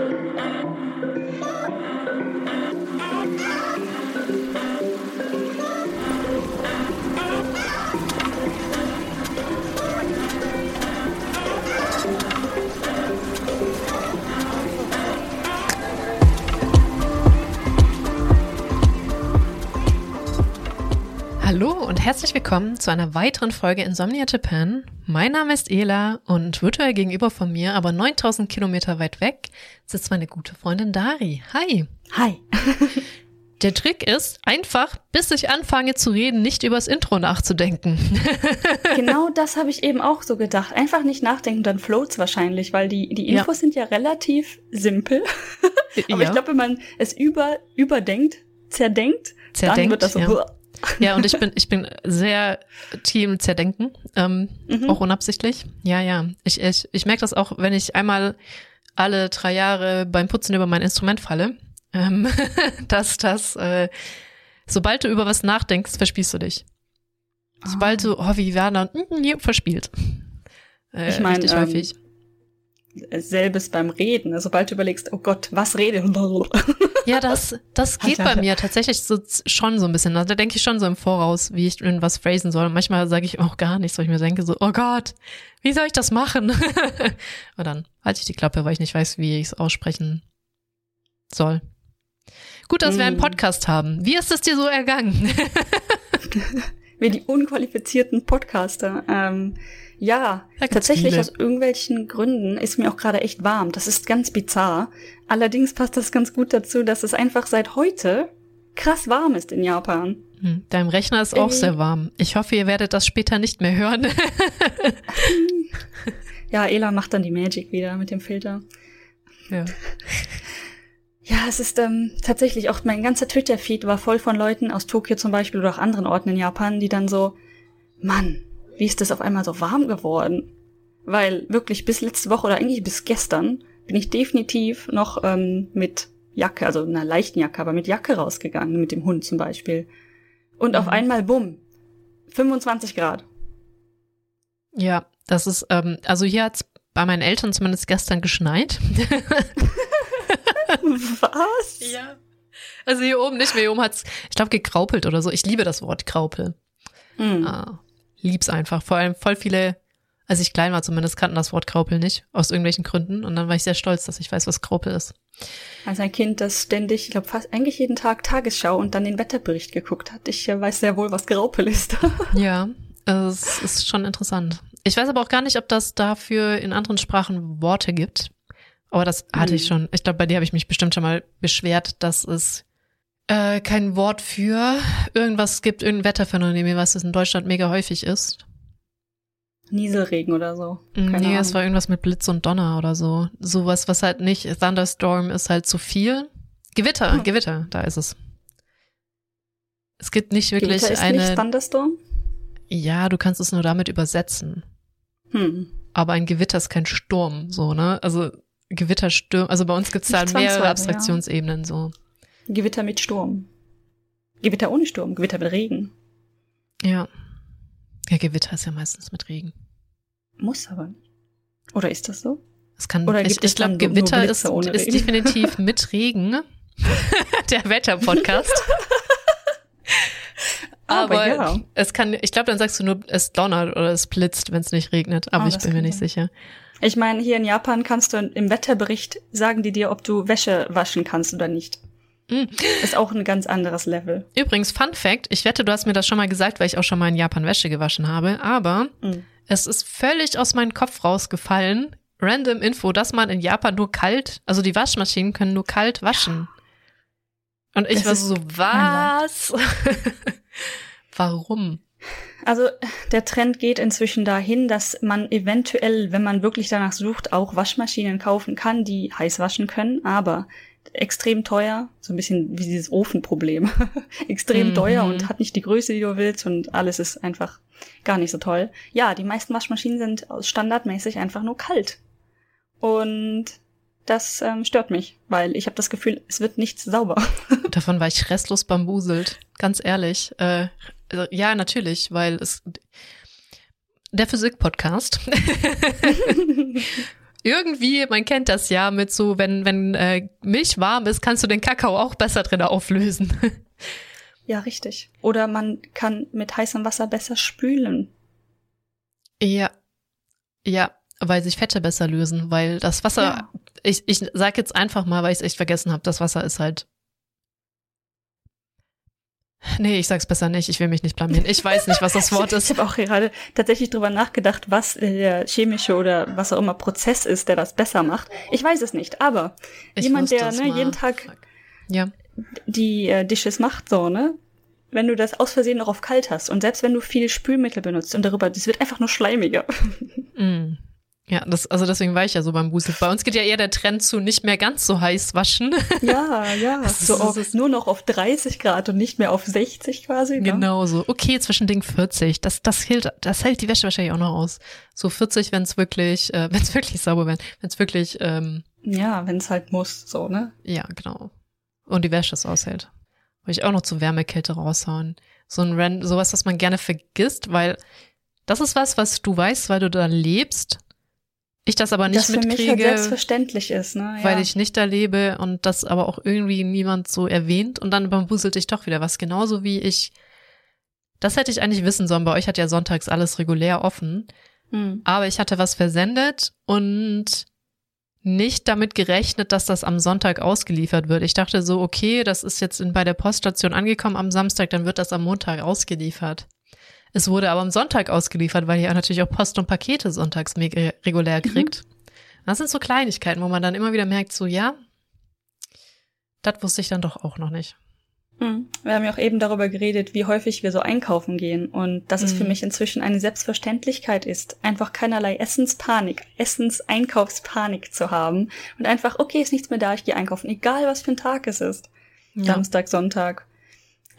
Hallo und herzlich willkommen zu einer weiteren Folge Insomnia Japan. Mein Name ist Ela und virtuell gegenüber von mir, aber 9000 Kilometer weit weg, sitzt meine gute Freundin Dari. Hi. Hi. Der Trick ist einfach, bis ich anfange zu reden, nicht übers Intro nachzudenken. genau das habe ich eben auch so gedacht. Einfach nicht nachdenken, dann floats wahrscheinlich, weil die, die Infos ja. sind ja relativ simpel. Aber ja. ich glaube, wenn man es über, überdenkt, zerdenkt, zerdenkt dann wird das so. Ja. Ja, und ich bin, ich bin sehr Team Zerdenken, ähm, mhm. auch unabsichtlich. Ja, ja. Ich, ich, ich merke das auch, wenn ich einmal alle drei Jahre beim Putzen über mein Instrument falle, ähm, dass das, äh, sobald du über was nachdenkst, verspielst du dich. Sobald du, oh, wie war dann, mm, verspielt. Äh, ich meine, ähm, selbes beim Reden. Also sobald du überlegst, oh Gott, was rede? Ja, das, das geht bei mir tatsächlich so, schon so ein bisschen. Also da denke ich schon so im Voraus, wie ich was phrasen soll. Und manchmal sage ich auch gar nichts, weil ich mir denke so, oh Gott, wie soll ich das machen? Und dann halte ich die Klappe, weil ich nicht weiß, wie ich es aussprechen soll. Gut, dass mm. wir einen mm. Podcast haben. Wie ist es dir so ergangen? wir die unqualifizierten Podcaster. Ähm, ja, tatsächlich viele. aus irgendwelchen Gründen ist mir auch gerade echt warm. Das ist ganz bizarr. Allerdings passt das ganz gut dazu, dass es einfach seit heute krass warm ist in Japan. Hm, deinem Rechner ist auch äh, sehr warm. Ich hoffe, ihr werdet das später nicht mehr hören. ja, Ela macht dann die Magic wieder mit dem Filter. Ja. Ja, es ist ähm, tatsächlich auch mein ganzer Twitter-Feed war voll von Leuten aus Tokio zum Beispiel oder auch anderen Orten in Japan, die dann so, Mann, wie ist das auf einmal so warm geworden? Weil wirklich bis letzte Woche oder eigentlich bis gestern bin ich definitiv noch ähm, mit Jacke, also einer leichten Jacke, aber mit Jacke rausgegangen, mit dem Hund zum Beispiel. Und mhm. auf einmal, bumm, 25 Grad. Ja, das ist, ähm, also hier hat's bei meinen Eltern zumindest gestern geschneit. Was? Ja. Also hier oben nicht mehr, hier oben hat's, ich glaube, gekraupelt oder so. Ich liebe das Wort Kraupel. Mhm. Ah, lieb's einfach. Vor allem voll viele, als ich klein war zumindest, kannten das Wort Graupel nicht, aus irgendwelchen Gründen. Und dann war ich sehr stolz, dass ich weiß, was Graupel ist. Als ein Kind, das ständig, ich glaube fast eigentlich jeden Tag Tagesschau und dann den Wetterbericht geguckt hat. Ich äh, weiß sehr wohl, was Graupel ist. ja, es ist schon interessant. Ich weiß aber auch gar nicht, ob das dafür in anderen Sprachen Worte gibt. Aber das hatte hm. ich schon. Ich glaube, bei dir habe ich mich bestimmt schon mal beschwert, dass es äh, kein Wort für irgendwas gibt, irgendein Wetterphänomen, was es in Deutschland mega häufig ist. Nieselregen oder so. Mm, Keine nee, es war irgendwas mit Blitz und Donner oder so. Sowas, was halt nicht, Thunderstorm ist halt zu viel. Gewitter, hm. Gewitter, da ist es. Es gibt nicht wirklich Gewitter ist eine. Nicht Thunderstorm? Ja, du kannst es nur damit übersetzen. Hm. Aber ein Gewitter ist kein Sturm, so, ne? Also Gewittersturm, also bei uns gibt's da mehrere Abstraktionsebenen ja. so. Gewitter mit Sturm. Gewitter ohne Sturm, Gewitter mit Regen. Ja. Ja, Gewitter ist ja meistens mit Regen. Muss aber nicht. Oder ist das so? Es kann, Oder ich, ich glaube, Gewitter ist, ist definitiv mit Regen. Der Wetterpodcast. aber, aber ja. es kann, ich glaube, dann sagst du nur, es donnert oder es blitzt, wenn es nicht regnet. Aber oh, ich bin mir nicht sein. sicher. Ich meine, hier in Japan kannst du im Wetterbericht sagen die dir, ob du Wäsche waschen kannst oder nicht. Mm. Ist auch ein ganz anderes Level. Übrigens, Fun Fact, ich wette, du hast mir das schon mal gesagt, weil ich auch schon mal in Japan Wäsche gewaschen habe, aber mm. es ist völlig aus meinem Kopf rausgefallen, random Info, dass man in Japan nur kalt, also die Waschmaschinen können nur kalt waschen. Und ich das war so, was? Warum? Also der Trend geht inzwischen dahin, dass man eventuell, wenn man wirklich danach sucht, auch Waschmaschinen kaufen kann, die heiß waschen können, aber extrem teuer, so ein bisschen wie dieses Ofenproblem. extrem mhm. teuer und hat nicht die Größe, die du willst und alles ist einfach gar nicht so toll. Ja, die meisten Waschmaschinen sind standardmäßig einfach nur kalt. Und das ähm, stört mich, weil ich habe das Gefühl, es wird nichts sauber. Davon war ich restlos bambuselt, ganz ehrlich. Äh, also, ja, natürlich, weil es der Physik-Podcast irgendwie, man kennt das ja mit so, wenn, wenn äh, Milch warm ist, kannst du den Kakao auch besser drin auflösen. ja, richtig. Oder man kann mit heißem Wasser besser spülen. Ja. Ja, weil sich Fette besser lösen, weil das Wasser, ja. ich, ich sag jetzt einfach mal, weil ich es echt vergessen habe, das Wasser ist halt Nee, ich sag's besser nicht. Ich will mich nicht blamieren. Ich weiß nicht, was das Wort ist. Ich habe auch gerade tatsächlich drüber nachgedacht, was der chemische oder was auch immer Prozess ist, der das besser macht. Ich weiß es nicht, aber ich jemand, der ne, jeden Tag ja. die äh, Dishes macht, so, ne? Wenn du das aus Versehen noch auf kalt hast und selbst wenn du viel Spülmittel benutzt und darüber, das wird einfach nur schleimiger. Mm. Ja, das, also deswegen war ich ja so beim Buße. Bei uns geht ja eher der Trend zu nicht mehr ganz so heiß waschen. Ja, ja. Das so auf, ist nur noch auf 30 Grad und nicht mehr auf 60 quasi. Ne? Genau so. Okay, Ding 40. Das, das hält, das hält die Wäsche wahrscheinlich auch noch aus. So 40, wenn es wirklich, äh, wenn es wirklich sauber wird, wenn es wirklich. Ähm, ja, wenn es halt muss, so ne. Ja, genau. Und die Wäsche es aushält. Will ich auch noch zu Wärmekälte raushauen. So ein Rand, sowas, was man gerne vergisst, weil das ist was, was du weißt, weil du da lebst ich das aber nicht das mitkriege. Für mich halt selbstverständlich ist, ne? Ja. Weil ich nicht da lebe und das aber auch irgendwie niemand so erwähnt und dann bambuselt ich doch wieder was. Genauso wie ich, das hätte ich eigentlich wissen sollen. Bei euch hat ja sonntags alles regulär offen. Hm. Aber ich hatte was versendet und nicht damit gerechnet, dass das am Sonntag ausgeliefert wird. Ich dachte so, okay, das ist jetzt in, bei der Poststation angekommen am Samstag, dann wird das am Montag ausgeliefert. Es wurde aber am Sonntag ausgeliefert, weil ihr natürlich auch Post und Pakete sonntags regulär mhm. kriegt. Mhm. Das sind so Kleinigkeiten, wo man dann immer wieder merkt, so ja, das wusste ich dann doch auch noch nicht. Mhm. Wir haben ja auch eben darüber geredet, wie häufig wir so einkaufen gehen und dass es für mhm. mich inzwischen eine Selbstverständlichkeit ist, einfach keinerlei Essenspanik, Essenseinkaufspanik zu haben und einfach, okay, ist nichts mehr da, ich gehe einkaufen, egal was für ein Tag es ist. Ja. Samstag, Sonntag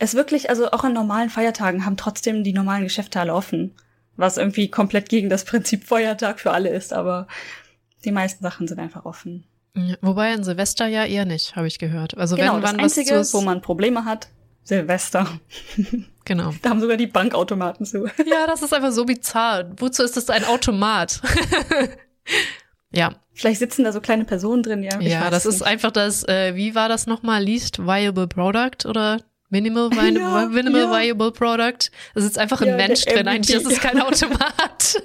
es wirklich, also auch an normalen Feiertagen haben trotzdem die normalen Geschäfte alle offen. Was irgendwie komplett gegen das Prinzip Feiertag für alle ist, aber die meisten Sachen sind einfach offen. Wobei an Silvester ja eher nicht, habe ich gehört. Also genau, wenn das Einzige, was wo man Probleme hat, Silvester. Genau. Da haben sogar die Bankautomaten zu. Ja, das ist einfach so bizarr. Wozu ist das ein Automat? ja. Vielleicht sitzen da so kleine Personen drin, ja. ja, das ist einfach das, äh, wie war das nochmal? Least Viable Product oder Minimal, vi ja, minimal ja. Viable Product. Da sitzt einfach ein ja, Mensch drin. Eigentlich ist es kein Automat.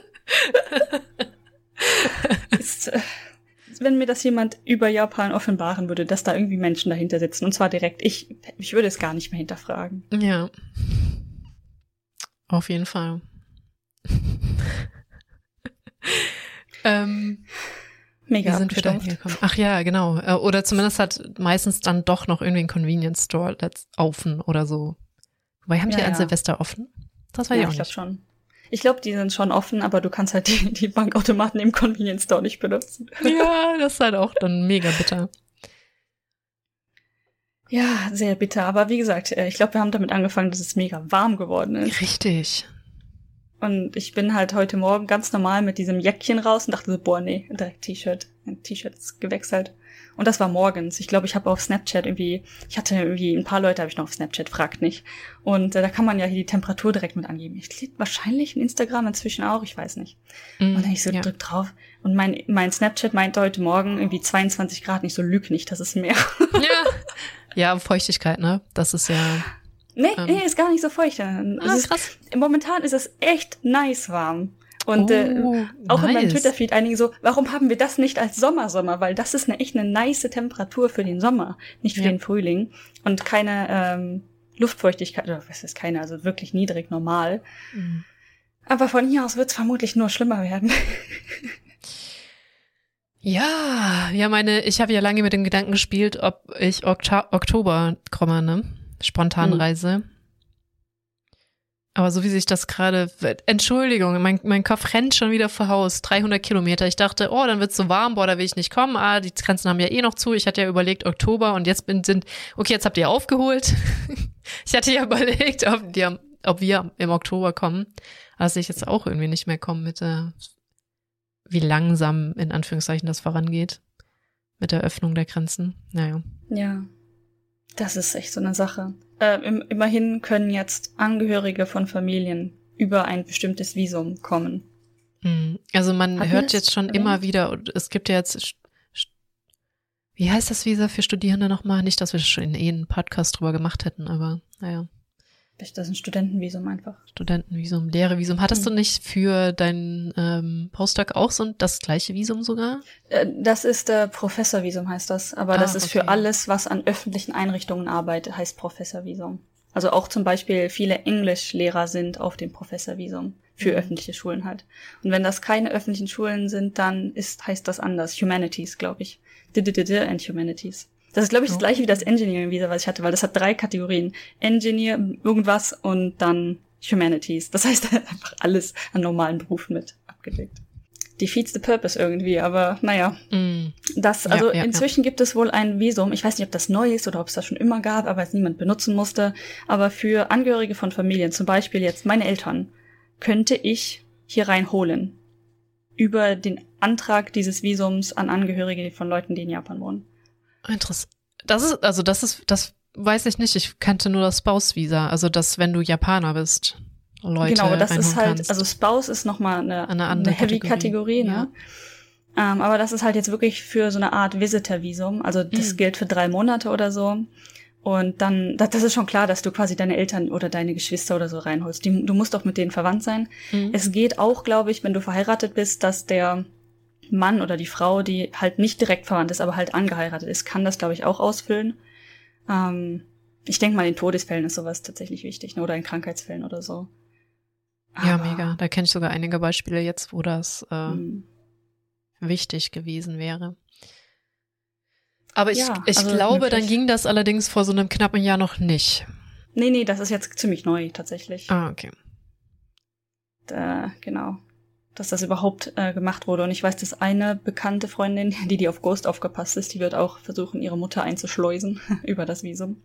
ist, äh, wenn mir das jemand über Japan offenbaren würde, dass da irgendwie Menschen dahinter sitzen, und zwar direkt, ich, ich würde es gar nicht mehr hinterfragen. Ja. Auf jeden Fall. ähm, Mega Wie sind wir da hingekommen? Ach ja, genau. Äh, oder zumindest hat meistens dann doch noch irgendwie ein Convenience Store offen oder so. Wobei haben ja, die ja. an Silvester offen? Das war ja, ja auch ich glaube schon. Ich glaube, die sind schon offen, aber du kannst halt die, die Bankautomaten im Convenience Store nicht benutzen. Ja, das ist halt auch dann mega bitter. Ja, sehr bitter. Aber wie gesagt, äh, ich glaube, wir haben damit angefangen, dass es mega warm geworden ist. Richtig. Und ich bin halt heute Morgen ganz normal mit diesem Jäckchen raus und dachte so, boah, nee, direkt T-Shirt. Ein T-Shirt ist gewechselt. Und das war morgens. Ich glaube, ich habe auf Snapchat irgendwie, ich hatte irgendwie ein paar Leute habe ich noch auf Snapchat, fragt nicht. Und äh, da kann man ja hier die Temperatur direkt mit angeben. Ich klicke wahrscheinlich in Instagram inzwischen auch, ich weiß nicht. Mm, und dann ich so ja. drück drauf. Und mein, mein Snapchat meinte heute Morgen irgendwie 22 Grad. Nicht so lüg nicht, das ist mehr. Ja. Ja, Feuchtigkeit, ne? Das ist ja. Nee, ähm. nee, ist gar nicht so feucht. Also ah, krass. Ist, momentan ist es echt nice warm. Und äh, oh, äh, auch nice. in meinem Twitter-Feed einige so, warum haben wir das nicht als Sommersommer? Weil das ist eine echt eine nice Temperatur für den Sommer, nicht für ja. den Frühling. Und keine ähm, Luftfeuchtigkeit, oder was ist keine, also wirklich niedrig, normal. Mhm. Aber von hier aus wird es vermutlich nur schlimmer werden. ja, ja, meine, ich habe ja lange mit dem Gedanken gespielt, ob ich Okta Oktober komme, ne? Spontanreise. Mhm. Aber so wie sich das gerade, Entschuldigung, mein, mein Kopf rennt schon wieder vor Haus, 300 Kilometer. Ich dachte, oh, dann wird's so warm, boah, da will ich nicht kommen. Ah, die Grenzen haben ja eh noch zu. Ich hatte ja überlegt Oktober und jetzt bin, sind, okay, jetzt habt ihr aufgeholt. ich hatte ja überlegt, ob, die, ob wir im Oktober kommen. Sehe ich jetzt auch irgendwie nicht mehr kommen mit der, wie langsam in Anführungszeichen das vorangeht mit der Öffnung der Grenzen. Naja. Ja. Das ist echt so eine Sache. Äh, im, immerhin können jetzt Angehörige von Familien über ein bestimmtes Visum kommen. Hm. Also man Hat hört jetzt schon immer wieder, es gibt ja jetzt, wie heißt das Visa für Studierende nochmal? Nicht, dass wir schon in eh einen Podcast drüber gemacht hätten, aber naja. Das ist ein Studentenvisum einfach. Studentenvisum, Lehrevisum. Hattest hm. du nicht für dein ähm, Postdoc auch so das gleiche Visum sogar? Äh, das ist äh, Professorvisum heißt das, aber ah, das ist okay. für alles, was an öffentlichen Einrichtungen arbeitet, heißt Professorvisum. Also auch zum Beispiel viele Englischlehrer sind auf dem Professorvisum für mhm. öffentliche Schulen halt. Und wenn das keine öffentlichen Schulen sind, dann ist, heißt das anders. Humanities, glaube ich. and Humanities. Das ist, glaube ich, das gleiche wie das Engineering-Visa, was ich hatte, weil das hat drei Kategorien. Engineer, irgendwas und dann Humanities. Das heißt einfach alles an normalen Berufen mit abgedeckt. Defeats the purpose irgendwie, aber naja. Mm. Das, also ja, ja, inzwischen ja. gibt es wohl ein Visum. Ich weiß nicht, ob das neu ist oder ob es das schon immer gab, aber es niemand benutzen musste. Aber für Angehörige von Familien, zum Beispiel jetzt meine Eltern, könnte ich hier reinholen. Über den Antrag dieses Visums an Angehörige von Leuten, die in Japan wohnen. Interessant. Das ist, also das ist, das weiß ich nicht. Ich kannte nur das Spouse-Visa. Also das, wenn du Japaner bist. Leute genau, das ist halt, kannst. also Spouse ist nochmal eine, eine, eine Heavy-Kategorie, ne? Ja. Ähm, aber das ist halt jetzt wirklich für so eine Art Visitor-Visum. Also das mhm. gilt für drei Monate oder so. Und dann, das, das ist schon klar, dass du quasi deine Eltern oder deine Geschwister oder so reinholst. Die, du musst doch mit denen verwandt sein. Mhm. Es geht auch, glaube ich, wenn du verheiratet bist, dass der Mann oder die Frau, die halt nicht direkt verwandt ist, aber halt angeheiratet ist, kann das, glaube ich, auch ausfüllen. Ähm, ich denke mal, in Todesfällen ist sowas tatsächlich wichtig, ne? oder in Krankheitsfällen oder so. Aber, ja, mega. Da kenne ich sogar einige Beispiele jetzt, wo das äh, hm. wichtig gewesen wäre. Aber ich, ja, ich also glaube, dann ging das allerdings vor so einem knappen Jahr noch nicht. Nee, nee, das ist jetzt ziemlich neu tatsächlich. Ah, okay. Da, genau dass das überhaupt äh, gemacht wurde. Und ich weiß, dass eine bekannte Freundin, die die auf Ghost aufgepasst ist, die wird auch versuchen, ihre Mutter einzuschleusen über das Visum.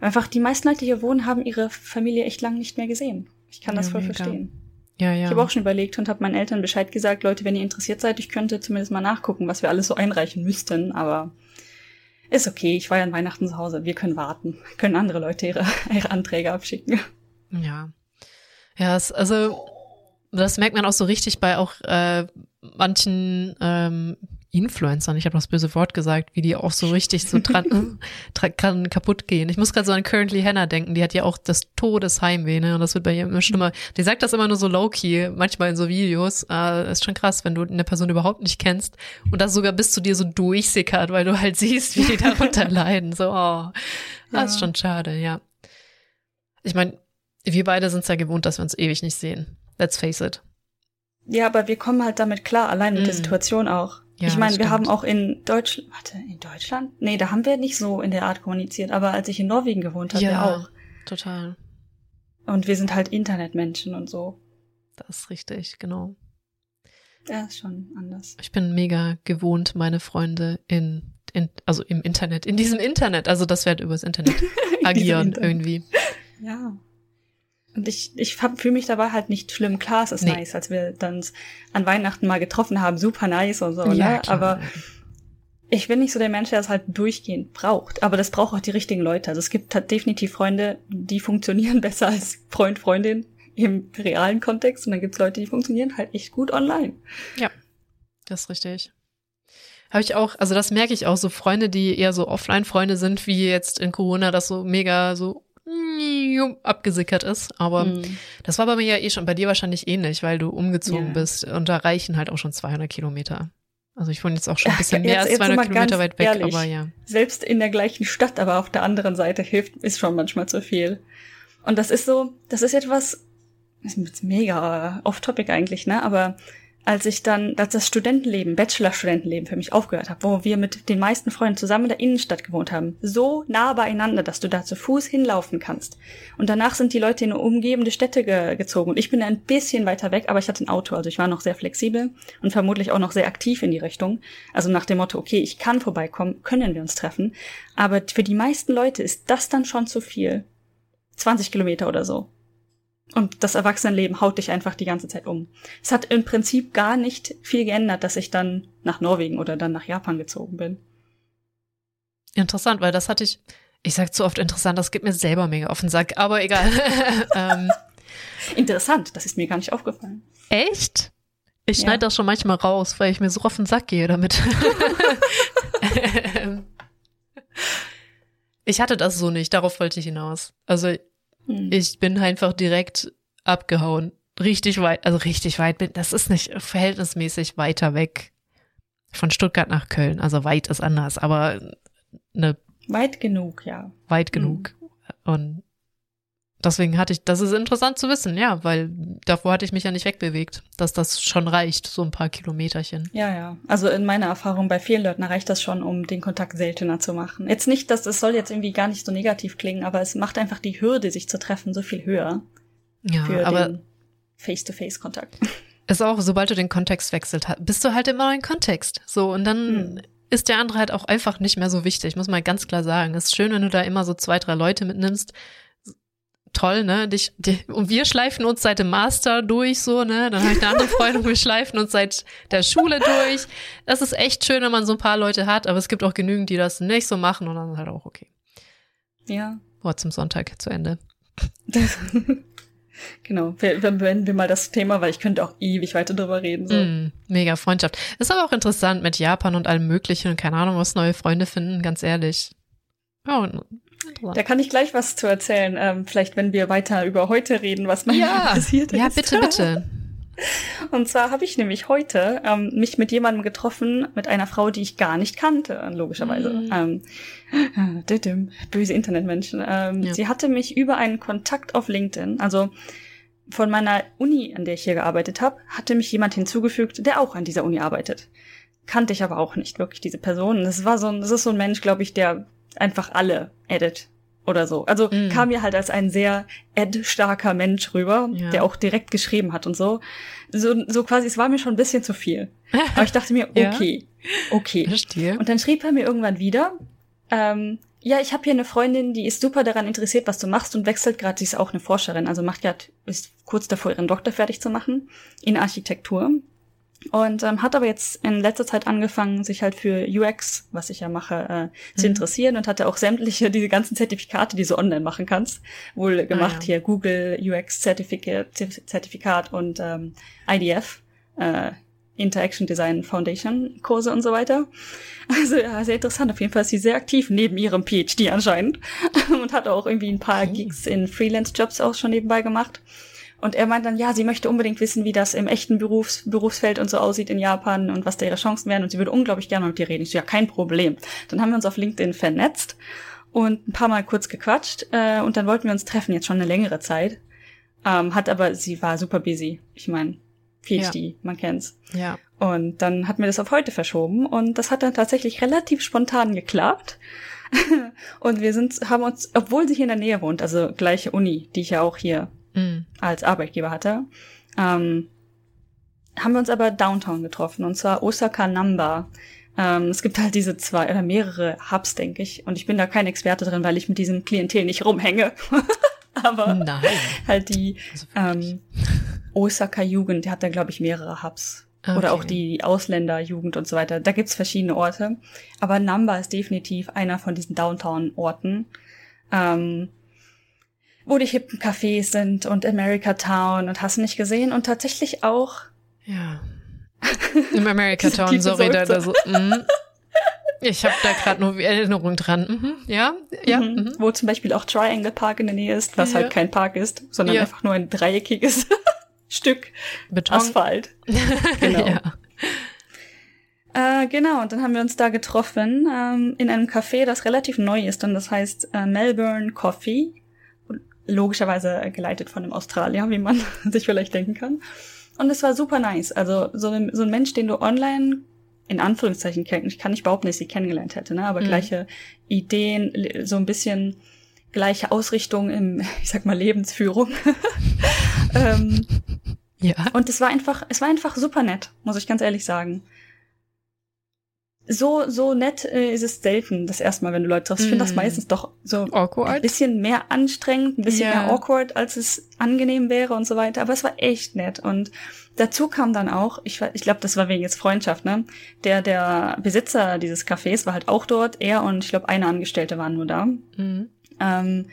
Einfach die meisten Leute, die hier wohnen, haben ihre Familie echt lang nicht mehr gesehen. Ich kann ja, das voll mega. verstehen. Ja, ja. Ich habe auch schon überlegt und habe meinen Eltern Bescheid gesagt, Leute, wenn ihr interessiert seid, ich könnte zumindest mal nachgucken, was wir alles so einreichen müssten, aber ist okay, ich war ja an Weihnachten zu Hause, wir können warten, können andere Leute ihre, ihre Anträge abschicken. Ja. Ja, es, also das merkt man auch so richtig bei auch äh, manchen ähm, Influencern, ich habe das böse Wort gesagt, wie die auch so richtig so dran, dran kaputt gehen. Ich muss gerade so an Currently Hannah denken, die hat ja auch das Todesheimweh, ne? Und das wird bei ihr immer schlimmer. Die sagt das immer nur so low-key, manchmal in so Videos. Äh, ist schon krass, wenn du eine Person überhaupt nicht kennst und das sogar bis zu dir so durchsickert, weil du halt siehst, wie die darunter leiden. So, oh, das ja. ist schon schade, ja. Ich meine, wir beide sind es ja gewohnt, dass wir uns ewig nicht sehen. Let's face it. Ja, aber wir kommen halt damit klar, allein mit mm. der Situation auch. Ja, ich meine, wir haben auch in Deutschland, warte, in Deutschland? Nee, da haben wir nicht so in der Art kommuniziert, aber als ich in Norwegen gewohnt habe, ja, auch. Total. Und wir sind halt Internetmenschen und so. Das ist richtig, genau. Ja, ist schon anders. Ich bin mega gewohnt, meine Freunde in, in also im Internet, in diesem Internet, also das wird übers Internet agieren Internet. irgendwie. Ja. Und ich, ich fühle mich dabei halt nicht schlimm. Klar, es ist nee. nice, als wir dann an Weihnachten mal getroffen haben, super nice und so, ja, ne? Aber ich bin nicht so der Mensch, der es halt durchgehend braucht. Aber das braucht auch die richtigen Leute. Also es gibt halt definitiv Freunde, die funktionieren besser als Freund, Freundin im realen Kontext. Und dann gibt's Leute, die funktionieren halt echt gut online. Ja, das ist richtig. Habe ich auch, also das merke ich auch, so Freunde, die eher so Offline-Freunde sind, wie jetzt in Corona, das so mega so abgesickert ist. Aber mhm. das war bei mir ja eh schon, bei dir wahrscheinlich ähnlich, weil du umgezogen yeah. bist. Und da reichen halt auch schon 200 Kilometer. Also ich wohne jetzt auch schon ein bisschen mehr jetzt, als 200 Kilometer weit weg, ehrlich, aber ja. Selbst in der gleichen Stadt, aber auf der anderen Seite hilft, ist schon manchmal zu viel. Und das ist so, das ist etwas, das ist mega off-topic eigentlich, ne? Aber als ich dann, als das Studentenleben, Bachelor-Studentenleben für mich aufgehört habe, wo wir mit den meisten Freunden zusammen in der Innenstadt gewohnt haben, so nah beieinander, dass du da zu Fuß hinlaufen kannst. Und danach sind die Leute in umgebende Städte ge gezogen. Und ich bin ein bisschen weiter weg, aber ich hatte ein Auto, also ich war noch sehr flexibel und vermutlich auch noch sehr aktiv in die Richtung. Also nach dem Motto, okay, ich kann vorbeikommen, können wir uns treffen. Aber für die meisten Leute ist das dann schon zu viel. 20 Kilometer oder so. Und das Erwachsenenleben haut dich einfach die ganze Zeit um. Es hat im Prinzip gar nicht viel geändert, dass ich dann nach Norwegen oder dann nach Japan gezogen bin. Interessant, weil das hatte ich, ich sag zu oft interessant, das gibt mir selber mega auf den Sack, aber egal. ähm, Interessant, das ist mir gar nicht aufgefallen. Echt? Ich schneide ja. das schon manchmal raus, weil ich mir so auf den Sack gehe damit. ich hatte das so nicht, darauf wollte ich hinaus. Also hm. ich bin einfach direkt abgehauen. Richtig weit, also richtig weit bin, das ist nicht verhältnismäßig weiter weg von Stuttgart nach Köln. Also weit ist anders, aber eine Weit genug, ja. Weit genug. Mhm. Und deswegen hatte ich, das ist interessant zu wissen, ja, weil davor hatte ich mich ja nicht wegbewegt, dass das schon reicht, so ein paar Kilometerchen. Ja, ja. Also in meiner Erfahrung bei vielen Leuten reicht das schon, um den Kontakt seltener zu machen. Jetzt nicht, dass es soll jetzt irgendwie gar nicht so negativ klingen, aber es macht einfach die Hürde, sich zu treffen, so viel höher. Ja, für aber Face-to-Face-Kontakt. Ist auch, sobald du den Kontext wechselt hast, bist du halt immer in Kontext. So, und dann hm ist der andere halt auch einfach nicht mehr so wichtig, muss man ganz klar sagen. Es ist schön, wenn du da immer so zwei, drei Leute mitnimmst. Toll, ne? Dich, die, und wir schleifen uns seit dem Master durch, so, ne? Dann habe ich eine andere Freundin, wir schleifen uns seit der Schule durch. Das ist echt schön, wenn man so ein paar Leute hat, aber es gibt auch genügend, die das nicht so machen und dann ist halt auch okay. Ja. Wort zum Sonntag zu Ende. Genau, wir, wir beenden wir mal das Thema, weil ich könnte auch ewig weiter drüber reden. So. Mm, mega Freundschaft. Ist aber auch interessant mit Japan und allem Möglichen und keine Ahnung, was neue Freunde finden, ganz ehrlich. Oh, da kann ich gleich was zu erzählen. Ähm, vielleicht, wenn wir weiter über heute reden, was mal ja, passiert ist. Ja, bitte, bitte. Und zwar habe ich nämlich heute ähm, mich mit jemandem getroffen, mit einer Frau, die ich gar nicht kannte, logischerweise. Mhm. Ähm, böse Internetmenschen. Ähm, ja. Sie hatte mich über einen Kontakt auf LinkedIn, also von meiner Uni, an der ich hier gearbeitet habe, hatte mich jemand hinzugefügt, der auch an dieser Uni arbeitet. Kannte ich aber auch nicht wirklich diese Person. Das war so ein, das ist so ein Mensch, glaube ich, der einfach alle edit oder so. Also mm. kam mir halt als ein sehr ad-starker Mensch rüber, ja. der auch direkt geschrieben hat und so. So, so quasi, es war mir schon ein bisschen zu viel. Aber ich dachte mir, okay, ja. okay. Verstehe. Und dann schrieb er mir irgendwann wieder, ähm, ja, ich habe hier eine Freundin, die ist super daran interessiert, was du machst und wechselt gerade, sie ist auch eine Forscherin, also macht ja, ist kurz davor, ihren Doktor fertig zu machen in Architektur. Und ähm, hat aber jetzt in letzter Zeit angefangen, sich halt für UX, was ich ja mache, äh, zu mhm. interessieren und hatte auch sämtliche, diese ganzen Zertifikate, die du online machen kannst, wohl gemacht. Ah, ja. Hier Google UX Zertifikat, Zertifikat und ähm, IDF, äh, Interaction Design Foundation Kurse und so weiter. Also ja, sehr interessant. Auf jeden Fall ist sie sehr aktiv neben ihrem PhD anscheinend und hat auch irgendwie ein paar Gigs in Freelance-Jobs auch schon nebenbei gemacht. Und er meint dann, ja, sie möchte unbedingt wissen, wie das im echten Berufs Berufsfeld und so aussieht in Japan und was da ihre Chancen wären. Und sie würde unglaublich gerne mit dir reden. Ich so, ja, kein Problem. Dann haben wir uns auf LinkedIn vernetzt und ein paar Mal kurz gequatscht. Äh, und dann wollten wir uns treffen, jetzt schon eine längere Zeit. Ähm, hat aber, sie war super busy. Ich meine, PhD, ja. man kennt's. Ja. Und dann hat mir das auf heute verschoben und das hat dann tatsächlich relativ spontan geklappt. und wir sind, haben uns, obwohl sie hier in der Nähe wohnt, also gleiche Uni, die ich ja auch hier mhm. als Arbeitgeber hatte, ähm, haben wir uns aber downtown getroffen, und zwar Osaka Namba. Ähm, es gibt halt diese zwei oder mehrere Hubs, denke ich. Und ich bin da kein Experte drin, weil ich mit diesem Klientel nicht rumhänge. aber Nein. halt die also ähm, Osaka Jugend, die hat da, glaube ich, mehrere Hubs. Okay. Oder auch die Ausländerjugend und so weiter. Da gibt's verschiedene Orte. Aber Namba ist definitiv einer von diesen Downtown-Orten. Ähm, wo die hippen Cafés sind und America Town und hast du nicht gesehen und tatsächlich auch. Ja. Im America Town, sorry, da, da so. Mm. Ich habe da gerade nur Erinnerung dran. Mhm, ja, ja. Mhm. Mhm. Wo zum Beispiel auch Triangle Park in der Nähe ist, was ja. halt kein Park ist, sondern ja. einfach nur ein dreieckiges Stück Beton. Asphalt. Genau. ja. Äh, genau, und dann haben wir uns da getroffen ähm, in einem Café, das relativ neu ist und das heißt äh, Melbourne Coffee logischerweise geleitet von einem Australier, wie man sich vielleicht denken kann. Und es war super nice. Also so ein, so ein Mensch, den du online in Anführungszeichen kennen, ich kann nicht behaupten, dass ich sie kennengelernt hätte, ne? aber mhm. gleiche Ideen, so ein bisschen gleiche Ausrichtung im, ich sag mal, Lebensführung. ähm, ja. Und es war einfach, es war einfach super nett, muss ich ganz ehrlich sagen so, so nett äh, ist es selten, das erste Mal, wenn du Leute triffst. Ich finde das mm. meistens doch so awkward. ein bisschen mehr anstrengend, ein bisschen yeah. mehr awkward, als es angenehm wäre und so weiter. Aber es war echt nett. Und dazu kam dann auch, ich, ich glaube, das war wegen jetzt Freundschaft, ne? Der, der Besitzer dieses Cafés war halt auch dort. Er und ich glaube, eine Angestellte waren nur da. Mhm. Ähm,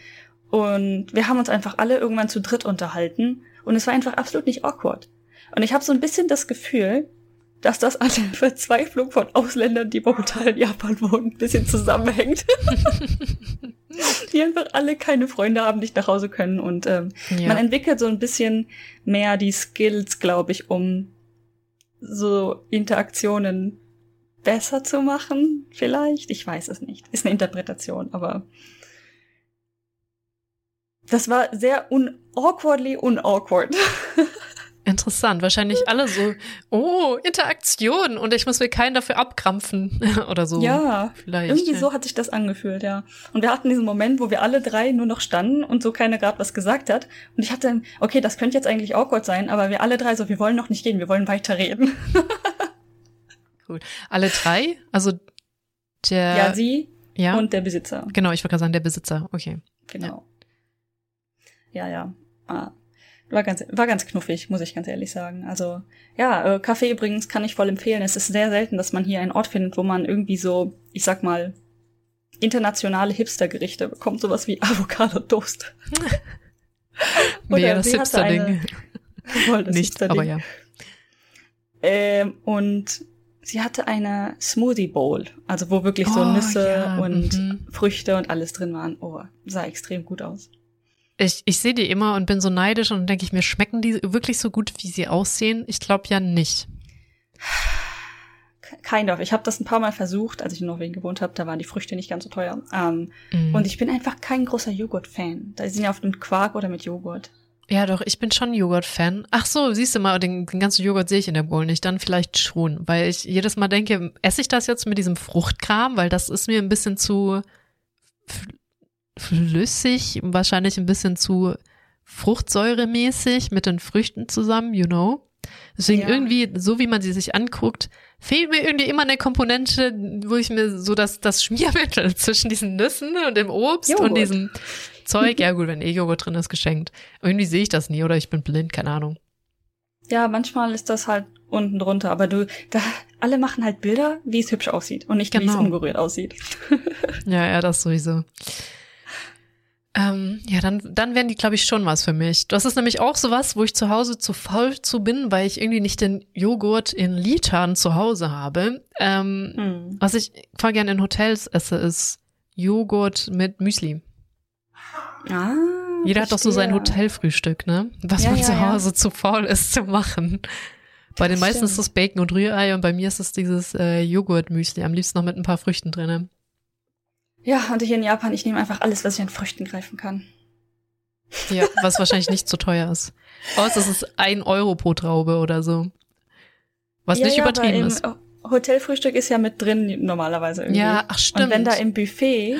Und wir haben uns einfach alle irgendwann zu dritt unterhalten und es war einfach absolut nicht awkward. Und ich habe so ein bisschen das Gefühl, dass das an der Verzweiflung von Ausländern, die momentan in Japan wohnen, ein bisschen zusammenhängt. die einfach alle keine Freunde haben, nicht nach Hause können. Und ähm, ja. man entwickelt so ein bisschen mehr die Skills, glaube ich, um so Interaktionen besser zu machen, vielleicht. Ich weiß es nicht. Ist eine Interpretation, aber das war sehr un awkwardly unawkward. Interessant. Wahrscheinlich alle so, oh, Interaktion und ich muss mir keinen dafür abkrampfen oder so. Ja, vielleicht. Irgendwie ja. so hat sich das angefühlt, ja. Und wir hatten diesen Moment, wo wir alle drei nur noch standen und so keiner gerade was gesagt hat. Und ich hatte, okay, das könnte jetzt eigentlich awkward sein, aber wir alle drei so, wir wollen noch nicht gehen, wir wollen weiterreden. cool. Alle drei? Also der. Ja, sie ja? und der Besitzer. Genau, ich wollte gerade sagen, der Besitzer. Okay. Genau. Ja, ja. ja. Ah. War ganz, war ganz knuffig, muss ich ganz ehrlich sagen. Also, ja, äh, Kaffee übrigens kann ich voll empfehlen. Es ist sehr selten, dass man hier einen Ort findet, wo man irgendwie so, ich sag mal, internationale Hipster-Gerichte bekommt, sowas wie Avocado-Toast. Oder das Hipster-Ding. Nicht, Hipster aber ja. Ähm, und sie hatte eine Smoothie Bowl, also wo wirklich so oh, Nüsse ja. und mhm. Früchte und alles drin waren. Oh, sah extrem gut aus. Ich, ich sehe die immer und bin so neidisch und denke ich mir, schmecken die wirklich so gut, wie sie aussehen? Ich glaube ja nicht. Kind of. Ich habe das ein paar Mal versucht, als ich in Norwegen gewohnt habe. Da waren die Früchte nicht ganz so teuer. Ähm, mm. Und ich bin einfach kein großer Joghurt-Fan. Da sind ja oft mit Quark oder mit Joghurt. Ja, doch, ich bin schon Joghurt-Fan. Ach so, siehst du mal, den, den ganzen Joghurt sehe ich in der Bowl nicht. Dann vielleicht schon, weil ich jedes Mal denke, esse ich das jetzt mit diesem Fruchtkram, weil das ist mir ein bisschen zu flüssig, wahrscheinlich ein bisschen zu fruchtsäuremäßig mit den Früchten zusammen, you know. Deswegen ja. irgendwie, so wie man sie sich anguckt, fehlt mir irgendwie immer eine Komponente, wo ich mir so das, das Schmiermittel zwischen diesen Nüssen und dem Obst Joghurt. und diesem Zeug, ja gut, wenn eh Joghurt drin ist, geschenkt. Irgendwie sehe ich das nie oder ich bin blind, keine Ahnung. Ja, manchmal ist das halt unten drunter, aber du, da, alle machen halt Bilder, wie es hübsch aussieht und nicht, genau. wie es genau. ungerührt aussieht. ja, ja, das sowieso. Ähm, ja, dann, dann wären die, glaube ich, schon was für mich. Das ist nämlich auch so was, wo ich zu Hause zu faul zu bin, weil ich irgendwie nicht den Joghurt in Litern zu Hause habe. Ähm, hm. Was ich voll gerne in Hotels esse, ist Joghurt mit Müsli. Ah, Jeder hat doch so sein Hotelfrühstück, ne? Was ja, man ja, zu Hause ja. zu faul ist zu machen. Bei den meisten ist das Bacon und Rührei und bei mir ist es dieses äh, Joghurt-Müsli, am liebsten noch mit ein paar Früchten drinnen. Ja, und hier in Japan, ich nehme einfach alles, was ich an Früchten greifen kann. Ja, was wahrscheinlich nicht zu teuer ist. Außer es ist ein Euro pro Traube oder so. Was ja, nicht ja, übertrieben ist. Hotelfrühstück ist ja mit drin normalerweise irgendwie. Ja, ach stimmt. Und wenn da im Buffet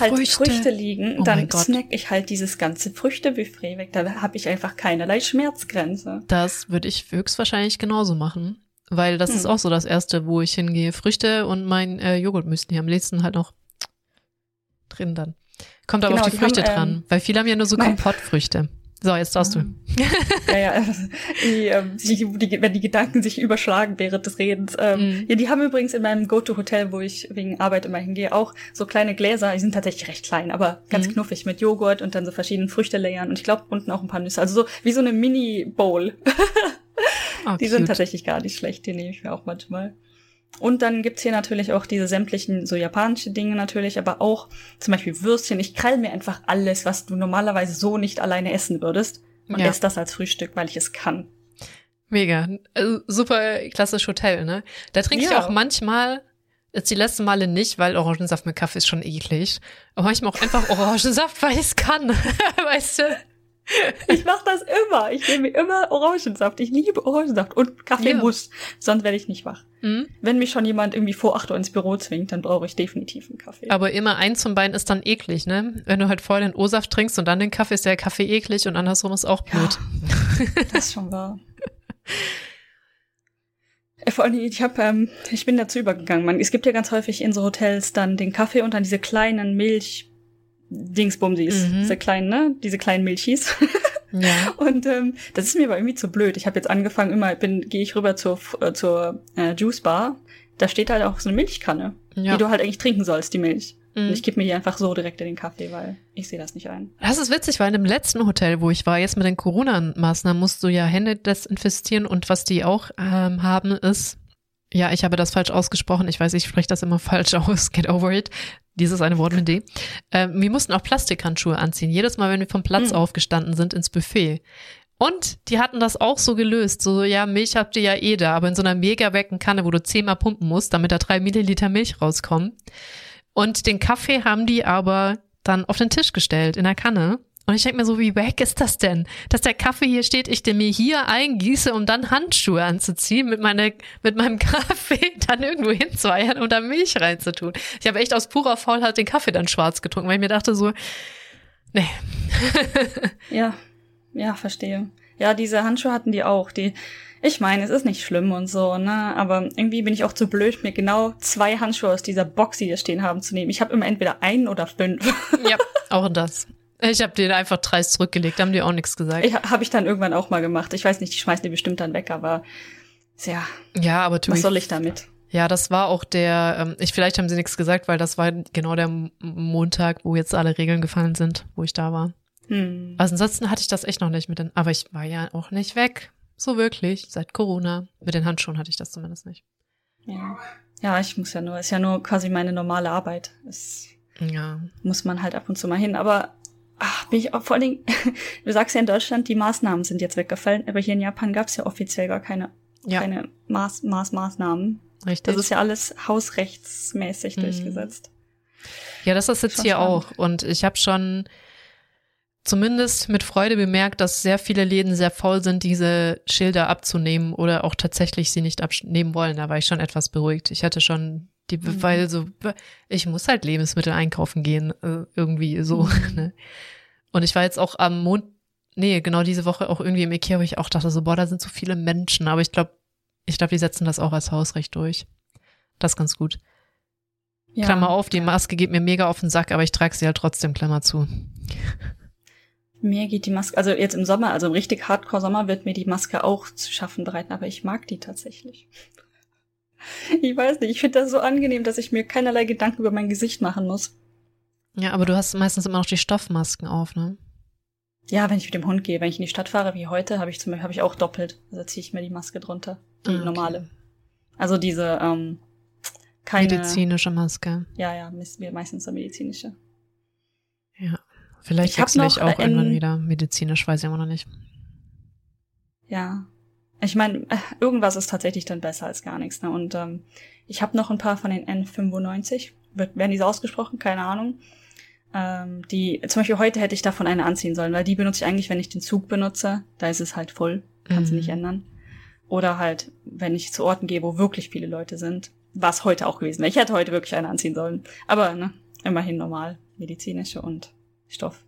halt Früchte, Früchte liegen, oh dann snack ich halt dieses ganze Früchtebuffet weg. Da habe ich einfach keinerlei Schmerzgrenze. Das würde ich höchstwahrscheinlich genauso machen. Weil das hm. ist auch so das Erste, wo ich hingehe. Früchte und mein äh, Joghurtmüsli. Am liebsten halt noch drin dann. Kommt aber genau, auf die, Früchte haben, dran, ähm, weil viele haben ja nur so Kompottfrüchte. So, jetzt darfst du. Ja, ja. Die, ähm, die, die, wenn die Gedanken sich überschlagen während des Redens. Ähm, mm. Ja, die haben übrigens in meinem Go-To-Hotel, wo ich wegen Arbeit immer hingehe, auch so kleine Gläser. Die sind tatsächlich recht klein, aber ganz mm. knuffig mit Joghurt und dann so verschiedenen Früchtelayern und ich glaube unten auch ein paar Nüsse. Also so wie so eine Mini-Bowl. Oh, die sind tatsächlich gar nicht schlecht. Die nehme ich mir auch manchmal. Und dann gibt's hier natürlich auch diese sämtlichen so japanische Dinge natürlich, aber auch zum Beispiel Würstchen. Ich krall mir einfach alles, was du normalerweise so nicht alleine essen würdest und ja. esse das als Frühstück, weil ich es kann. Mega. Also, super klassisch Hotel, ne? Da trinke ja. ich auch manchmal, jetzt die letzten Male nicht, weil Orangensaft mit Kaffee ist schon eklig. Aber manchmal auch einfach Orangensaft, weil ich es kann. weißt du? Ich mache das immer. Ich nehme immer Orangensaft. Ich liebe Orangensaft und Kaffee ja. muss, sonst werde ich nicht wach. Mhm. Wenn mich schon jemand irgendwie vor 8 Uhr ins Büro zwingt, dann brauche ich definitiv einen Kaffee. Aber immer eins von beiden ist dann eklig, ne? Wenn du halt vorher den O-Saft trinkst und dann den Kaffee, ist der Kaffee eklig und andersrum ist auch blöd. Ja, das ist schon wahr. Äh, vor allem, ich hab, ähm, ich bin dazu übergegangen. Man, es gibt ja ganz häufig in so Hotels dann den Kaffee und dann diese kleinen Milch Dingsbumsis, mhm. diese kleinen, ne? Diese kleinen Milchis. Ja. Und ähm, das ist mir aber irgendwie zu blöd. Ich habe jetzt angefangen, immer bin, gehe ich rüber zur äh, zur äh, Juice Bar. Da steht halt auch so eine Milchkanne, ja. die du halt eigentlich trinken sollst, die Milch. Mhm. Ich gebe mir die einfach so direkt in den Kaffee, weil ich sehe das nicht ein. Das ist witzig, weil in dem letzten Hotel, wo ich war, jetzt mit den Corona-Maßnahmen, musst du ja Hände desinfizieren und was die auch ähm, haben, ist, ja, ich habe das falsch ausgesprochen. Ich weiß, ich spreche das immer falsch aus. Get over it. Dieses eine Wort mit D. Ähm, wir mussten auch Plastikhandschuhe anziehen. Jedes Mal, wenn wir vom Platz mhm. aufgestanden sind ins Buffet. Und die hatten das auch so gelöst. So, ja, Milch habt ihr ja eh da, aber in so einer mega wecken Kanne, wo du zehnmal pumpen musst, damit da drei Milliliter Milch rauskommen. Und den Kaffee haben die aber dann auf den Tisch gestellt in der Kanne. Und ich denke mir so, wie wack ist das denn? Dass der Kaffee hier steht, ich den mir hier eingieße, um dann Handschuhe anzuziehen, mit, meine, mit meinem Kaffee dann irgendwo hinzueiern und da Milch reinzutun. Ich habe echt aus purer Faulheit den Kaffee dann schwarz getrunken, weil ich mir dachte so, nee. ja, ja, verstehe. Ja, diese Handschuhe hatten die auch. Die, ich meine, es ist nicht schlimm und so, ne? Aber irgendwie bin ich auch zu blöd, mir genau zwei Handschuhe aus dieser Box, die hier stehen haben, zu nehmen. Ich habe immer entweder einen oder fünf. Ja, auch das. Ich habe den einfach dreist zurückgelegt, haben die auch nichts gesagt. Habe ich dann irgendwann auch mal gemacht. Ich weiß nicht, die schmeißen die bestimmt dann weg, aber ja. Ja, aber was soll ich damit? Ja, das war auch der, ähm, ich vielleicht haben sie nichts gesagt, weil das war genau der Montag, wo jetzt alle Regeln gefallen sind, wo ich da war. Hm. Also ansonsten hatte ich das echt noch nicht mit den, aber ich war ja auch nicht weg. So wirklich, seit Corona. Mit den Handschuhen hatte ich das zumindest nicht. Ja. Ja, ich muss ja nur, ist ja nur quasi meine normale Arbeit. Es ja. muss man halt ab und zu mal hin. Aber ach, bin ich auch vor allen Dingen, du sagst ja in Deutschland, die Maßnahmen sind jetzt weggefallen, aber hier in Japan gab es ja offiziell gar keine, ja. keine Maß, Maß, Maßnahmen. Richtig. Das ist ja alles hausrechtsmäßig mhm. durchgesetzt. Ja, das ist jetzt hier spannend. auch. Und ich habe schon zumindest mit Freude bemerkt, dass sehr viele Läden sehr faul sind, diese Schilder abzunehmen oder auch tatsächlich sie nicht abnehmen wollen. Da war ich schon etwas beruhigt. Ich hatte schon die, mhm. weil so, ich muss halt Lebensmittel einkaufen gehen, äh, irgendwie so. Mhm. Ne? Und ich war jetzt auch am Mond, nee, genau diese Woche auch irgendwie im Ikea, wo ich auch dachte so, boah, da sind so viele Menschen. Aber ich glaube, ich glaube, die setzen das auch als Hausrecht durch. Das ist ganz gut. Ja. Klammer auf, die Maske geht mir mega auf den Sack, aber ich trage sie halt trotzdem, Klammer zu. Mir geht die Maske, also jetzt im Sommer, also im richtig Hardcore-Sommer wird mir die Maske auch zu schaffen bereiten, aber ich mag die tatsächlich. Ich weiß nicht, ich finde das so angenehm, dass ich mir keinerlei Gedanken über mein Gesicht machen muss. Ja, aber du hast meistens immer noch die Stoffmasken auf, ne? Ja, wenn ich mit dem Hund gehe, wenn ich in die Stadt fahre, wie heute, habe ich zum Beispiel hab ich auch doppelt. Also ziehe ich mir die Maske drunter. Die ah, okay. normale. Also diese, ähm, keine. Medizinische Maske. Ja, ja, meistens eine medizinische. Ja. Vielleicht wechsle ich auch irgendwann wieder medizinisch, weiß ich immer noch nicht. Ja. Ich meine, äh, irgendwas ist tatsächlich dann besser als gar nichts. Ne? Und ähm, ich habe noch ein paar von den N95. Wird, werden diese ausgesprochen? Keine Ahnung. Ähm, die, zum Beispiel heute hätte ich davon eine anziehen sollen, weil die benutze ich eigentlich, wenn ich den Zug benutze. Da ist es halt voll. Kannst du mhm. nicht ändern. Oder halt, wenn ich zu Orten gehe, wo wirklich viele Leute sind. Was heute auch gewesen wäre. Ich hätte heute wirklich eine anziehen sollen. Aber ne, immerhin normal medizinische und Stoff.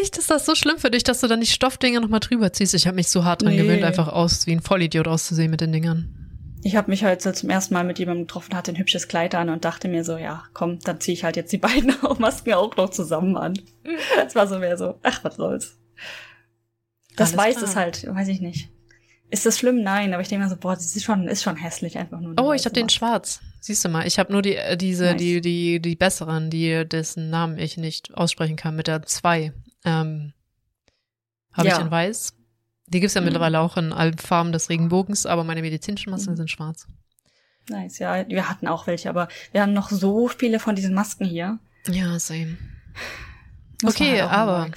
Echt? Ist das so schlimm für dich, dass du dann die Stoffdinger nochmal drüber ziehst? Ich habe mich so hart dran nee. gewöhnt, einfach aus wie ein Vollidiot auszusehen mit den Dingern. Ich habe mich halt so zum ersten Mal mit jemandem getroffen, hatte ein hübsches Kleid an und dachte mir so, ja, komm, dann ziehe ich halt jetzt die beiden Masken auch noch zusammen an. Es war so mehr so, ach, was soll's. Das Alles Weiß klar. ist halt, weiß ich nicht. Ist das schlimm? Nein, aber ich denke mir so, boah, das ist schon, ist schon hässlich einfach nur. Oh, ich habe den schwarz. Siehst du mal, ich habe nur die äh, diese nice. die die die besseren, die dessen Namen ich nicht aussprechen kann mit der 2. Ähm, habe ja. ich in weiß. Die gibt's ja mhm. mittlerweile auch in allen Farben des Regenbogens, aber meine medizinischen Masken mhm. sind schwarz. Nice, ja, wir hatten auch welche, aber wir haben noch so viele von diesen Masken hier. Ja, same. Muss okay, halt aber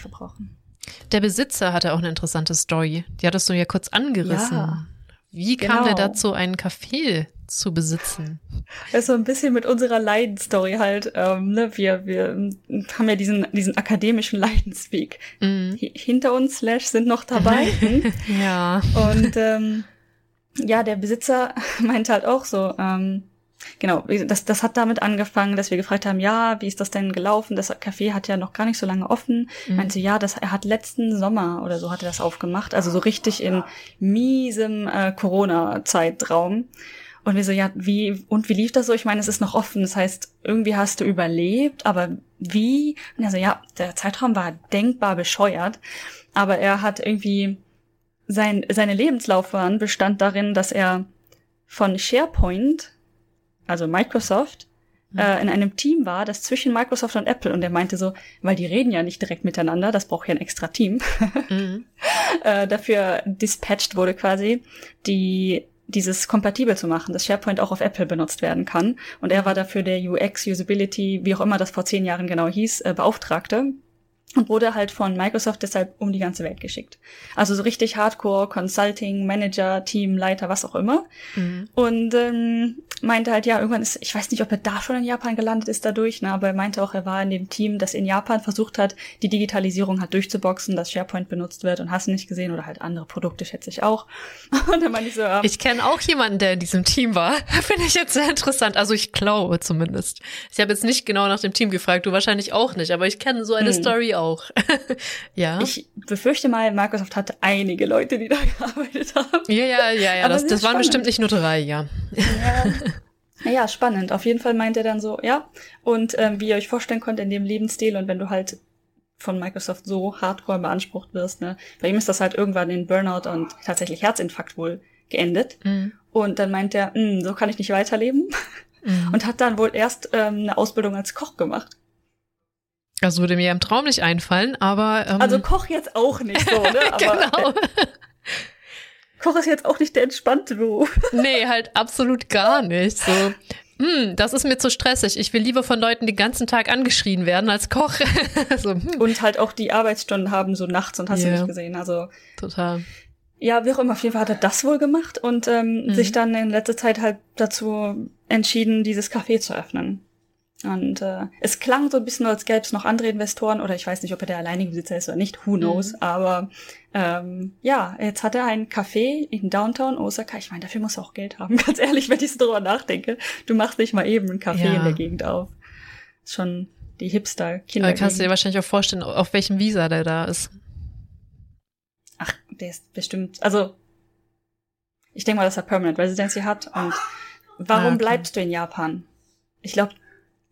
der Besitzer hatte auch eine interessante Story. Die hattest du ja kurz angerissen. Ja, Wie kam genau. der dazu, einen Café zu besitzen? Das ist so ein bisschen mit unserer Leidensstory halt. Ähm, ne? wir, wir haben ja diesen, diesen akademischen Leidensweg. Mhm. Hinter uns, Slash, sind noch dabei. ja. Und ähm, ja, der Besitzer meinte halt auch so, ähm, genau, das, das hat damit angefangen, dass wir gefragt haben, ja, wie ist das denn gelaufen? Das Café hat ja noch gar nicht so lange offen. Mhm. Meinte, ja, das, er hat letzten Sommer oder so hat er das aufgemacht, also so richtig in miesem äh, Corona-Zeitraum. Und wir so, ja, wie, und wie lief das so? Ich meine, es ist noch offen. Das heißt, irgendwie hast du überlebt, aber wie? Und er so, ja, der Zeitraum war denkbar bescheuert. Aber er hat irgendwie, sein, seine Lebenslaufbahn bestand darin, dass er von SharePoint also Microsoft, mhm. äh, in einem Team war, das zwischen Microsoft und Apple und er meinte so, weil die reden ja nicht direkt miteinander, das braucht ja ein extra Team. mhm. äh, dafür dispatched wurde quasi, die dieses kompatibel zu machen, dass SharePoint auch auf Apple benutzt werden kann. Und er war dafür der UX, Usability, wie auch immer das vor zehn Jahren genau hieß, äh, Beauftragte und wurde halt von Microsoft deshalb um die ganze Welt geschickt. Also so richtig Hardcore, Consulting, Manager, Teamleiter, was auch immer. Mhm. Und ähm, meinte halt, ja, irgendwann ist, ich weiß nicht, ob er da schon in Japan gelandet ist dadurch, ne, aber er meinte auch, er war in dem Team, das in Japan versucht hat, die Digitalisierung halt durchzuboxen, dass SharePoint benutzt wird und hast nicht gesehen oder halt andere Produkte, schätze ich auch. Und dann meinte ich so, ja. Ich kenne auch jemanden, der in diesem Team war. Finde ich jetzt sehr interessant. Also ich glaube zumindest. Ich habe jetzt nicht genau nach dem Team gefragt, du wahrscheinlich auch nicht, aber ich kenne so eine hm. Story auch. ja. Ich befürchte mal, Microsoft hatte einige Leute, die da gearbeitet haben. Ja, ja, ja, ja. das, das waren bestimmt nicht nur drei, ja. ja. Naja, spannend. Auf jeden Fall meint er dann so, ja. Und ähm, wie ihr euch vorstellen könnt, in dem Lebensstil und wenn du halt von Microsoft so hardcore beansprucht wirst, ne, bei ihm ist das halt irgendwann in Burnout und tatsächlich Herzinfarkt wohl geendet. Mhm. Und dann meint er, hm, so kann ich nicht weiterleben. Mhm. Und hat dann wohl erst ähm, eine Ausbildung als Koch gemacht. Das würde mir im Traum nicht einfallen, aber. Ähm, also Koch jetzt auch nicht so, ne? Aber, genau. Äh, Koch ist jetzt auch nicht der entspannte Beruf. nee, halt absolut gar nicht. So, hm, das ist mir zu stressig. Ich will lieber von Leuten den ganzen Tag angeschrien werden als Koch. so, hm. Und halt auch die Arbeitsstunden haben so nachts und hast yeah. du nicht gesehen. Also total. Ja, wie auch immer, auf jeden Fall hat er das wohl gemacht und ähm, mhm. sich dann in letzter Zeit halt dazu entschieden, dieses Café zu öffnen. Und äh, es klang so ein bisschen, als gäbe es noch andere Investoren oder ich weiß nicht, ob er der alleinige Besitzer ist oder nicht, who knows. Mhm. Aber ähm, ja, jetzt hat er ein Café in Downtown Osaka. Ich meine, dafür muss er auch Geld haben, ganz ehrlich, wenn ich so drüber nachdenke. Du machst nicht mal eben ein Café ja. in der Gegend auf. Ist schon die hipster kinder Aber kannst du dir wahrscheinlich auch vorstellen, auf welchem Visa der da ist. Ach, der ist bestimmt, also ich denke mal, dass er Permanent Residency hat. Und warum ah, okay. bleibst du in Japan? Ich glaube,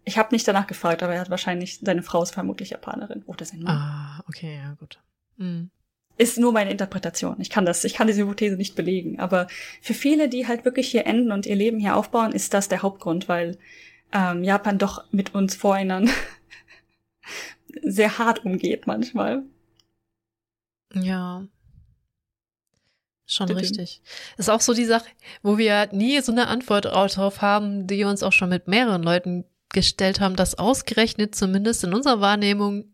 ich habe nicht danach gefragt, aber er hat wahrscheinlich, seine Frau ist vermutlich Japanerin oder sein Mann. Ah, okay, ja, gut. Mhm. Ist nur meine Interpretation. Ich kann das, ich kann diese Hypothese nicht belegen. Aber für viele, die halt wirklich hier enden und ihr Leben hier aufbauen, ist das der Hauptgrund, weil ähm, Japan doch mit uns Foreignern sehr hart umgeht manchmal. Ja, Schon Bitte. richtig. Ist auch so die Sache, wo wir nie so eine Antwort darauf haben, die uns auch schon mit mehreren Leuten gestellt haben, dass ausgerechnet zumindest in unserer Wahrnehmung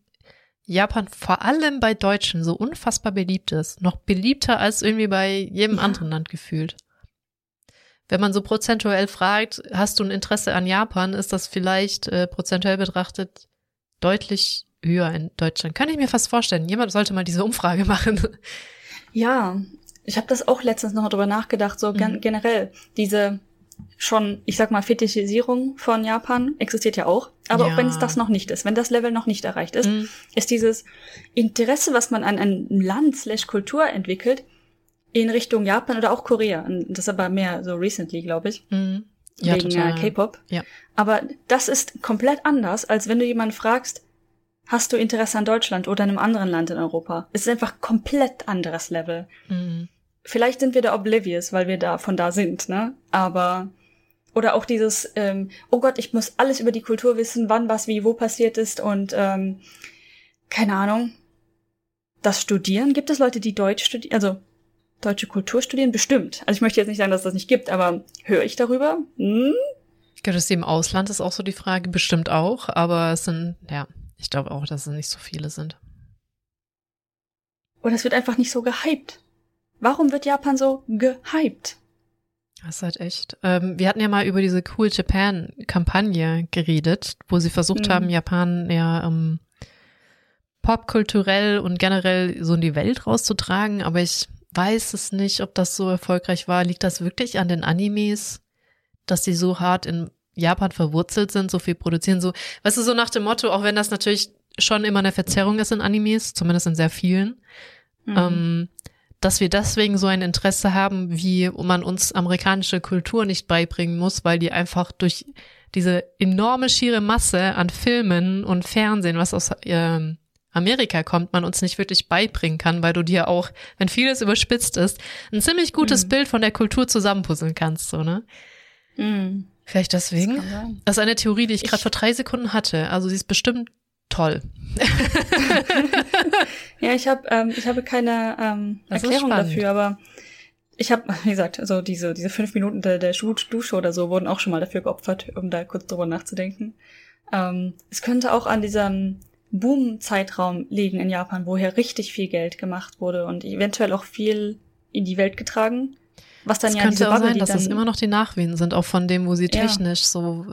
Japan vor allem bei Deutschen so unfassbar beliebt ist. Noch beliebter als irgendwie bei jedem ja. anderen Land gefühlt. Wenn man so prozentuell fragt, hast du ein Interesse an Japan, ist das vielleicht äh, prozentuell betrachtet deutlich höher in Deutschland. Kann ich mir fast vorstellen. Jemand sollte mal diese Umfrage machen. Ja, ich habe das auch letztens noch drüber nachgedacht, so mhm. generell diese schon, ich sag mal, Fetischisierung von Japan existiert ja auch. Aber ja. auch wenn es das noch nicht ist, wenn das Level noch nicht erreicht ist, mhm. ist dieses Interesse, was man an einem Land slash Kultur entwickelt, in Richtung Japan oder auch Korea. Das ist aber mehr so recently, glaube ich. Mhm. Ja, wegen äh, K-Pop. Ja. Aber das ist komplett anders, als wenn du jemanden fragst, hast du Interesse an Deutschland oder einem anderen Land in Europa? Es ist einfach komplett anderes Level. Mhm vielleicht sind wir da oblivious, weil wir da von da sind, ne? Aber oder auch dieses, ähm, oh Gott, ich muss alles über die Kultur wissen, wann was wie wo passiert ist und ähm, keine Ahnung. Das Studieren, gibt es Leute, die Deutsch studieren, also deutsche Kultur studieren? Bestimmt. Also ich möchte jetzt nicht sagen, dass das nicht gibt, aber höre ich darüber? Hm? Ich glaube, dass sie im Ausland ist auch so die Frage, bestimmt auch, aber es sind, ja, ich glaube auch, dass es nicht so viele sind. Oder es wird einfach nicht so gehypt. Warum wird Japan so gehypt? Das ist halt echt. Ähm, wir hatten ja mal über diese Cool Japan-Kampagne geredet, wo sie versucht mhm. haben, Japan ja ähm, popkulturell und generell so in die Welt rauszutragen, aber ich weiß es nicht, ob das so erfolgreich war. Liegt das wirklich an den Animes, dass die so hart in Japan verwurzelt sind, so viel produzieren, so, weißt du, so nach dem Motto, auch wenn das natürlich schon immer eine Verzerrung ist in Animes, zumindest in sehr vielen, mhm. ähm, dass wir deswegen so ein Interesse haben, wie man uns amerikanische Kultur nicht beibringen muss, weil die einfach durch diese enorme schiere Masse an Filmen und Fernsehen, was aus äh, Amerika kommt, man uns nicht wirklich beibringen kann, weil du dir auch, wenn vieles überspitzt ist, ein ziemlich gutes mhm. Bild von der Kultur zusammenpuzzeln kannst, so, ne? Mhm. Vielleicht deswegen. Das, das ist eine Theorie, die ich gerade vor drei Sekunden hatte. Also sie ist bestimmt toll. ja, ich habe ähm, ich habe keine ähm, Erklärung dafür, aber ich habe, wie gesagt, also diese diese fünf Minuten der, der Dusche oder so wurden auch schon mal dafür geopfert, um da kurz drüber nachzudenken. Ähm, es könnte auch an diesem Boom-Zeitraum liegen in Japan, woher richtig viel Geld gemacht wurde und eventuell auch viel in die Welt getragen. Was dann das ja könnte auch Bubble, sein, dass es immer noch die Nachwehen sind, auch von dem, wo sie technisch ja. so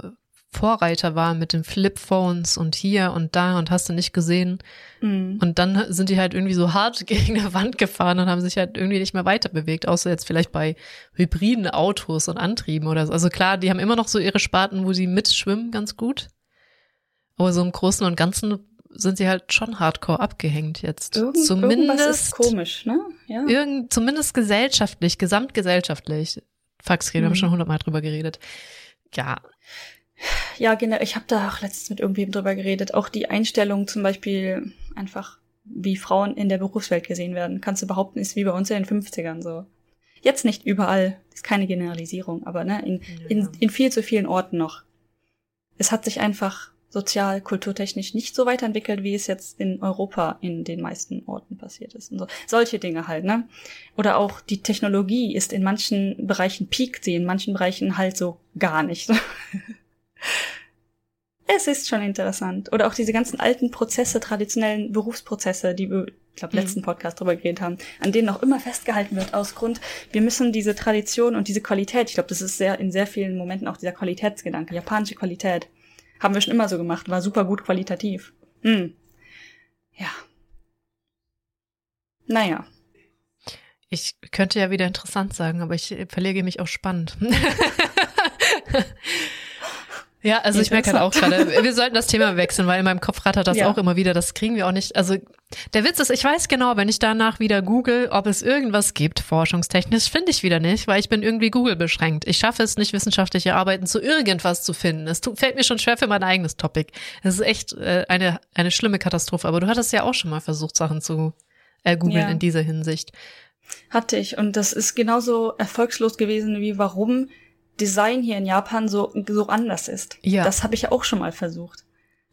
Vorreiter waren mit den Flipphones und hier und da und hast du nicht gesehen. Mhm. Und dann sind die halt irgendwie so hart gegen eine Wand gefahren und haben sich halt irgendwie nicht mehr weiter bewegt, außer jetzt vielleicht bei hybriden Autos und Antrieben oder so. Also klar, die haben immer noch so ihre Sparten, wo sie mitschwimmen, ganz gut. Aber so im Großen und Ganzen sind sie halt schon hardcore abgehängt jetzt. Irgend, zumindest ist komisch, ne? Ja. Irgend, zumindest gesellschaftlich, gesamtgesellschaftlich. Faxrede, mhm. wir haben schon hundertmal drüber geredet. Ja. Ja, genau. Ich habe da auch letztens mit irgendwem drüber geredet. Auch die Einstellung zum Beispiel einfach, wie Frauen in der Berufswelt gesehen werden, kannst du behaupten, ist wie bei uns in den 50ern so. Jetzt nicht überall, ist keine Generalisierung, aber ne, in, ja. in, in viel zu vielen Orten noch. Es hat sich einfach sozial, kulturtechnisch nicht so weiterentwickelt, wie es jetzt in Europa in den meisten Orten passiert ist. Und so. Solche Dinge halt, ne? Oder auch die Technologie ist in manchen Bereichen piekt sie, in manchen Bereichen halt so gar nicht. es ist schon interessant. Oder auch diese ganzen alten Prozesse, traditionellen Berufsprozesse, die wir, ich glaube, letzten mhm. Podcast drüber geredet haben, an denen noch immer festgehalten wird aus Grund, wir müssen diese Tradition und diese Qualität, ich glaube, das ist sehr in sehr vielen Momenten auch dieser Qualitätsgedanke, japanische Qualität, haben wir schon immer so gemacht, war super gut qualitativ. Hm. Ja. Naja. Ich könnte ja wieder interessant sagen, aber ich verlege mich auch spannend. Ja, also ich merke halt auch gerade, wir sollten das Thema wechseln, weil in meinem Kopf rattert das ja. auch immer wieder. Das kriegen wir auch nicht. Also der Witz ist, ich weiß genau, wenn ich danach wieder google, ob es irgendwas gibt, forschungstechnisch, finde ich wieder nicht, weil ich bin irgendwie Google beschränkt. Ich schaffe es nicht, wissenschaftliche Arbeiten zu irgendwas zu finden. Es tut, fällt mir schon schwer für mein eigenes Topic. Es ist echt äh, eine, eine schlimme Katastrophe. Aber du hattest ja auch schon mal versucht, Sachen zu äh, googeln ja. in dieser Hinsicht. Hatte ich. Und das ist genauso erfolgslos gewesen wie warum Design hier in Japan so, so anders ist. Ja. Das habe ich ja auch schon mal versucht.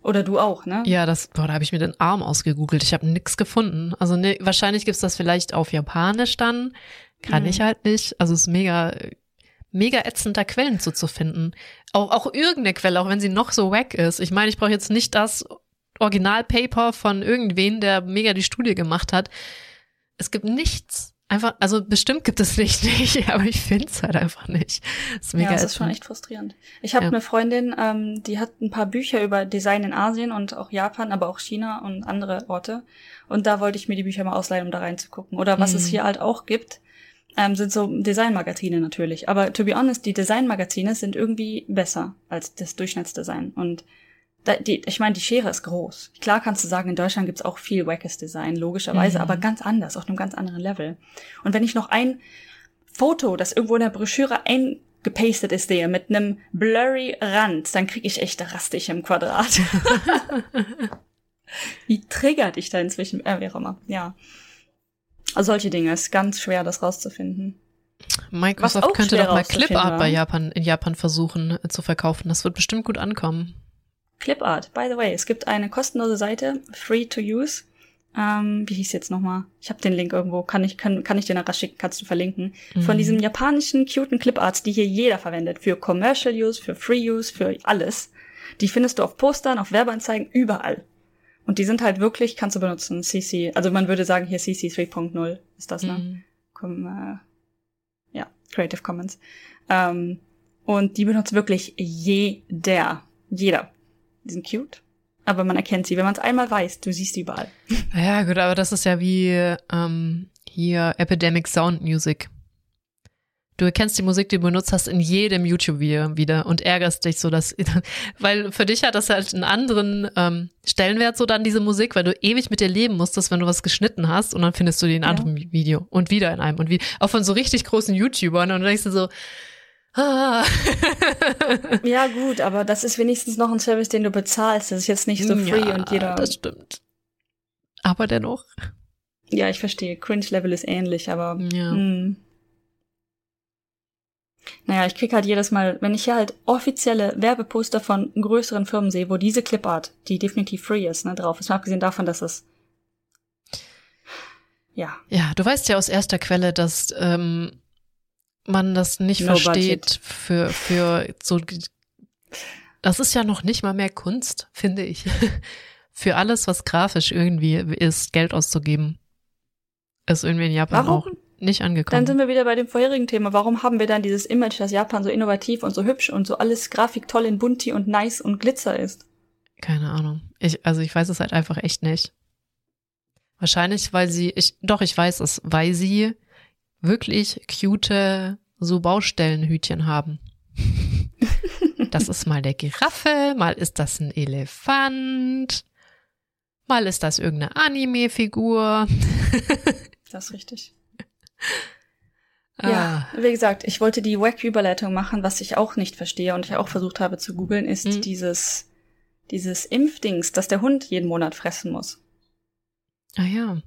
Oder du auch, ne? Ja, das, boah, da habe ich mir den Arm ausgegoogelt. Ich habe nix gefunden. Also ne, wahrscheinlich gibt's das vielleicht auf Japanisch dann. Kann mhm. ich halt nicht. Also es ist mega, mega ätzend, da Quellen zuzufinden. Auch, auch irgendeine Quelle, auch wenn sie noch so wack ist. Ich meine, ich brauche jetzt nicht das Originalpaper von irgendwen, der mega die Studie gemacht hat. Es gibt nichts. Einfach, also bestimmt gibt es nicht, nicht aber ich finde es halt einfach nicht. Das ist mega ja, das ist schon echt frustrierend. Ich habe ja. eine Freundin, ähm, die hat ein paar Bücher über Design in Asien und auch Japan, aber auch China und andere Orte. Und da wollte ich mir die Bücher mal ausleihen, um da reinzugucken. Oder was mhm. es hier halt auch gibt, ähm, sind so Designmagazine natürlich. Aber to be honest, die Designmagazine sind irgendwie besser als das Durchschnittsdesign. Und da, die, ich meine, die Schere ist groß. Klar kannst du sagen, in Deutschland gibt's auch viel wackes Design, logischerweise, mhm. aber ganz anders, auf einem ganz anderen Level. Und wenn ich noch ein Foto, das irgendwo in der Broschüre eingepastet ist, sehe, mit einem blurry Rand, dann krieg ich echt rastig im Quadrat. Wie triggert dich da inzwischen? Äh, wie auch immer, ja. Also solche Dinge, ist ganz schwer, das rauszufinden. Microsoft könnte doch mal Clipart bei Japan, in Japan versuchen äh, zu verkaufen. Das wird bestimmt gut ankommen. Clipart, by the way, es gibt eine kostenlose Seite, free to use. Ähm, wie hieß jetzt nochmal? Ich habe den Link irgendwo, kann ich, kann, kann ich dir nachher schicken, kannst du verlinken. Mhm. Von diesen japanischen cuten Cliparts, die hier jeder verwendet. Für Commercial Use, für Free Use, für alles. Die findest du auf Postern, auf Werbeanzeigen, überall. Und die sind halt wirklich, kannst du benutzen, CC, also man würde sagen hier CC 3.0 ist das, ne? Mhm. Com, äh, ja, Creative Commons. Ähm, und die benutzt wirklich jeder. Jeder. Die sind cute. Aber man erkennt sie. Wenn man es einmal weiß, du siehst sie überall. Ja, gut, aber das ist ja wie ähm, hier Epidemic Sound Music. Du erkennst die Musik, die du benutzt hast, in jedem YouTube-Video wieder und ärgerst dich so, dass, weil für dich hat das halt einen anderen ähm, Stellenwert, so dann diese Musik, weil du ewig mit dir leben musstest, wenn du was geschnitten hast und dann findest du die in einem ja. anderen Video und wieder in einem und wie, auch von so richtig großen YouTubern und dann denkst du so, Ah. ja, gut, aber das ist wenigstens noch ein Service, den du bezahlst. Das ist jetzt nicht so free ja, und jeder. Das stimmt. Aber dennoch. Ja, ich verstehe. Cringe-Level ist ähnlich, aber. Ja. Mh. Hm. Naja, ich krieg halt jedes Mal, wenn ich hier halt offizielle Werbeposter von größeren Firmen sehe, wo diese Clipart, die definitiv free ist, ne, drauf ist, mal abgesehen davon, dass es ja. Ja, du weißt ja aus erster Quelle, dass ähm, man das nicht no versteht budget. für für so das ist ja noch nicht mal mehr Kunst, finde ich. für alles, was grafisch irgendwie ist, Geld auszugeben. Ist irgendwie in Japan Warum? auch nicht angekommen. Dann sind wir wieder bei dem vorherigen Thema. Warum haben wir dann dieses Image, dass Japan so innovativ und so hübsch und so alles Grafik toll in Bunti und nice und Glitzer ist? Keine Ahnung. Ich, also ich weiß es halt einfach echt nicht. Wahrscheinlich, weil sie, ich, doch, ich weiß es, weil sie wirklich cute so Baustellenhütchen haben. das ist mal der Giraffe, mal ist das ein Elefant, mal ist das irgendeine Anime-Figur. das ist richtig. Ja, ah. wie gesagt, ich wollte die Wack-Überleitung machen, was ich auch nicht verstehe und ich auch versucht habe zu googeln, ist mhm. dieses, dieses Impfdings, das der Hund jeden Monat fressen muss. Ah ja.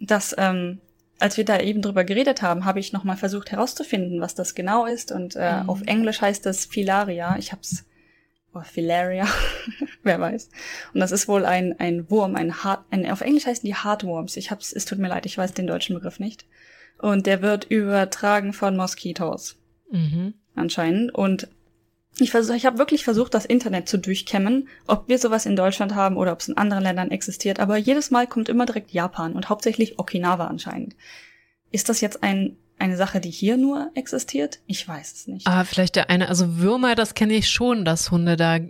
Das, ähm, als wir da eben drüber geredet haben, habe ich nochmal versucht herauszufinden, was das genau ist. Und äh, mhm. auf Englisch heißt es Filaria. Ich hab's. Oh, Filaria, wer weiß. Und das ist wohl ein, ein Wurm, ein Hart, ein, auf Englisch heißen die Heartworms. Ich hab's, es tut mir leid, ich weiß den deutschen Begriff nicht. Und der wird übertragen von Moskitos. Mhm. Anscheinend. Und ich versuche, ich habe wirklich versucht, das Internet zu durchkämmen, ob wir sowas in Deutschland haben oder ob es in anderen Ländern existiert. Aber jedes Mal kommt immer direkt Japan und hauptsächlich Okinawa anscheinend. Ist das jetzt ein, eine Sache, die hier nur existiert? Ich weiß es nicht. Ah, vielleicht der eine, also Würmer, das kenne ich schon, dass Hunde da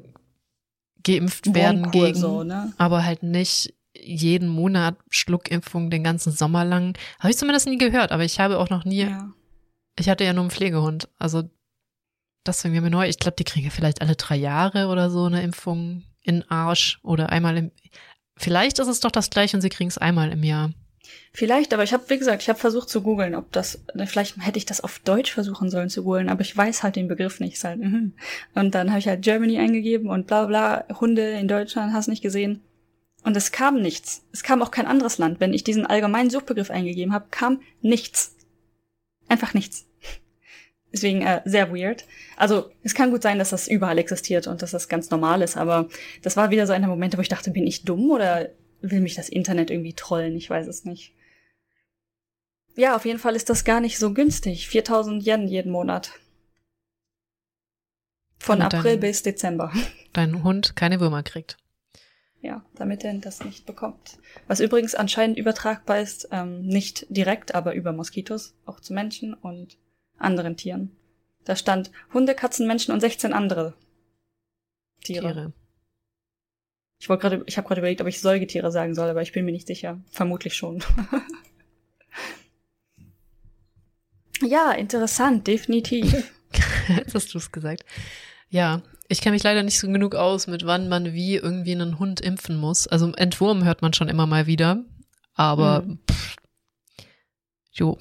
geimpft werden gegen, so, ne? aber halt nicht jeden Monat Schluckimpfung den ganzen Sommer lang. Habe ich zumindest nie gehört, aber ich habe auch noch nie. Ja. Ich hatte ja nur einen Pflegehund, also das wäre mir neu. Ich glaube, die kriegen vielleicht alle drei Jahre oder so eine Impfung in Arsch oder einmal im. Vielleicht ist es doch das gleiche und sie kriegen es einmal im Jahr. Vielleicht, aber ich habe, wie gesagt, ich habe versucht zu googeln, ob das, vielleicht hätte ich das auf Deutsch versuchen sollen zu googeln, aber ich weiß halt den Begriff nicht. Halt, mhm. Und dann habe ich halt Germany eingegeben und bla bla, Hunde in Deutschland, hast nicht gesehen. Und es kam nichts. Es kam auch kein anderes Land. Wenn ich diesen allgemeinen Suchbegriff eingegeben habe, kam nichts. Einfach nichts. Deswegen äh, sehr weird. Also es kann gut sein, dass das überall existiert und dass das ganz normal ist, aber das war wieder so einer Moment, wo ich dachte, bin ich dumm oder will mich das Internet irgendwie trollen? Ich weiß es nicht. Ja, auf jeden Fall ist das gar nicht so günstig. 4000 Yen jeden Monat. Von und April dein, bis Dezember. Dein Hund keine Würmer kriegt. Ja, damit er das nicht bekommt. Was übrigens anscheinend übertragbar ist, ähm, nicht direkt, aber über Moskitos, auch zu Menschen und anderen Tieren. Da stand Hunde, Katzen, Menschen und 16 andere Tiere. Tiere. Ich wollte gerade, ich habe gerade überlegt, ob ich Säugetiere sagen soll, aber ich bin mir nicht sicher. Vermutlich schon. ja, interessant, definitiv. Jetzt hast du es gesagt. Ja, ich kenne mich leider nicht so genug aus, mit wann man wie irgendwie einen Hund impfen muss. Also Entwurm hört man schon immer mal wieder, aber mhm. pff, jo.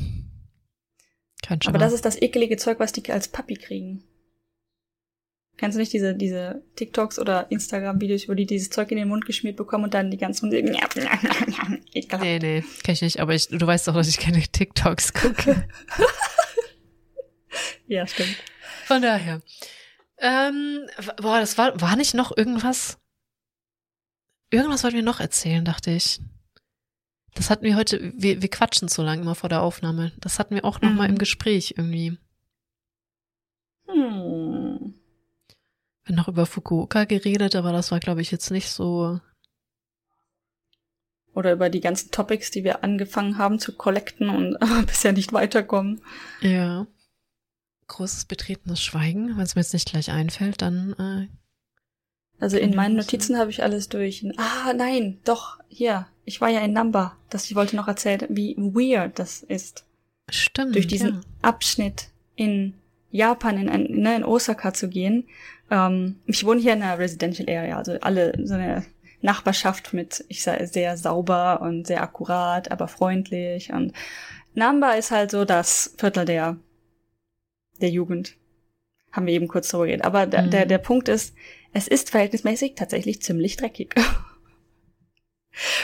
Kein Schimmer. Aber das ist das ekelige Zeug, was die als Papi kriegen. Kennst du nicht diese, diese TikToks oder Instagram-Videos, wo die dieses Zeug in den Mund geschmiert bekommen und dann die ganzen Hunde. nee, nee, kenn ich nicht, aber ich, du weißt doch, dass ich keine TikToks gucke. ja, stimmt. Von daher. Ähm, boah, das war, war nicht noch irgendwas? Irgendwas wollten wir noch erzählen, dachte ich. Das hatten wir heute, wir, wir quatschen so lange immer vor der Aufnahme. Das hatten wir auch noch mhm. mal im Gespräch irgendwie. Hm. Wir haben noch über Fukuoka geredet, aber das war, glaube ich, jetzt nicht so. Oder über die ganzen Topics, die wir angefangen haben zu collecten und aber bisher nicht weiterkommen. Ja großes betretenes Schweigen. Wenn es mir jetzt nicht gleich einfällt, dann. Äh, also in meinen Notizen habe ich alles durch. Ah, nein, doch, hier. Ich war ja in Number. Das ich wollte noch erzählen, wie weird das ist. Stimmt. Durch diesen ja. Abschnitt in Japan, in, in, ne, in Osaka zu gehen. Ähm, ich wohne hier in einer Residential Area, also alle so eine Nachbarschaft mit, ich sage, sehr sauber und sehr akkurat, aber freundlich. Und Namba ist halt so das Viertel der der Jugend. Haben wir eben kurz darüber geredet. Aber der, mhm. der, der Punkt ist, es ist verhältnismäßig tatsächlich ziemlich dreckig.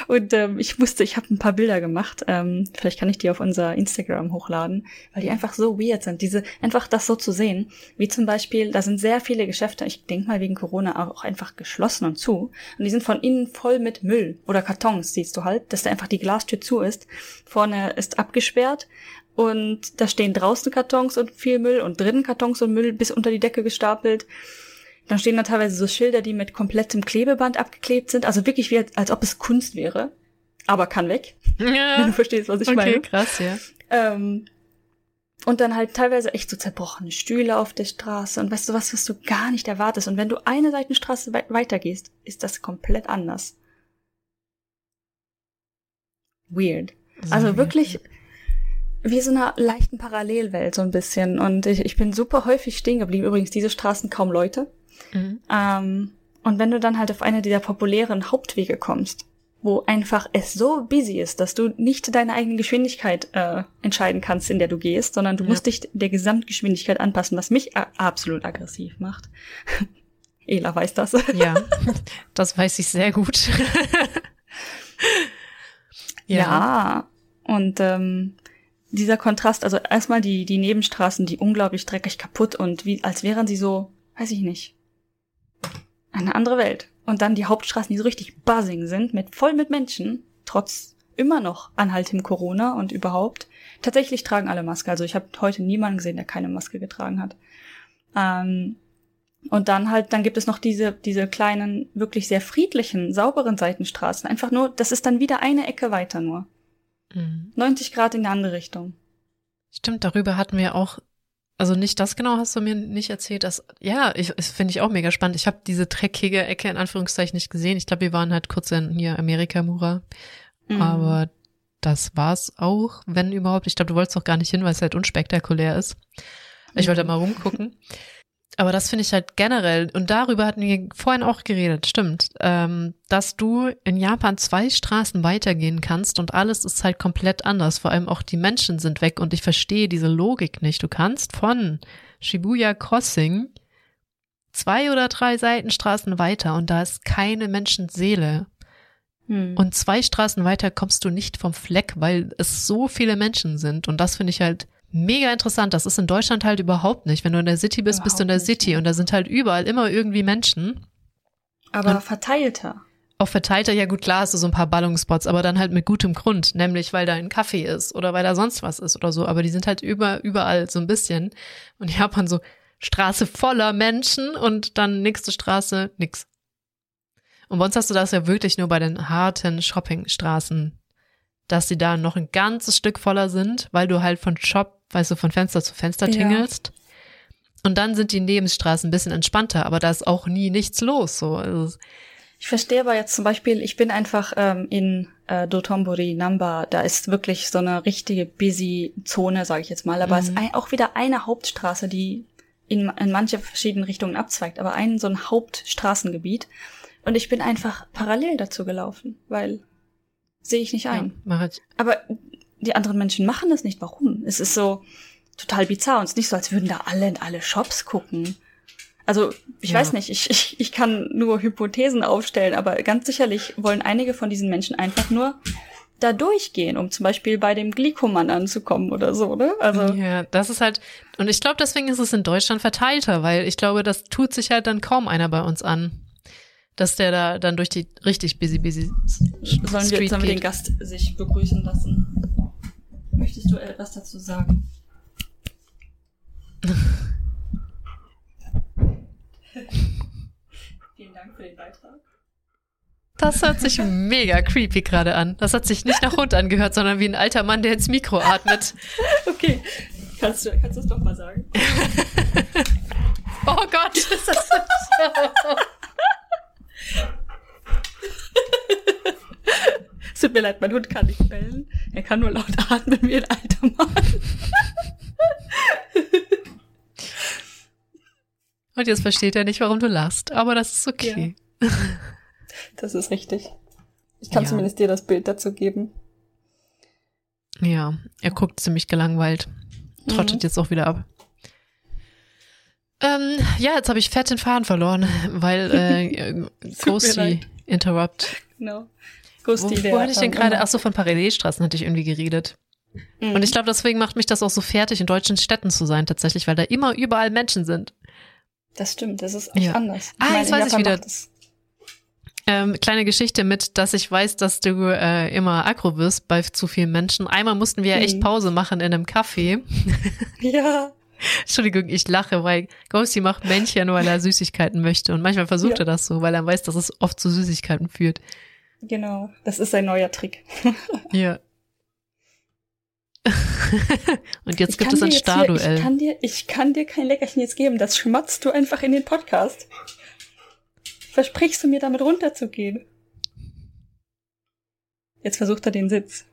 Und ähm, ich musste, ich habe ein paar Bilder gemacht. Ähm, vielleicht kann ich die auf unser Instagram hochladen, weil die einfach so weird sind. Diese einfach das so zu sehen, wie zum Beispiel, da sind sehr viele Geschäfte. Ich denke mal wegen Corona auch einfach geschlossen und zu. Und die sind von innen voll mit Müll oder Kartons. Siehst du halt, dass da einfach die Glastür zu ist. Vorne ist abgesperrt und da stehen draußen Kartons und viel Müll und drinnen Kartons und Müll bis unter die Decke gestapelt. Dann stehen da teilweise so Schilder, die mit komplettem Klebeband abgeklebt sind. Also wirklich wie, als ob es Kunst wäre. Aber kann weg. Ja. Wenn du verstehst, was ich okay, meine. krass, ja. Ähm, und dann halt teilweise echt so zerbrochene Stühle auf der Straße und weißt du was, was du gar nicht erwartest. Und wenn du eine Seitenstraße we weitergehst, ist das komplett anders. Weird. So also wirklich wie so einer leichten Parallelwelt so ein bisschen. Und ich, ich bin super häufig stehen geblieben. Übrigens, diese Straßen kaum Leute. Mhm. Ähm, und wenn du dann halt auf eine dieser populären Hauptwege kommst, wo einfach es so busy ist, dass du nicht deine eigene Geschwindigkeit äh, entscheiden kannst, in der du gehst, sondern du ja. musst dich der Gesamtgeschwindigkeit anpassen, was mich absolut aggressiv macht. Ela weiß das. Ja, das weiß ich sehr gut. ja. ja. und ähm, dieser Kontrast, also erstmal die, die Nebenstraßen, die unglaublich dreckig kaputt und wie, als wären sie so, weiß ich nicht, eine andere Welt. Und dann die Hauptstraßen, die so richtig buzzing sind, mit voll mit Menschen, trotz immer noch anhaltendem Corona und überhaupt. Tatsächlich tragen alle Maske. Also ich habe heute niemanden gesehen, der keine Maske getragen hat. Ähm, und dann halt, dann gibt es noch diese, diese kleinen, wirklich sehr friedlichen, sauberen Seitenstraßen. Einfach nur, das ist dann wieder eine Ecke weiter nur. Mhm. 90 Grad in die andere Richtung. Stimmt, darüber hatten wir auch also nicht das genau hast du mir nicht erzählt. Dass, ja, ich, das finde ich auch mega spannend. Ich habe diese dreckige Ecke in Anführungszeichen nicht gesehen. Ich glaube, wir waren halt kurz in hier Amerika, Mura. Mhm. Aber das war's auch, wenn überhaupt. Ich glaube, du wolltest doch gar nicht hin, weil es halt unspektakulär ist. Ich wollte mhm. mal rumgucken. Aber das finde ich halt generell, und darüber hatten wir vorhin auch geredet, stimmt, ähm, dass du in Japan zwei Straßen weitergehen kannst und alles ist halt komplett anders. Vor allem auch die Menschen sind weg und ich verstehe diese Logik nicht. Du kannst von Shibuya Crossing zwei oder drei Seitenstraßen weiter und da ist keine Menschenseele. Hm. Und zwei Straßen weiter kommst du nicht vom Fleck, weil es so viele Menschen sind. Und das finde ich halt mega interessant. Das ist in Deutschland halt überhaupt nicht. Wenn du in der City bist, überhaupt bist du in der City und da sind halt überall immer irgendwie Menschen. Aber und verteilter. Auch verteilter, ja gut, klar hast du so ein paar Ballungspots, aber dann halt mit gutem Grund, nämlich weil da ein Kaffee ist oder weil da sonst was ist oder so. Aber die sind halt über, überall so ein bisschen. Und Japan so Straße voller Menschen und dann nächste Straße nix. Und bei uns hast du das ja wirklich nur bei den harten Shoppingstraßen, dass sie da noch ein ganzes Stück voller sind, weil du halt von Shop weißt du, von Fenster zu Fenster tingelst. Ja. Und dann sind die Nebenstraßen ein bisschen entspannter, aber da ist auch nie nichts los. So. Also, ich verstehe aber jetzt zum Beispiel, ich bin einfach ähm, in äh, Dotonbori, Namba, da ist wirklich so eine richtige busy Zone, sage ich jetzt mal. Aber mhm. es ist ein, auch wieder eine Hauptstraße, die in, in manche verschiedene Richtungen abzweigt, aber ein so ein Hauptstraßengebiet. Und ich bin einfach parallel dazu gelaufen, weil sehe ich nicht ein. Ja, aber die anderen Menschen machen das nicht. Warum? Es ist so total bizarr und es ist nicht so, als würden da alle in alle Shops gucken. Also, ich ja. weiß nicht, ich, ich, ich kann nur Hypothesen aufstellen, aber ganz sicherlich wollen einige von diesen Menschen einfach nur da durchgehen, um zum Beispiel bei dem Glikoman anzukommen oder so, ne? Also. Ja, das ist halt, und ich glaube, deswegen ist es in Deutschland verteilter, weil ich glaube, das tut sich halt dann kaum einer bei uns an. Dass der da dann durch die richtig busy, busy Sollen wir, sollen wir den Gast sich begrüßen lassen? Möchtest du etwas dazu sagen? Vielen Dank für den Beitrag. Das hört sich mega creepy gerade an. Das hat sich nicht nach Hund angehört, sondern wie ein alter Mann, der ins Mikro atmet. Okay. Kannst du, kannst du es doch mal sagen? oh Gott, ist das so Es tut mir leid, mein Hund kann nicht bellen. Er kann nur laut atmen wie ein alter Mann. Und jetzt versteht er nicht, warum du lachst. Aber das ist okay. Ja. Das ist richtig. Ich kann ja. zumindest dir das Bild dazu geben. Ja, er guckt ziemlich gelangweilt. Trottet mhm. jetzt auch wieder ab. Ähm, ja, jetzt habe ich fett den Faden verloren, weil äh, Ghosty Interrupt. Genau. Gusti, wo, wo hatte ich denn gerade? Ach so, von Parallelstraßen hatte ich irgendwie geredet. Mhm. Und ich glaube, deswegen macht mich das auch so fertig, in deutschen Städten zu sein, tatsächlich, weil da immer überall Menschen sind. Das stimmt, das ist auch ja. anders. Ich ah, meine, jetzt weiß ich wieder. Ähm, kleine Geschichte mit, dass ich weiß, dass du äh, immer aggro wirst bei zu vielen Menschen. Einmal mussten wir ja echt mhm. Pause machen in einem Café. Ja. Entschuldigung, ich lache, weil Ghosty macht Männchen, weil er Süßigkeiten möchte. Und manchmal versucht ja. er das so, weil er weiß, dass es oft zu Süßigkeiten führt. Genau, das ist ein neuer Trick. ja. Und jetzt ich gibt es ein Starduell. Ich kann, dir, ich kann dir kein Leckerchen jetzt geben, das schmatzt du einfach in den Podcast. Versprichst du mir damit runterzugehen? Jetzt versucht er den Sitz.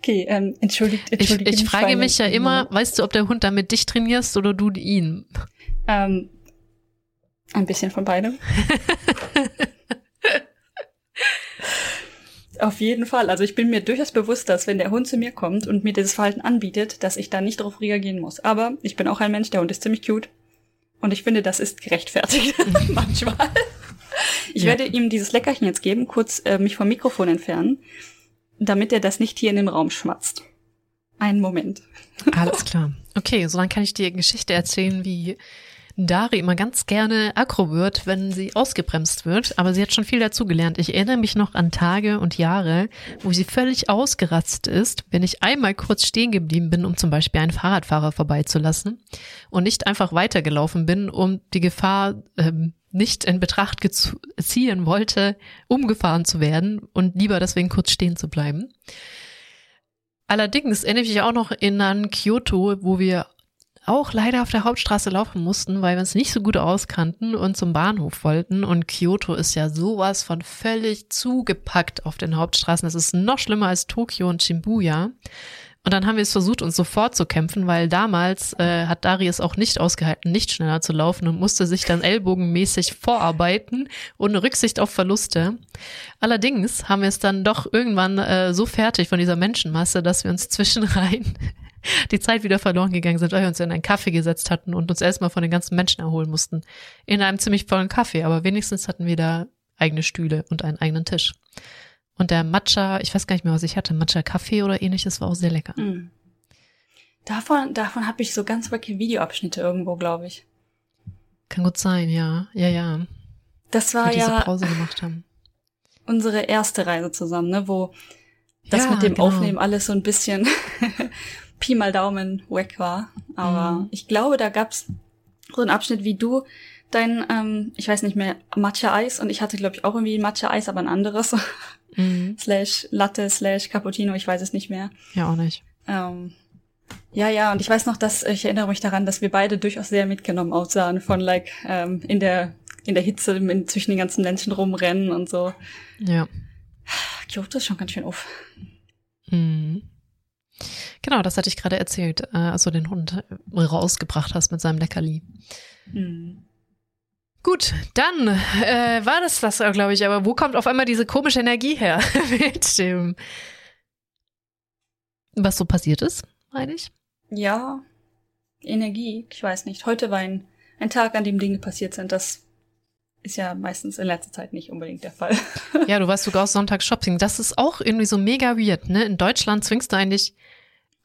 Okay, ähm, entschuldigt, entschuldigt. Ich, ich frage mich ja immer, weißt du, ob der Hund damit dich trainierst oder du ihn? Ähm, ein bisschen von beidem. Auf jeden Fall. Also ich bin mir durchaus bewusst, dass wenn der Hund zu mir kommt und mir dieses Verhalten anbietet, dass ich da nicht darauf reagieren muss. Aber ich bin auch ein Mensch, der Hund ist ziemlich cute. Und ich finde, das ist gerechtfertigt manchmal. Ich ja. werde ihm dieses Leckerchen jetzt geben, kurz äh, mich vom Mikrofon entfernen, damit er das nicht hier in den Raum schmatzt. Einen Moment. Alles klar. Okay, so dann kann ich dir Geschichte erzählen, wie Dari immer ganz gerne aggro wird, wenn sie ausgebremst wird, aber sie hat schon viel dazugelernt. Ich erinnere mich noch an Tage und Jahre, wo sie völlig ausgeratzt ist, wenn ich einmal kurz stehen geblieben bin, um zum Beispiel einen Fahrradfahrer vorbeizulassen und nicht einfach weitergelaufen bin, um die Gefahr ähm, nicht in Betracht ziehen wollte, umgefahren zu werden und lieber deswegen kurz stehen zu bleiben. Allerdings erinnere ich mich auch noch in an Kyoto, wo wir auch leider auf der Hauptstraße laufen mussten, weil wir uns nicht so gut auskannten und zum Bahnhof wollten. Und Kyoto ist ja sowas von völlig zugepackt auf den Hauptstraßen. Das ist noch schlimmer als Tokio und Shibuya. Und dann haben wir es versucht, uns sofort zu kämpfen, weil damals äh, hat Darius auch nicht ausgehalten, nicht schneller zu laufen und musste sich dann ellbogenmäßig vorarbeiten, ohne Rücksicht auf Verluste. Allerdings haben wir es dann doch irgendwann äh, so fertig von dieser Menschenmasse, dass wir uns zwischenrein die Zeit wieder verloren gegangen sind, weil wir uns in einen Kaffee gesetzt hatten und uns erstmal von den ganzen Menschen erholen mussten. In einem ziemlich vollen Kaffee, aber wenigstens hatten wir da eigene Stühle und einen eigenen Tisch. Und der Matcha, ich weiß gar nicht mehr, was ich hatte, Matcha-Kaffee oder ähnliches, war auch sehr lecker. Mm. Davon, davon habe ich so ganz wackige Videoabschnitte irgendwo, glaube ich. Kann gut sein, ja, ja, ja. Das war ja Pause gemacht haben. unsere erste Reise zusammen, ne, wo das ja, mit dem genau. Aufnehmen alles so ein bisschen Pi mal Daumen weg war. Aber mhm. ich glaube, da gab's so einen Abschnitt wie du, dein, ähm, ich weiß nicht mehr, Matcha-Eis und ich hatte, glaube ich, auch irgendwie Matcha-Eis, aber ein anderes. Mhm. slash Latte, slash Cappuccino, ich weiß es nicht mehr. Ja, auch nicht. Ähm, ja, ja, und ich weiß noch, dass, ich erinnere mich daran, dass wir beide durchaus sehr mitgenommen aussahen von like, ähm, in der, in der Hitze in, zwischen den ganzen Menschen rumrennen und so. Ja. Kyoto ist schon ganz schön auf. Mhm. Genau, das hatte ich gerade erzählt, äh, als du den Hund rausgebracht hast mit seinem Leckerli. Mhm. Gut, dann äh, war das das, glaube ich. Aber wo kommt auf einmal diese komische Energie her mit dem, was so passiert ist, meine ich? Ja, Energie. Ich weiß nicht. Heute war ein, ein Tag, an dem Dinge passiert sind. Das ist ja meistens in letzter Zeit nicht unbedingt der Fall. ja, du warst sogar aus Sonntag Shopping. Das ist auch irgendwie so mega weird, ne? In Deutschland zwingst du eigentlich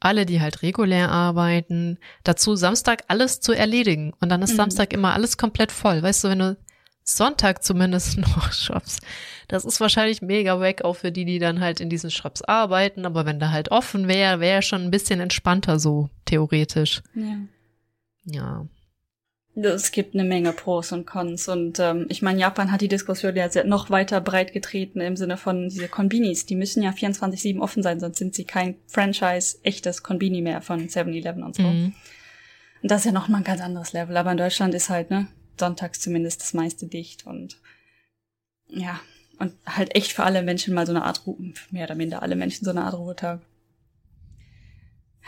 alle, die halt regulär arbeiten, dazu Samstag alles zu erledigen. Und dann ist mhm. Samstag immer alles komplett voll. Weißt du, wenn du Sonntag zumindest noch shops, das ist wahrscheinlich mega weg, auch für die, die dann halt in diesen Shops arbeiten. Aber wenn da halt offen wäre, wäre schon ein bisschen entspannter so, theoretisch. Ja. Ja es gibt eine Menge Pros und Cons und ähm, ich meine, Japan hat die Diskussion ja noch weiter breit getreten im Sinne von diese Konbinis, die müssen ja 24/7 offen sein, sonst sind sie kein Franchise echtes Konbini mehr von 7-Eleven und so. Mhm. Und das ist ja noch mal ein ganz anderes Level, aber in Deutschland ist halt ne sonntags zumindest das meiste dicht und ja und halt echt für alle Menschen mal so eine Art Ruhe, mehr oder minder alle Menschen so eine Art Ruhetag.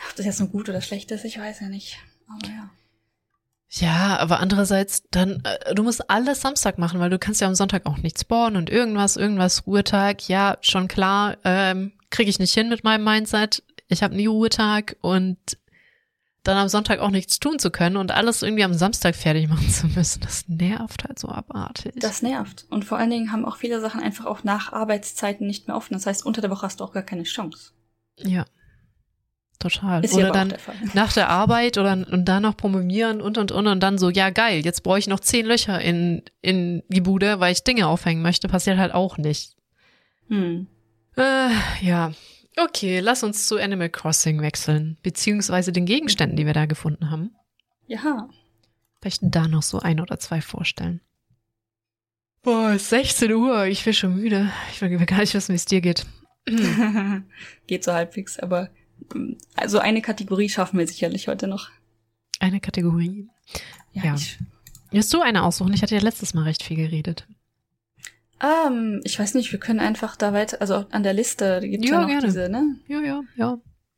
Ob das jetzt nur gut oder schlecht ist, ich weiß ja nicht, aber ja. Ja, aber andererseits, dann, äh, du musst alles Samstag machen, weil du kannst ja am Sonntag auch nicht spawnen und irgendwas, irgendwas, Ruhetag, ja, schon klar, ähm, kriege ich nicht hin mit meinem Mindset. Ich habe nie Ruhetag und dann am Sonntag auch nichts tun zu können und alles irgendwie am Samstag fertig machen zu müssen. Das nervt halt so abartig. Das nervt. Und vor allen Dingen haben auch viele Sachen einfach auch nach Arbeitszeiten nicht mehr offen. Das heißt, unter der Woche hast du auch gar keine Chance. Ja. Total. Ist oder dann nach der Arbeit oder und dann noch promovieren und und und und dann so, ja geil, jetzt brauche ich noch zehn Löcher in, in die Bude, weil ich Dinge aufhängen möchte. Passiert halt auch nicht. Hm. Äh, ja, Okay, lass uns zu Animal Crossing wechseln, beziehungsweise den Gegenständen, die wir da gefunden haben. Ja. Vielleicht da noch so ein oder zwei vorstellen. Boah, es ist 16 Uhr, ich bin schon müde. Ich will gar nicht wissen, wie es dir geht. geht so halbwegs, aber also eine Kategorie schaffen wir sicherlich heute noch. Eine Kategorie? Ja. ja. Willst du eine aussuchen? Ich hatte ja letztes Mal recht viel geredet. Ähm, ich weiß nicht, wir können einfach da weiter, also an der Liste gibt ja, ja noch gerne. diese, ne? Ja, ja, ja.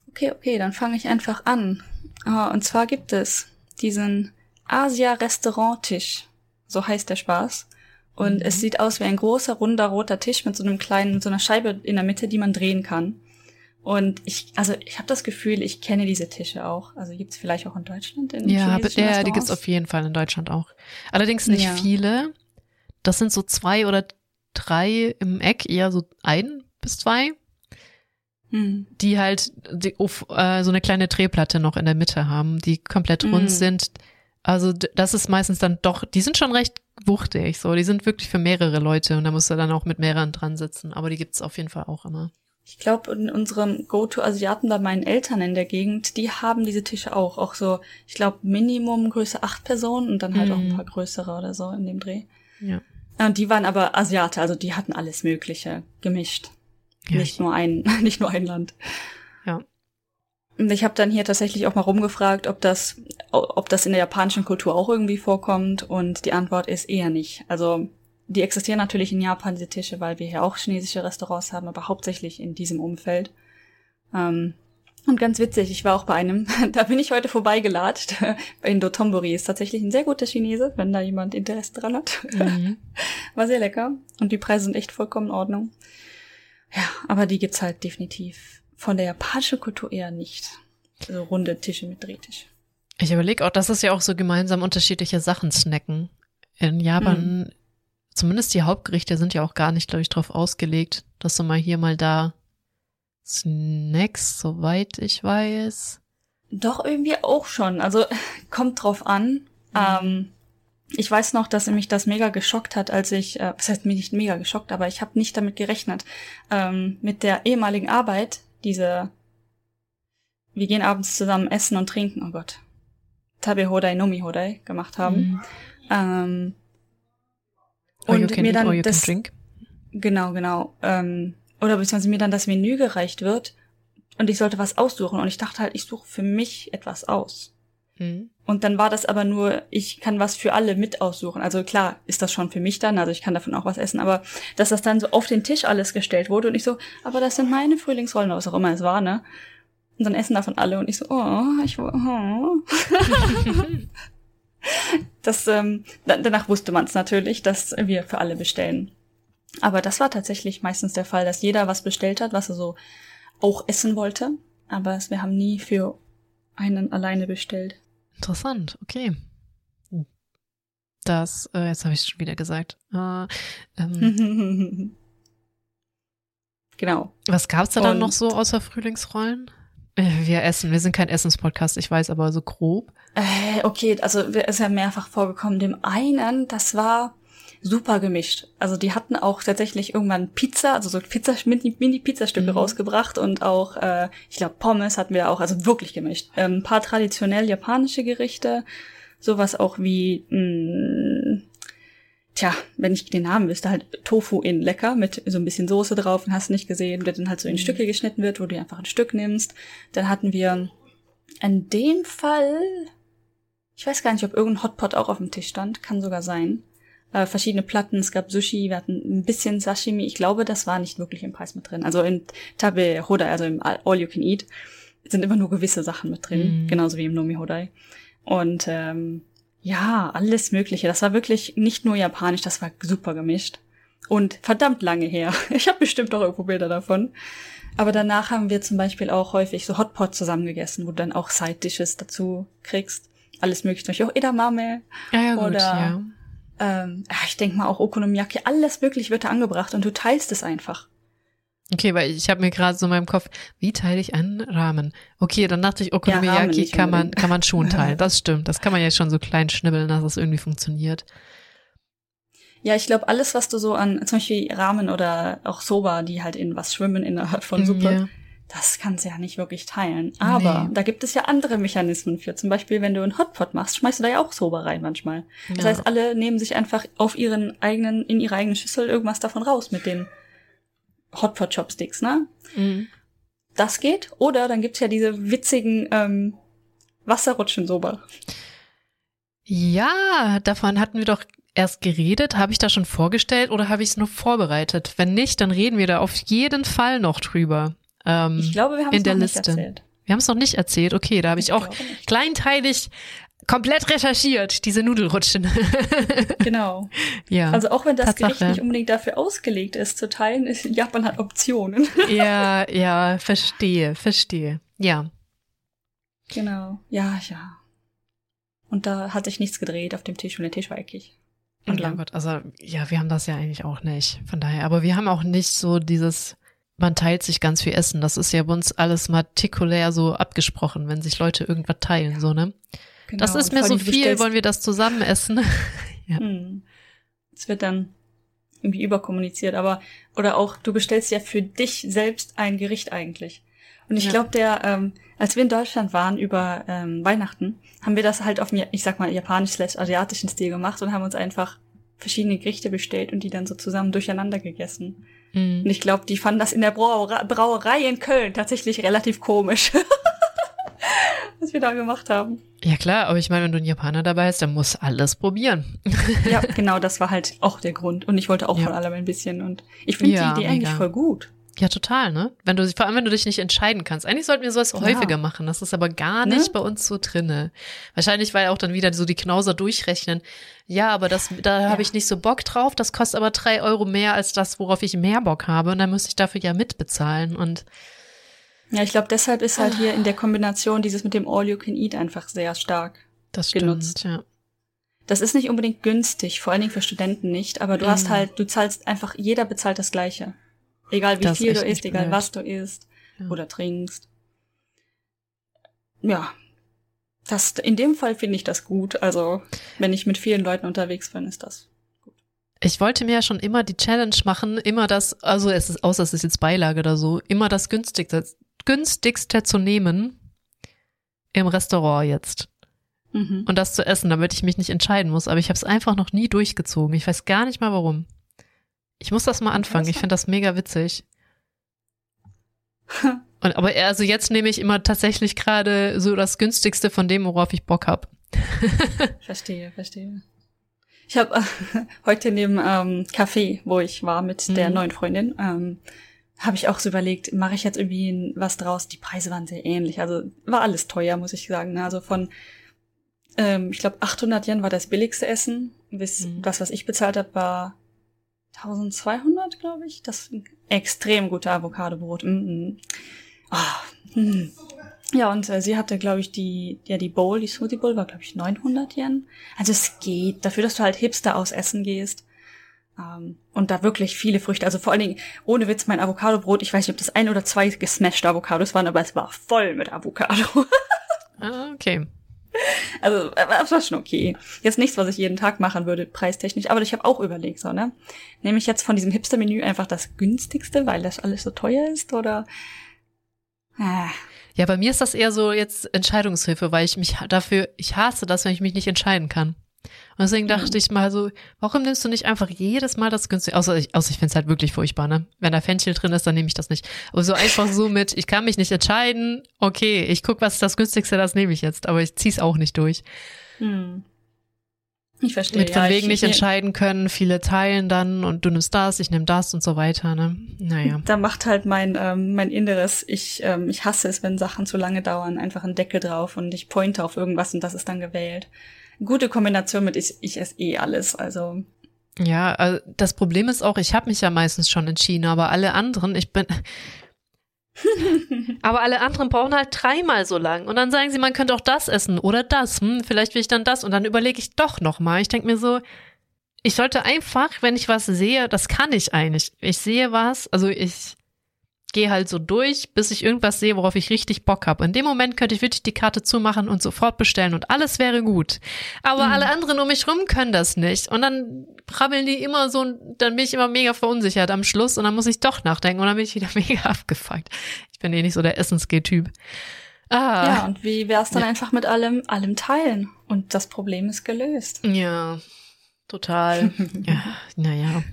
Okay, okay, dann fange ich einfach an. Uh, und zwar gibt es diesen Asia-Restaurant-Tisch. So heißt der Spaß. Und mhm. es sieht aus wie ein großer, runder, roter Tisch mit so einem kleinen, mit so einer Scheibe in der Mitte, die man drehen kann. Und ich, also ich habe das Gefühl, ich kenne diese Tische auch. Also gibt's vielleicht auch in Deutschland? In ja, ja die gibt's auf jeden Fall in Deutschland auch. Allerdings nicht ja. viele. Das sind so zwei oder drei im Eck, eher so ein bis zwei, hm. die halt die, äh, so eine kleine Drehplatte noch in der Mitte haben, die komplett rund hm. sind. Also das ist meistens dann doch, die sind schon recht wuchtig, so, die sind wirklich für mehrere Leute und da musst du dann auch mit mehreren dran sitzen, aber die gibt's auf jeden Fall auch immer. Ich glaube, in unserem Go-To-Asiaten bei meinen Eltern in der Gegend, die haben diese Tische auch. Auch so, ich glaube, Minimum Größe acht Personen und dann halt mm. auch ein hm. paar größere oder so in dem Dreh. Ja. Und die waren aber Asiate, also die hatten alles Mögliche gemischt. Ja, nicht nur ein, nicht nur ein Land. Ja. Und ich habe dann hier tatsächlich auch mal rumgefragt, ob das, ob das in der japanischen Kultur auch irgendwie vorkommt. Und die Antwort ist eher nicht. Also die existieren natürlich in Japan, diese Tische, weil wir hier auch chinesische Restaurants haben, aber hauptsächlich in diesem Umfeld. Ähm, und ganz witzig, ich war auch bei einem, da bin ich heute vorbeigelatscht. In Dotonbori ist tatsächlich ein sehr guter Chinese, wenn da jemand Interesse dran hat. Mhm. War sehr lecker. Und die Preise sind echt vollkommen in Ordnung. Ja, aber die gibt's halt definitiv von der japanischen Kultur eher nicht. Also runde Tische mit Drehtisch. Ich überlege auch, das ist ja auch so gemeinsam unterschiedliche Sachen snacken. In Japan, mhm. Zumindest die Hauptgerichte sind ja auch gar nicht, glaube ich, drauf ausgelegt, dass du mal hier, mal da Snacks, soweit ich weiß. Doch, irgendwie auch schon. Also kommt drauf an. Mhm. Ähm, ich weiß noch, dass mich das mega geschockt hat, als ich, äh, was heißt mir nicht mega geschockt, aber ich habe nicht damit gerechnet, ähm, mit der ehemaligen Arbeit, diese, wir gehen abends zusammen essen und trinken, oh Gott, Tabe Hodai, Nomi Hodai gemacht haben. Mhm. Ähm, und mir dann das, drink. genau, genau, ähm, oder beziehungsweise mir dann das Menü gereicht wird und ich sollte was aussuchen und ich dachte halt, ich suche für mich etwas aus. Mhm. Und dann war das aber nur, ich kann was für alle mit aussuchen. Also klar ist das schon für mich dann, also ich kann davon auch was essen, aber dass das dann so auf den Tisch alles gestellt wurde und ich so, aber das sind meine Frühlingsrollen, was auch immer es war, ne? Und dann essen davon alle und ich so, oh, ich oh. das, ähm, danach wusste man es natürlich, dass wir für alle bestellen. Aber das war tatsächlich meistens der Fall, dass jeder was bestellt hat, was er so auch essen wollte. Aber wir haben nie für einen alleine bestellt. Interessant, okay. Das, äh, jetzt habe ich schon wieder gesagt. Äh, ähm, genau. Was gab's da dann noch so außer Frühlingsrollen? Äh, wir essen, wir sind kein Essenspodcast, ich weiß, aber so grob. Äh, okay, also es ist ja mehrfach vorgekommen. Dem einen, das war super gemischt. Also die hatten auch tatsächlich irgendwann Pizza, also so Pizza, Mini-Pizzastücke mhm. rausgebracht und auch, äh, ich glaube, Pommes hatten wir auch, also wirklich gemischt. Ähm, ein paar traditionell japanische Gerichte, sowas auch wie, mh, mm, tja, wenn ich den Namen wüsste, halt Tofu in lecker mit so ein bisschen Soße drauf und hast nicht gesehen, der dann halt so in mhm. Stücke geschnitten wird, wo du einfach ein Stück nimmst. Dann hatten wir in dem Fall, ich weiß gar nicht, ob irgendein Hotpot auch auf dem Tisch stand, kann sogar sein äh, verschiedene Platten, es gab Sushi, wir hatten ein bisschen Sashimi. Ich glaube, das war nicht wirklich im Preis mit drin. Also in Tabe Hodai, also im All You Can Eat, sind immer nur gewisse Sachen mit drin, mhm. genauso wie im Nomi Hodai. Und ähm, ja, alles Mögliche. Das war wirklich nicht nur japanisch, das war super gemischt. und verdammt lange her. Ich habe bestimmt auch irgendwo Bilder davon. Aber danach haben wir zum Beispiel auch häufig so Hotpot zusammengegessen, wo du dann auch Side-Dishes dazu kriegst. Alles mögliche, zum Beispiel auch Edamame. Ja, ja, gut, oder ja. Ähm, ich denke mal auch Okonomiyaki. Alles wirklich wird da angebracht und du teilst es einfach. Okay, weil ich habe mir gerade so in meinem Kopf, wie teile ich einen Rahmen? Okay, dann dachte ich, Okonomiyaki ja, kann man kann man schon teilen. Das stimmt. Das kann man ja schon so klein schnibbeln, dass es irgendwie funktioniert. Ja, ich glaube, alles, was du so an, zum Beispiel Ramen oder auch Soba, die halt in was schwimmen innerhalb von Suppe, ja. das kannst du ja nicht wirklich teilen. Aber nee. da gibt es ja andere Mechanismen für. Zum Beispiel, wenn du einen Hotpot machst, schmeißt du da ja auch Soba rein manchmal. Ja. Das heißt, alle nehmen sich einfach auf ihren eigenen, in ihre eigene Schüssel irgendwas davon raus mit den Hotpot-Chopsticks, ne? Mhm. Das geht. Oder dann gibt's ja diese witzigen ähm, Wasserrutschen-Soba. Ja, davon hatten wir doch erst geredet? Habe ich da schon vorgestellt oder habe ich es nur vorbereitet? Wenn nicht, dann reden wir da auf jeden Fall noch drüber. Ähm, ich glaube, wir haben es noch Liste. nicht erzählt. Wir haben es noch nicht erzählt. Okay, da habe ich, ich auch kleinteilig komplett recherchiert, diese Nudelrutschen. genau. Ja. Also auch wenn das Tatsache. Gericht nicht unbedingt dafür ausgelegt ist zu teilen, ist Japan hat Optionen. ja, ja, verstehe, verstehe. Ja. Genau. Ja, ja. Und da hat sich nichts gedreht auf dem Tisch und der Tisch war eckig. Und lang. Gott, also ja, wir haben das ja eigentlich auch nicht. Von daher, aber wir haben auch nicht so dieses, man teilt sich ganz viel Essen. Das ist ja bei uns alles partikulär so abgesprochen, wenn sich Leute irgendwas teilen, so, ne? Genau, das ist mir so viel, wollen wir das zusammen essen? ja. Hm. Es wird dann irgendwie überkommuniziert, aber, oder auch, du bestellst ja für dich selbst ein Gericht eigentlich. Und ich ja. glaube, der, ähm, als wir in Deutschland waren über ähm, Weihnachten, haben wir das halt auf mir, ich sag mal, japanisch-asiatischen Stil gemacht und haben uns einfach verschiedene Gerichte bestellt und die dann so zusammen durcheinander gegessen. Mhm. Und ich glaube, die fanden das in der Brauerei in Köln tatsächlich relativ komisch. was wir da gemacht haben. Ja klar, aber ich meine, wenn du einen Japaner dabei hast, dann muss alles probieren. ja, genau, das war halt auch der Grund. Und ich wollte auch ja. von allem ein bisschen. Und ich finde ja, die Idee mega. eigentlich voll gut. Ja, total, ne? Wenn du, vor allem, wenn du dich nicht entscheiden kannst. Eigentlich sollten wir sowas ja. häufiger machen. Das ist aber gar nicht ne? bei uns so drinne. Wahrscheinlich, weil auch dann wieder so die Knauser durchrechnen. Ja, aber das, da ja. habe ich nicht so Bock drauf. Das kostet aber drei Euro mehr als das, worauf ich mehr Bock habe. Und dann müsste ich dafür ja mitbezahlen. Und ja, ich glaube, deshalb ist halt hier in der Kombination dieses mit dem All You Can Eat einfach sehr stark das stimmt, genutzt. Ja. Das ist nicht unbedingt günstig, vor allen Dingen für Studenten nicht, aber du mhm. hast halt, du zahlst einfach, jeder bezahlt das Gleiche. Egal wie das viel du isst, egal blöd. was du isst ja. oder trinkst. Ja. Das, in dem Fall finde ich das gut. Also, wenn ich mit vielen Leuten unterwegs bin, ist das gut. Ich wollte mir ja schon immer die Challenge machen, immer das, also es ist, außer es ist jetzt Beilage oder so, immer das günstigste, günstigste zu nehmen im Restaurant jetzt. Mhm. Und das zu essen, damit ich mich nicht entscheiden muss. Aber ich habe es einfach noch nie durchgezogen. Ich weiß gar nicht mal warum. Ich muss das mal anfangen. Ich finde das mega witzig. Und, aber also jetzt nehme ich immer tatsächlich gerade so das günstigste von dem, worauf ich Bock habe. verstehe, verstehe. Ich habe äh, heute neben ähm, Café, wo ich war mit mhm. der neuen Freundin, ähm, habe ich auch so überlegt, mache ich jetzt irgendwie was draus? Die Preise waren sehr ähnlich, also war alles teuer, muss ich sagen. Ne? Also von, ähm, ich glaube, 800 Yen war das billigste Essen. Bis, mhm. Das, was ich bezahlt habe, war 1200, glaube ich. Das ist ein extrem guter Avocadobrot. -mm. Oh, mm. Ja, und äh, sie hatte, glaube ich, die, ja, die Bowl, die Smoothie Bowl war, glaube ich, 900 Yen. Also es geht, dafür, dass du halt Hipster aus Essen gehst. Ähm, und da wirklich viele Früchte, also vor allen Dingen, ohne Witz, mein Avocadobrot, ich weiß nicht, ob das ein oder zwei gesmashed Avocados waren, aber es war voll mit Avocado. ah, okay. Also, äh, das war schon okay. Jetzt nichts, was ich jeden Tag machen würde, preistechnisch. Aber ich habe auch überlegt, so, ne? Nehme ich jetzt von diesem Hipster-Menü einfach das günstigste, weil das alles so teuer ist, oder? Ah. Ja, bei mir ist das eher so jetzt Entscheidungshilfe, weil ich mich dafür, ich hasse das, wenn ich mich nicht entscheiden kann. Und deswegen dachte mhm. ich mal so, warum nimmst du nicht einfach jedes Mal das günstige, außer ich, außer ich finde es halt wirklich furchtbar, ne? Wenn da Fenchel drin ist, dann nehme ich das nicht. Aber so einfach so mit, ich kann mich nicht entscheiden, okay, ich guck, was ist das günstigste, das nehme ich jetzt, aber ich zieh's auch nicht durch. Mhm. Ich verstehe. Mit von ja, wegen nicht entscheiden können, viele teilen dann und du nimmst das, ich nehme das und so weiter, ne? Naja. Da macht halt mein, ähm, mein Inneres, ich, ähm, ich hasse es, wenn Sachen zu lange dauern, einfach einen Deckel drauf und ich pointe auf irgendwas und das ist dann gewählt gute Kombination mit ich, ich esse eh alles. Also Ja, also das Problem ist auch, ich habe mich ja meistens schon entschieden, aber alle anderen, ich bin. aber alle anderen brauchen halt dreimal so lang. Und dann sagen sie, man könnte auch das essen oder das. Hm, vielleicht will ich dann das. Und dann überlege ich doch nochmal. Ich denke mir so, ich sollte einfach, wenn ich was sehe, das kann ich eigentlich. Ich sehe was, also ich gehe halt so durch, bis ich irgendwas sehe, worauf ich richtig Bock habe. In dem Moment könnte ich wirklich die Karte zumachen und sofort bestellen und alles wäre gut. Aber mhm. alle anderen um mich rum können das nicht. Und dann brabbeln die immer so und dann bin ich immer mega verunsichert am Schluss und dann muss ich doch nachdenken und dann bin ich wieder mega abgefuckt. Ich bin eh nicht so der Essensgeh-Typ. Ah. Ja, und wie wär's dann ja. einfach mit allem, allem teilen? Und das Problem ist gelöst. Ja, total. ja, naja.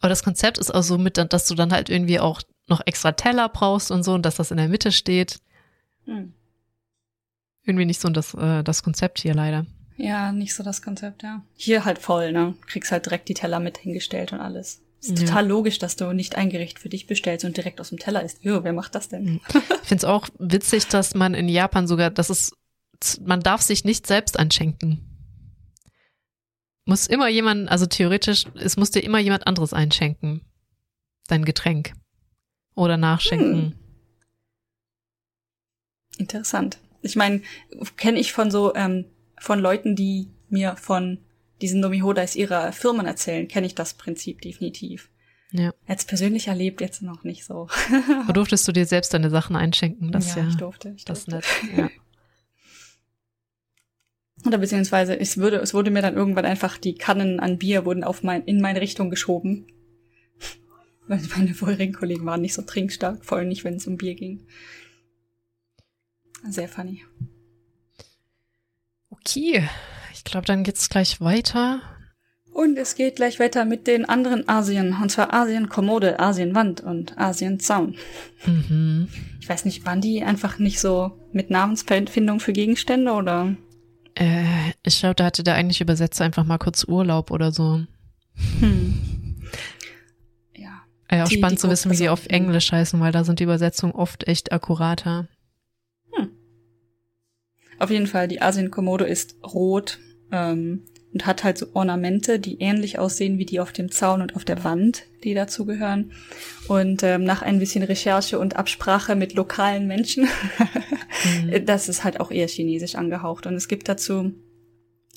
Aber das Konzept ist auch so mit, dass du dann halt irgendwie auch noch extra Teller brauchst und so und dass das in der Mitte steht. Hm. Irgendwie nicht so das, äh, das Konzept hier leider. Ja, nicht so das Konzept, ja. Hier halt voll, ne? Kriegst halt direkt die Teller mit hingestellt und alles. Ist ja. total logisch, dass du nicht ein Gericht für dich bestellst und direkt aus dem Teller isst. Jo, wer macht das denn? Hm. Ich find's auch witzig, dass man in Japan sogar, das ist, man darf sich nicht selbst einschenken. Muss immer jemand, also theoretisch, es muss dir immer jemand anderes einschenken. Dein Getränk. Oder nachschenken. Hm. Interessant. Ich meine, kenne ich von so, ähm, von Leuten, die mir von diesen Nomihodas ihrer Firmen erzählen, kenne ich das Prinzip definitiv. Ja. Jetzt persönlich erlebt jetzt noch nicht so. Aber durftest du dir selbst deine Sachen einschenken? Das ja, ja ich durfte. Ich das durfte. nett. Ja. Oder beziehungsweise es würde, es wurde mir dann irgendwann einfach die Kannen an Bier wurden auf mein, in meine Richtung geschoben. Weil meine vorherigen Kollegen waren nicht so trinkstark, vor allem nicht, wenn es um Bier ging. Sehr funny. Okay, ich glaube, dann geht's gleich weiter. Und es geht gleich weiter mit den anderen Asien, und zwar Asien-Kommode, Asien-Wand und Asien-Zaun. Mhm. Ich weiß nicht, waren die einfach nicht so mit Namensfindung für Gegenstände oder? Äh, ich glaube, da hatte der eigentlich Übersetzer einfach mal kurz Urlaub oder so. Hm. Ja. Auch die, spannend die zu wissen, wie die auf Englisch heißen, weil da sind die Übersetzungen oft echt akkurater. Hm. Auf jeden Fall, die Asien-Komodo ist rot ähm, und hat halt so Ornamente, die ähnlich aussehen wie die auf dem Zaun und auf der Wand, die dazugehören. Und ähm, nach ein bisschen Recherche und Absprache mit lokalen Menschen, mhm. das ist halt auch eher chinesisch angehaucht. Und es gibt dazu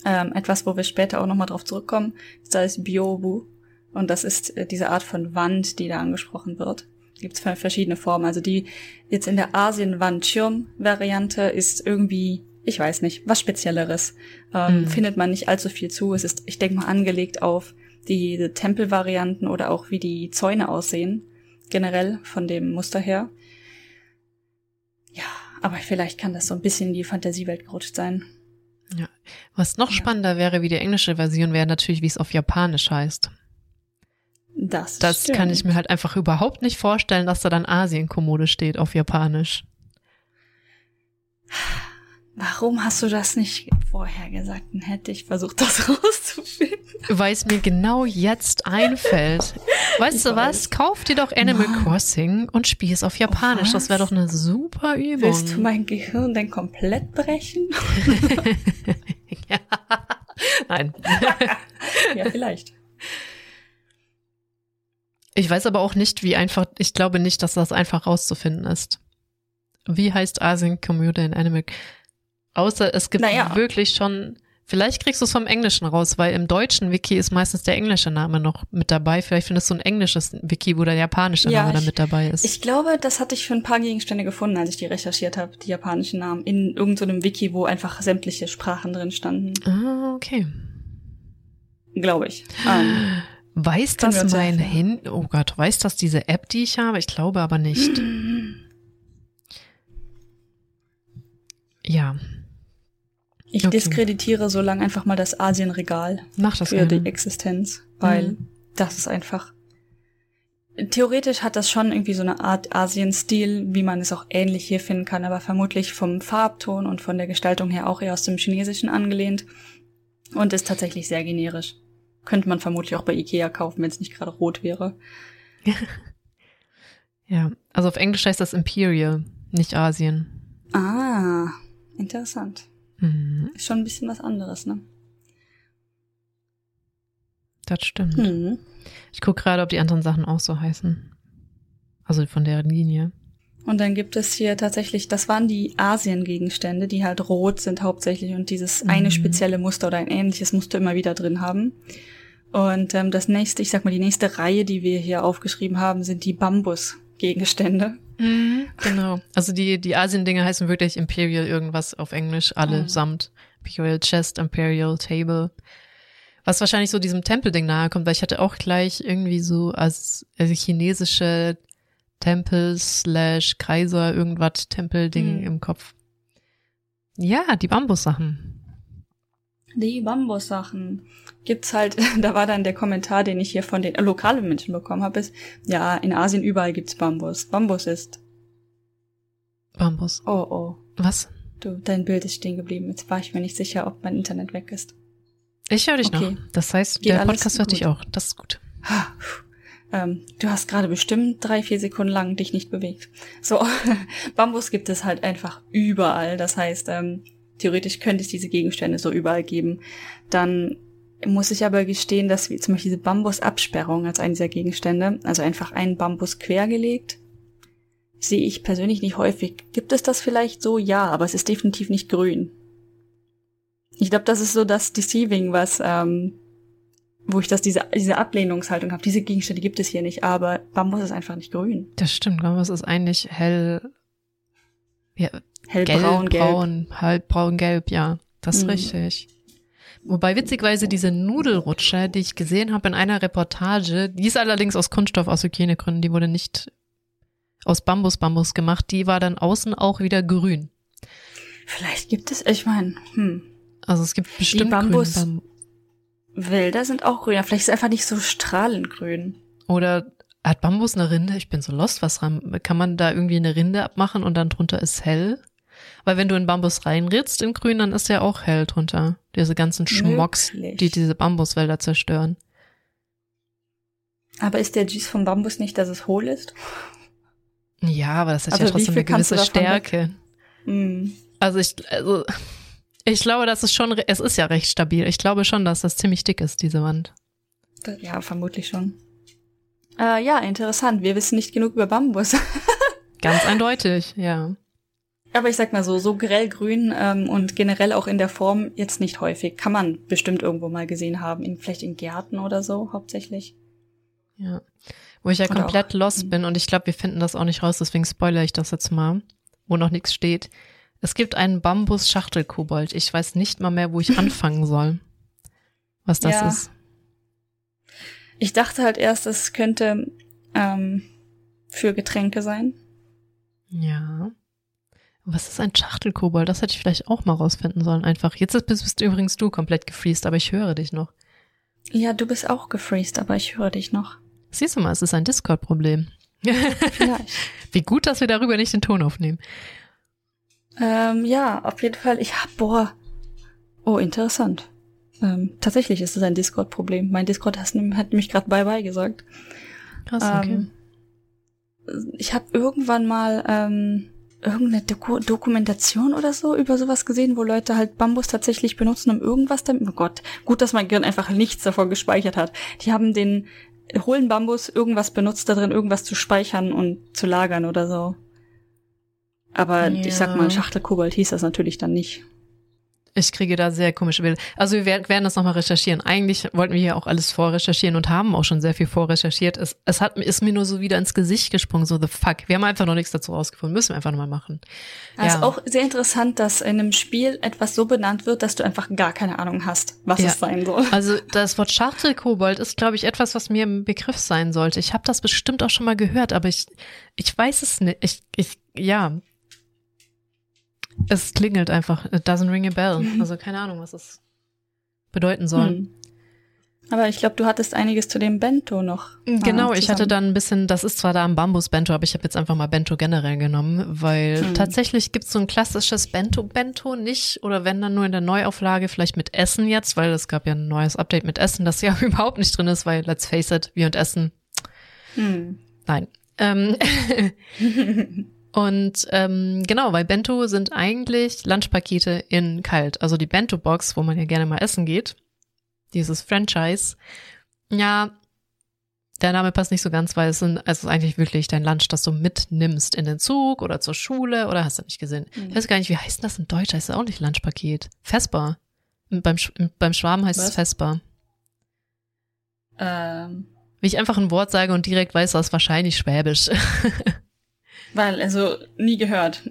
ähm, etwas, wo wir später auch nochmal drauf zurückkommen. Das heißt Biobu. Und das ist äh, diese Art von Wand, die da angesprochen wird. Gibt es verschiedene Formen. Also die jetzt in der Asien-Wand-Schirm-Variante ist irgendwie ich weiß nicht, was Spezielleres. Ähm, mhm. Findet man nicht allzu viel zu. Es ist, ich denke mal, angelegt auf die Tempelvarianten oder auch wie die Zäune aussehen. Generell von dem Muster her. Ja, aber vielleicht kann das so ein bisschen in die Fantasiewelt gerutscht sein. Ja. Was noch ja. spannender wäre wie die englische Version, wäre natürlich, wie es auf Japanisch heißt. Das, das stimmt. kann ich mir halt einfach überhaupt nicht vorstellen, dass da dann Asienkommode steht auf Japanisch. Warum hast du das nicht vorher gesagt? Dann hätte ich versucht, das rauszufinden. Weil es mir genau jetzt einfällt. Weißt ich du weiß. was? Kauf dir doch Animal Mann. Crossing und spiel es auf Japanisch. Oh, das wäre doch eine super Übung. Willst du mein Gehirn denn komplett brechen? ja. Nein. ja, vielleicht. Ich weiß aber auch nicht, wie einfach, ich glaube nicht, dass das einfach rauszufinden ist. Wie heißt Asien Commuter in Animal? Außer es gibt naja. wirklich schon, vielleicht kriegst du es vom Englischen raus, weil im deutschen Wiki ist meistens der englische Name noch mit dabei. Vielleicht findest du ein englisches Wiki, wo der japanische ja, Name ich, da mit dabei ist. Ich glaube, das hatte ich für ein paar Gegenstände gefunden, als ich die recherchiert habe, die japanischen Namen, in irgendeinem so Wiki, wo einfach sämtliche Sprachen drin standen. Ah, okay. Glaube ich. Ähm, weiß das mein Handy? Oh Gott, weiß das diese App, die ich habe? Ich glaube aber nicht. ja, ich okay. diskreditiere so lange einfach mal das Asienregal Mach das für gerne. die Existenz, weil mhm. das ist einfach. Theoretisch hat das schon irgendwie so eine Art Asien-Stil, wie man es auch ähnlich hier finden kann, aber vermutlich vom Farbton und von der Gestaltung her auch eher aus dem Chinesischen angelehnt und ist tatsächlich sehr generisch. Könnte man vermutlich auch bei Ikea kaufen, wenn es nicht gerade rot wäre. ja, also auf Englisch heißt das Imperial, nicht Asien. Ah, interessant. Mhm. Ist schon ein bisschen was anderes, ne? Das stimmt. Mhm. Ich gucke gerade, ob die anderen Sachen auch so heißen. Also von der Linie. Und dann gibt es hier tatsächlich, das waren die Asien-Gegenstände, die halt rot sind hauptsächlich und dieses mhm. eine spezielle Muster oder ein ähnliches Muster immer wieder drin haben. Und ähm, das nächste, ich sag mal, die nächste Reihe, die wir hier aufgeschrieben haben, sind die Bambus-Gegenstände. Mhm, genau. Also die, die Asien-Dinge heißen wirklich Imperial irgendwas auf Englisch, allesamt. Mhm. Imperial Chest, Imperial Table. Was wahrscheinlich so diesem Tempelding nahe kommt, weil ich hatte auch gleich irgendwie so als also chinesische Tempel slash Kaiser irgendwas Tempelding mhm. im Kopf. Ja, die Bambussachen. Die Bambussachen. Gibt's halt, da war dann der Kommentar, den ich hier von den äh, lokalen Menschen bekommen habe, ist, ja, in Asien überall gibt's Bambus. Bambus ist. Bambus. Oh, oh. Was? Du, dein Bild ist stehen geblieben. Jetzt war ich mir nicht sicher, ob mein Internet weg ist. Ich höre dich okay. noch. Das heißt, Geht der Podcast hört dich auch. Das ist gut. Ähm, du hast gerade bestimmt drei, vier Sekunden lang dich nicht bewegt. So, Bambus gibt es halt einfach überall. Das heißt, ähm, theoretisch könnte es diese Gegenstände so überall geben. Dann muss ich aber gestehen, dass wie zum Beispiel diese Bambusabsperrung als einen dieser Gegenstände, also einfach einen Bambus quergelegt, sehe ich persönlich nicht häufig. Gibt es das vielleicht so? Ja, aber es ist definitiv nicht grün. Ich glaube, das ist so das Deceiving, was ähm, wo ich das diese diese Ablehnungshaltung habe. Diese Gegenstände gibt es hier nicht, aber Bambus ist einfach nicht grün. Das stimmt, Bambus ist eigentlich hell ja, hellbraun, gelb, braun, halb braun gelb, ja. Das ist mhm. richtig. Wobei witzigerweise diese Nudelrutsche, die ich gesehen habe in einer Reportage, die ist allerdings aus Kunststoff aus Hygienegründen, die wurde nicht aus Bambus Bambus gemacht, die war dann außen auch wieder grün. Vielleicht gibt es, ich meine, hm. Also es gibt bestimmt die Bambus Bam Wälder sind auch grün, vielleicht ist es einfach nicht so strahlend grün. Oder hat Bambus eine Rinde? Ich bin so lost, was ran. Kann man da irgendwie eine Rinde abmachen und dann drunter ist hell? Weil wenn du in Bambus reinritzt in Grün, dann ist ja auch hell drunter. Diese ganzen Schmocks, Möglich. die diese Bambuswälder zerstören. Aber ist der Gis vom Bambus nicht, dass es hohl ist? Ja, aber das hat also ja trotzdem eine gewisse Stärke. Mhm. Also ich, also ich glaube, das ist schon, es ist ja recht stabil. Ich glaube schon, dass das ziemlich dick ist, diese Wand. Ja, vermutlich schon. Äh, ja, interessant. Wir wissen nicht genug über Bambus. Ganz eindeutig, ja. Aber ich sag mal so, so grellgrün ähm, und generell auch in der Form jetzt nicht häufig. Kann man bestimmt irgendwo mal gesehen haben, in, vielleicht in Gärten oder so hauptsächlich. Ja. Wo ich ja oder komplett auch, lost bin und ich glaube, wir finden das auch nicht raus, deswegen spoilere ich das jetzt mal, wo noch nichts steht. Es gibt einen Bambus-Schachtelkobold. Ich weiß nicht mal mehr, wo ich anfangen soll. Was das ja. ist. Ich dachte halt erst, es könnte ähm, für Getränke sein. Ja. Was ist ein Schachtelkobold? Das hätte ich vielleicht auch mal rausfinden sollen. Einfach. Jetzt bist, bist übrigens du komplett gefriest, aber ich höre dich noch. Ja, du bist auch gefriest, aber ich höre dich noch. Siehst du mal, es ist ein Discord-Problem. Vielleicht. Wie gut, dass wir darüber nicht den Ton aufnehmen. Ähm, ja, auf jeden Fall. Ich hab, boah. Oh, interessant. Ähm, tatsächlich ist es ein Discord-Problem. Mein Discord hat, nämlich gerade Bye-Bye gesagt. Krass, okay. Ähm, ich habe irgendwann mal ähm, irgendeine Doku Dokumentation oder so über sowas gesehen, wo Leute halt Bambus tatsächlich benutzen, um irgendwas damit. Oh Gott, gut, dass mein Gehirn einfach nichts davon gespeichert hat. Die haben den hohlen Bambus irgendwas benutzt, da drin irgendwas zu speichern und zu lagern oder so. Aber ja. ich sag mal, Schachtelkobold hieß das natürlich dann nicht. Ich kriege da sehr komische Bilder. Also wir werden das nochmal recherchieren. Eigentlich wollten wir hier auch alles vorrecherchieren und haben auch schon sehr viel vorrecherchiert. Es, es hat, ist mir nur so wieder ins Gesicht gesprungen, so the fuck. Wir haben einfach noch nichts dazu rausgefunden. Müssen wir einfach nochmal machen. Also ja. auch sehr interessant, dass in einem Spiel etwas so benannt wird, dass du einfach gar keine Ahnung hast, was ja. es sein soll. Also das Wort Schachtelkobold ist, glaube ich, etwas, was mir im Begriff sein sollte. Ich habe das bestimmt auch schon mal gehört, aber ich, ich weiß es nicht. Ich, ich, ja, es klingelt einfach. It doesn't ring a bell. Mhm. Also keine Ahnung, was es bedeuten soll. Mhm. Aber ich glaube, du hattest einiges zu dem Bento noch. Mm, genau, ich hatte dann ein bisschen, das ist zwar da am Bambus-Bento, aber ich habe jetzt einfach mal Bento generell genommen, weil hm. tatsächlich gibt's so ein klassisches Bento-Bento nicht oder wenn dann nur in der Neuauflage, vielleicht mit Essen jetzt, weil es gab ja ein neues Update mit Essen, das ja überhaupt nicht drin ist, weil let's face it, wir und Essen. Hm. Nein. Ähm, Und ähm, genau, weil Bento sind eigentlich Lunchpakete in kalt. Also die Bento-Box, wo man ja gerne mal essen geht, dieses Franchise, Ja, der Name passt nicht so ganz, weil es, sind, also es ist eigentlich wirklich dein Lunch, das du mitnimmst in den Zug oder zur Schule oder hast du nicht gesehen? Mhm. Ich weiß gar nicht, wie heißt das in Deutsch? Heißt das auch nicht Lunchpaket? Vesper. Beim, beim Schwaben heißt Was? es Vesper. Ähm. Wie ich einfach ein Wort sage und direkt weiß, das ist wahrscheinlich Schwäbisch. weil, also, nie gehört.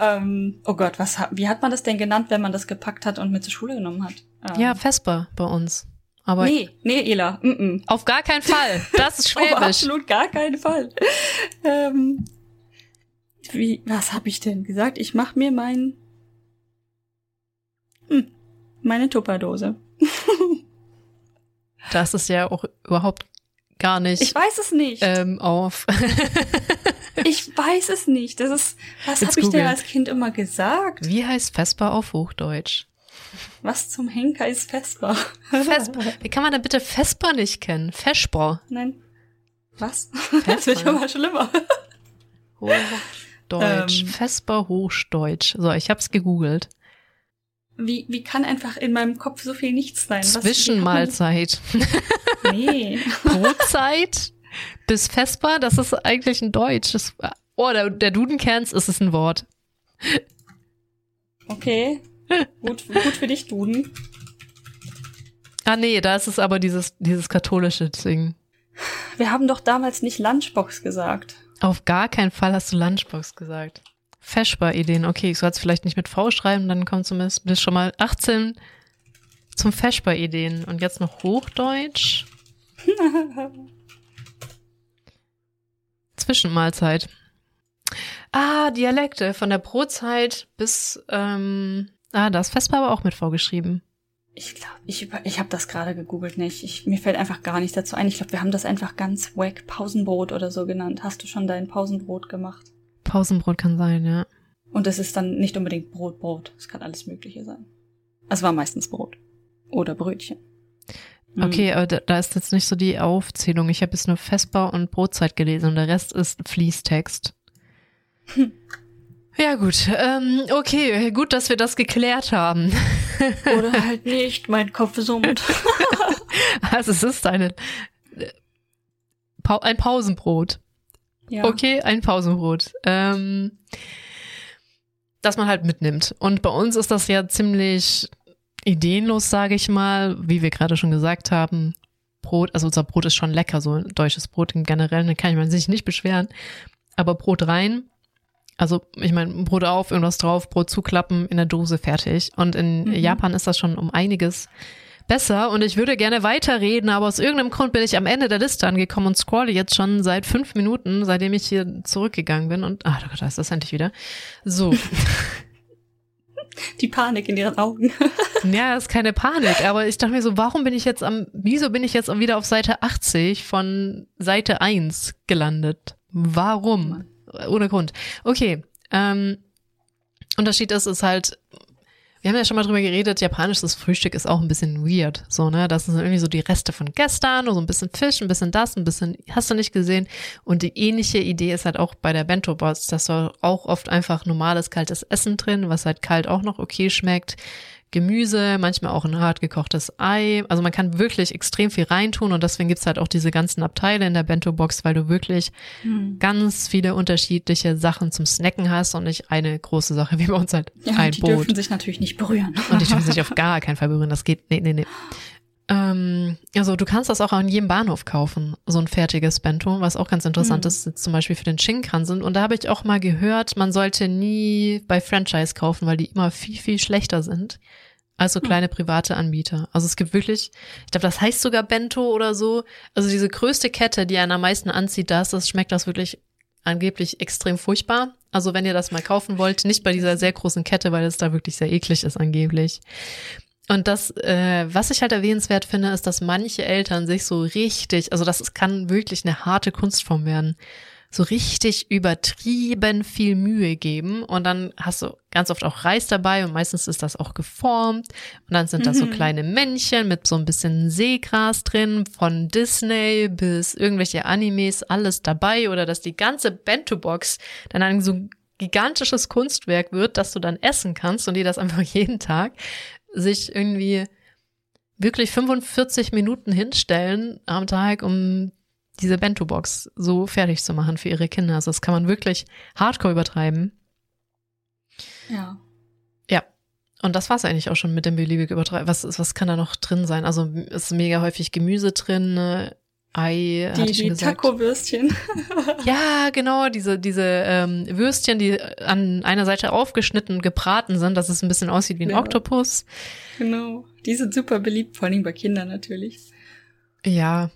ähm, oh Gott, was, wie hat man das denn genannt, wenn man das gepackt hat und mit zur Schule genommen hat? Ähm. Ja, Vesper bei uns. Aber nee, nee, Ela. Mm -mm. Auf gar keinen Fall. Das ist Schwäbisch. Auf absolut gar keinen Fall. Ähm, wie, was habe ich denn gesagt? Ich mache mir mein hm, meine Tupperdose. das ist ja auch überhaupt gar nicht. Ich weiß es nicht. Ähm, auf. ich weiß es nicht. Das ist, was habe ich dir als Kind immer gesagt? Wie heißt Vespa auf Hochdeutsch? Was zum Henker ist Vespa? Vespa. Wie kann man denn bitte Vespa nicht kennen? Vespa. Nein. Was? Vespa. Das wird mal schlimmer. Hochdeutsch. Ähm, Vespa Hochdeutsch. So, ich hab's gegoogelt. Wie, wie kann einfach in meinem Kopf so viel nichts sein? Zwischenmahlzeit. nee. Brotzeit bis Vespa, das ist eigentlich ein Deutsch. Das, oh, der, der Dudenkernst ist es ein Wort. Okay. Gut, gut für dich, Duden. Ah nee, da ist es aber dieses, dieses katholische Ding. Wir haben doch damals nicht Lunchbox gesagt. Auf gar keinen Fall hast du Lunchbox gesagt. Feschbar-Ideen. Okay, ich soll es vielleicht nicht mit V schreiben, dann kommt zumindest bis schon mal 18 zum Feschbar-Ideen. Und jetzt noch Hochdeutsch. Zwischenmahlzeit. Ah, Dialekte von der Brotzeit bis ähm, Ah, da ist Vespa aber auch mit vorgeschrieben. Ich glaube, ich, ich habe das gerade gegoogelt nicht. Ich, mir fällt einfach gar nichts dazu ein. Ich glaube, wir haben das einfach ganz wack Pausenbrot oder so genannt. Hast du schon dein Pausenbrot gemacht? Pausenbrot kann sein, ja. Und es ist dann nicht unbedingt Brot, Brot. Es kann alles Mögliche sein. Es war meistens Brot. Oder Brötchen. Okay, aber da, da ist jetzt nicht so die Aufzählung. Ich habe jetzt nur Vespa und Brotzeit gelesen und der Rest ist Fließtext. Hm. Ja gut, ähm, okay, gut, dass wir das geklärt haben. Oder halt nicht, mein Kopf summt. also es ist eine, pa ein Pausenbrot. Ja. Okay, ein Pausenbrot. Ähm, das man halt mitnimmt. Und bei uns ist das ja ziemlich ideenlos, sage ich mal, wie wir gerade schon gesagt haben. Brot, also unser Brot ist schon lecker, so deutsches Brot im Generellen, da kann ich sich nicht beschweren. Aber Brot rein, also ich meine, Brot auf, irgendwas drauf, Brot zuklappen, in der Dose fertig. Und in mhm. Japan ist das schon um einiges besser. Und ich würde gerne weiterreden, aber aus irgendeinem Grund bin ich am Ende der Liste angekommen und scrolle jetzt schon seit fünf Minuten, seitdem ich hier zurückgegangen bin. Und, ah, Gott, da ist das endlich wieder. So. Die Panik in ihren Augen. ja, das ist keine Panik, aber ich dachte mir so, warum bin ich jetzt am, wieso bin ich jetzt wieder auf Seite 80 von Seite 1 gelandet? Warum? ohne Grund. Okay. Ähm, Unterschied ist, ist halt, wir haben ja schon mal drüber geredet, japanisches Frühstück ist auch ein bisschen weird. So, ne? Das sind irgendwie so die Reste von gestern, so ein bisschen Fisch, ein bisschen das, ein bisschen, hast du nicht gesehen. Und die ähnliche Idee ist halt auch bei der Bento-Box. Das war auch oft einfach normales, kaltes Essen drin, was halt kalt auch noch okay schmeckt. Gemüse, manchmal auch ein hart gekochtes Ei. Also man kann wirklich extrem viel reintun und deswegen gibt's halt auch diese ganzen Abteile in der Bento-Box, weil du wirklich hm. ganz viele unterschiedliche Sachen zum Snacken hast und nicht eine große Sache wie bei uns halt ja, ein die Boot. Die dürfen sich natürlich nicht berühren. Und die dürfen sich auf gar keinen Fall berühren. Das geht, nee, nee, nee. Ähm, also du kannst das auch an jedem Bahnhof kaufen, so ein fertiges Bento, was auch ganz interessant mhm. ist, zum Beispiel für den Shinkansen. Und da habe ich auch mal gehört, man sollte nie bei Franchise kaufen, weil die immer viel, viel schlechter sind. Also kleine private Anbieter. Also es gibt wirklich, ich glaube, das heißt sogar Bento oder so. Also diese größte Kette, die einen am meisten anzieht, das, das schmeckt das wirklich angeblich extrem furchtbar. Also wenn ihr das mal kaufen wollt, nicht bei dieser sehr großen Kette, weil es da wirklich sehr eklig ist angeblich. Und das, äh, was ich halt erwähnenswert finde, ist, dass manche Eltern sich so richtig, also das kann wirklich eine harte Kunstform werden, so richtig übertrieben viel Mühe geben. Und dann hast du ganz oft auch Reis dabei und meistens ist das auch geformt. Und dann sind mhm. da so kleine Männchen mit so ein bisschen Seegras drin, von Disney bis irgendwelche Animes, alles dabei. Oder dass die ganze Bento-Box dann ein so gigantisches Kunstwerk wird, das du dann essen kannst und die das einfach jeden Tag sich irgendwie wirklich 45 Minuten hinstellen am Tag, um diese Bento-Box so fertig zu machen für ihre Kinder. Also das kann man wirklich hardcore übertreiben. Ja. Ja. Und das war's eigentlich auch schon mit dem beliebig übertreiben. Was, was kann da noch drin sein? Also ist mega häufig Gemüse drin, ne? Ei, die, die Taco-Würstchen. ja, genau, diese, diese ähm, Würstchen, die an einer Seite aufgeschnitten und gebraten sind, dass es ein bisschen aussieht wie ein ja. Oktopus. Genau. Die sind super beliebt, vor allem bei Kindern natürlich. Ja.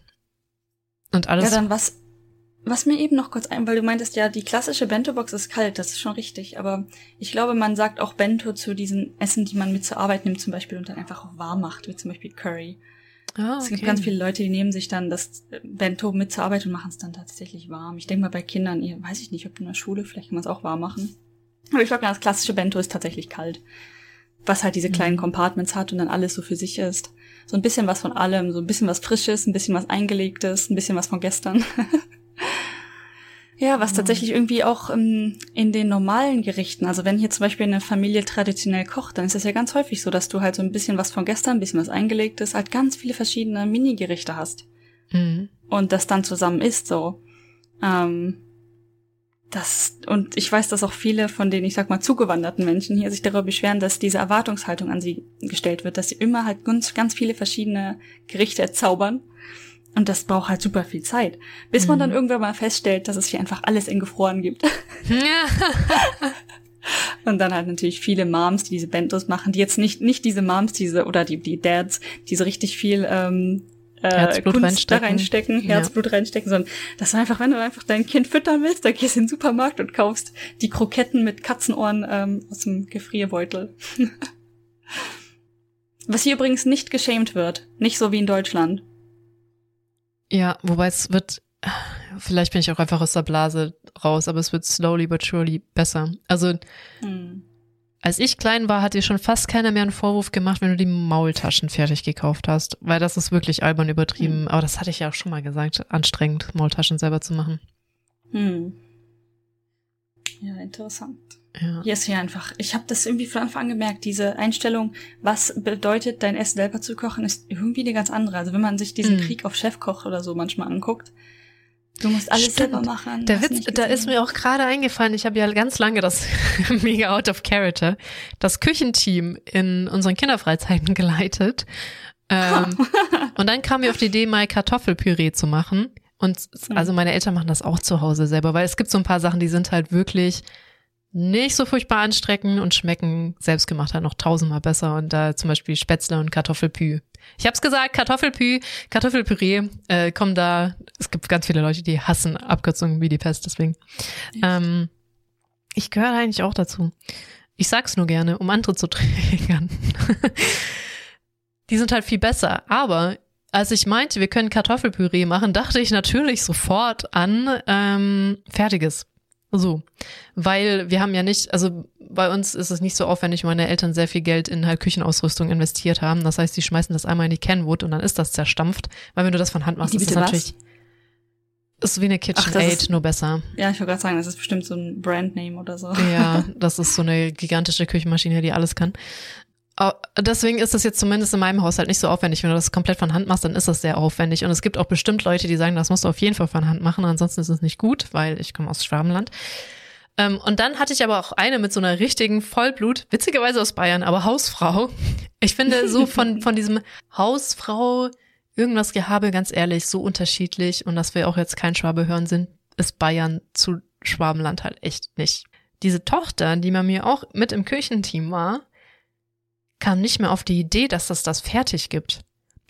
Und alles. Ja, dann was, was mir eben noch kurz ein, weil du meintest ja, die klassische Bento-Box ist kalt, das ist schon richtig, aber ich glaube, man sagt auch Bento zu diesen Essen, die man mit zur Arbeit nimmt zum Beispiel und dann einfach auch warm macht, wie zum Beispiel Curry. Ah, okay. Es gibt ganz viele Leute, die nehmen sich dann das Bento mit zur Arbeit und machen es dann tatsächlich warm. Ich denke mal bei Kindern, ihr, weiß ich nicht, ob in der Schule, vielleicht kann man es auch warm machen. Aber ich glaube, das klassische Bento ist tatsächlich kalt. Was halt diese mhm. kleinen Compartments hat und dann alles so für sich ist. So ein bisschen was von allem, so ein bisschen was Frisches, ein bisschen was Eingelegtes, ein bisschen was von gestern. Ja, was tatsächlich irgendwie auch ähm, in den normalen Gerichten, also wenn hier zum Beispiel eine Familie traditionell kocht, dann ist es ja ganz häufig so, dass du halt so ein bisschen was von gestern, ein bisschen was eingelegtes, halt ganz viele verschiedene Mini-Gerichte hast. Mhm. Und das dann zusammen isst so. Ähm, das, und ich weiß, dass auch viele von den, ich sag mal, zugewanderten Menschen hier sich darüber beschweren, dass diese Erwartungshaltung an sie gestellt wird, dass sie immer halt ganz, ganz viele verschiedene Gerichte erzaubern und das braucht halt super viel Zeit, bis man dann mhm. irgendwann mal feststellt, dass es hier einfach alles in Gefroren gibt. Und dann halt natürlich viele Moms, die diese Bentos machen, die jetzt nicht nicht diese Moms, diese oder die die Dads, die so richtig viel ähm, äh, Herzblut Kunst reinstecken. da reinstecken, Herzblut ja. reinstecken, sondern das ist einfach, wenn du einfach dein Kind füttern willst, dann gehst du in den Supermarkt und kaufst die Kroketten mit Katzenohren ähm, aus dem Gefrierbeutel. Was hier übrigens nicht geschämt wird, nicht so wie in Deutschland. Ja, wobei es wird, vielleicht bin ich auch einfach aus der Blase raus, aber es wird slowly but surely besser. Also, hm. als ich klein war, hat dir schon fast keiner mehr einen Vorwurf gemacht, wenn du die Maultaschen fertig gekauft hast, weil das ist wirklich albern übertrieben. Hm. Aber das hatte ich ja auch schon mal gesagt, anstrengend, Maultaschen selber zu machen. Hm. Ja, interessant. Ja. Hier ist ja einfach, ich habe das irgendwie von Anfang an gemerkt, diese Einstellung, was bedeutet, dein Essen selber zu kochen, ist irgendwie eine ganz andere. Also wenn man sich diesen mm. Krieg auf Chefkoch oder so manchmal anguckt, du musst alles Stimmt. selber machen. Der Witz, da ist mir auch gerade eingefallen, ich habe ja ganz lange das mega out of character, das Küchenteam in unseren Kinderfreizeiten geleitet. Ähm, und dann kam mir auf die Idee, mal Kartoffelpüree zu machen. Und hm. also meine Eltern machen das auch zu Hause selber, weil es gibt so ein paar Sachen, die sind halt wirklich nicht so furchtbar anstrecken und schmecken selbstgemacht halt noch tausendmal besser. Und da zum Beispiel Spätzle und Kartoffelpü. Ich hab's gesagt, Kartoffelpü, Kartoffelpüree äh, kommen da. Es gibt ganz viele Leute, die hassen Abkürzungen wie die Pest, deswegen. Ähm, ich gehöre eigentlich auch dazu. Ich sag's nur gerne, um andere zu triggern. die sind halt viel besser. Aber als ich meinte, wir können Kartoffelpüree machen, dachte ich natürlich sofort an ähm, Fertiges. So, weil wir haben ja nicht, also bei uns ist es nicht so aufwendig, meine Eltern sehr viel Geld in halt Küchenausrüstung investiert haben. Das heißt, sie schmeißen das einmal in die Kenwood und dann ist das zerstampft. Weil wenn du das von Hand machst, ist das natürlich was? ist wie eine KitchenAid, nur besser. Ja, ich wollte gerade sagen, das ist bestimmt so ein Brandname oder so. Ja, das ist so eine gigantische Küchenmaschine, die alles kann. Deswegen ist das jetzt zumindest in meinem Haushalt nicht so aufwendig. Wenn du das komplett von Hand machst, dann ist das sehr aufwendig. Und es gibt auch bestimmt Leute, die sagen, das musst du auf jeden Fall von Hand machen, ansonsten ist es nicht gut, weil ich komme aus Schwabenland. Ähm, und dann hatte ich aber auch eine mit so einer richtigen Vollblut, witzigerweise aus Bayern, aber Hausfrau. Ich finde so von, von diesem Hausfrau irgendwas Gehabe, ganz ehrlich, so unterschiedlich. Und dass wir auch jetzt kein Schwabe hören sind, ist Bayern zu Schwabenland halt echt nicht. Diese Tochter, die bei mir auch mit im Kirchenteam war, kam nicht mehr auf die Idee, dass das das fertig gibt.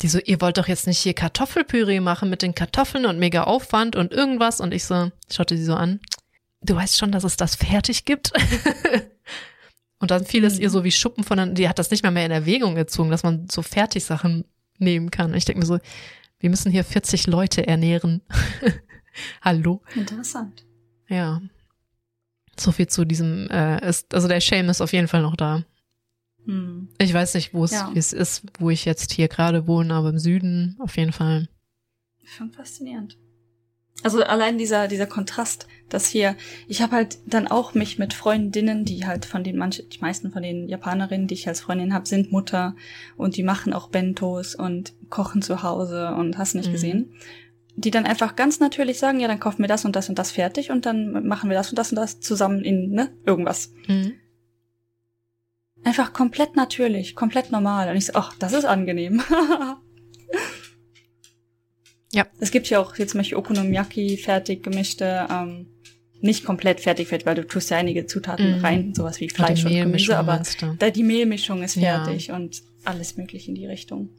Die so, ihr wollt doch jetzt nicht hier Kartoffelpüree machen mit den Kartoffeln und mega Aufwand und irgendwas. Und ich so, schaute sie so an. Du weißt schon, dass es das fertig gibt? und dann fiel es ihr so wie Schuppen von, die hat das nicht mehr mehr in Erwägung gezogen, dass man so Fertigsachen nehmen kann. Und ich denke mir so, wir müssen hier 40 Leute ernähren. Hallo. Interessant. Ja. So viel zu diesem, äh, ist, also der Shame ist auf jeden Fall noch da. Hm. Ich weiß nicht, wo es ja. ist, wo ich jetzt hier gerade wohne, aber im Süden auf jeden Fall. Schon faszinierend. Also allein dieser, dieser Kontrast, dass hier, ich habe halt dann auch mich mit Freundinnen, die halt von den manche, die meisten von den Japanerinnen, die ich als Freundin habe, sind Mutter und die machen auch Bentos und kochen zu Hause und hast nicht mhm. gesehen. Die dann einfach ganz natürlich sagen, ja, dann kaufen wir das und das und das fertig und dann machen wir das und das und das zusammen in, ne, irgendwas. Mhm. Einfach komplett natürlich, komplett normal. Und ich so, ach, das ist angenehm. Ja. Es gibt ja auch jetzt zum Beispiel Okonomiyaki fertig gemischte, ähm, nicht komplett fertig fertig, weil du tust ja einige Zutaten mm. rein, sowas wie Fleisch und Gemüse, aber da die Mehlmischung ist fertig ja. und alles möglich in die Richtung.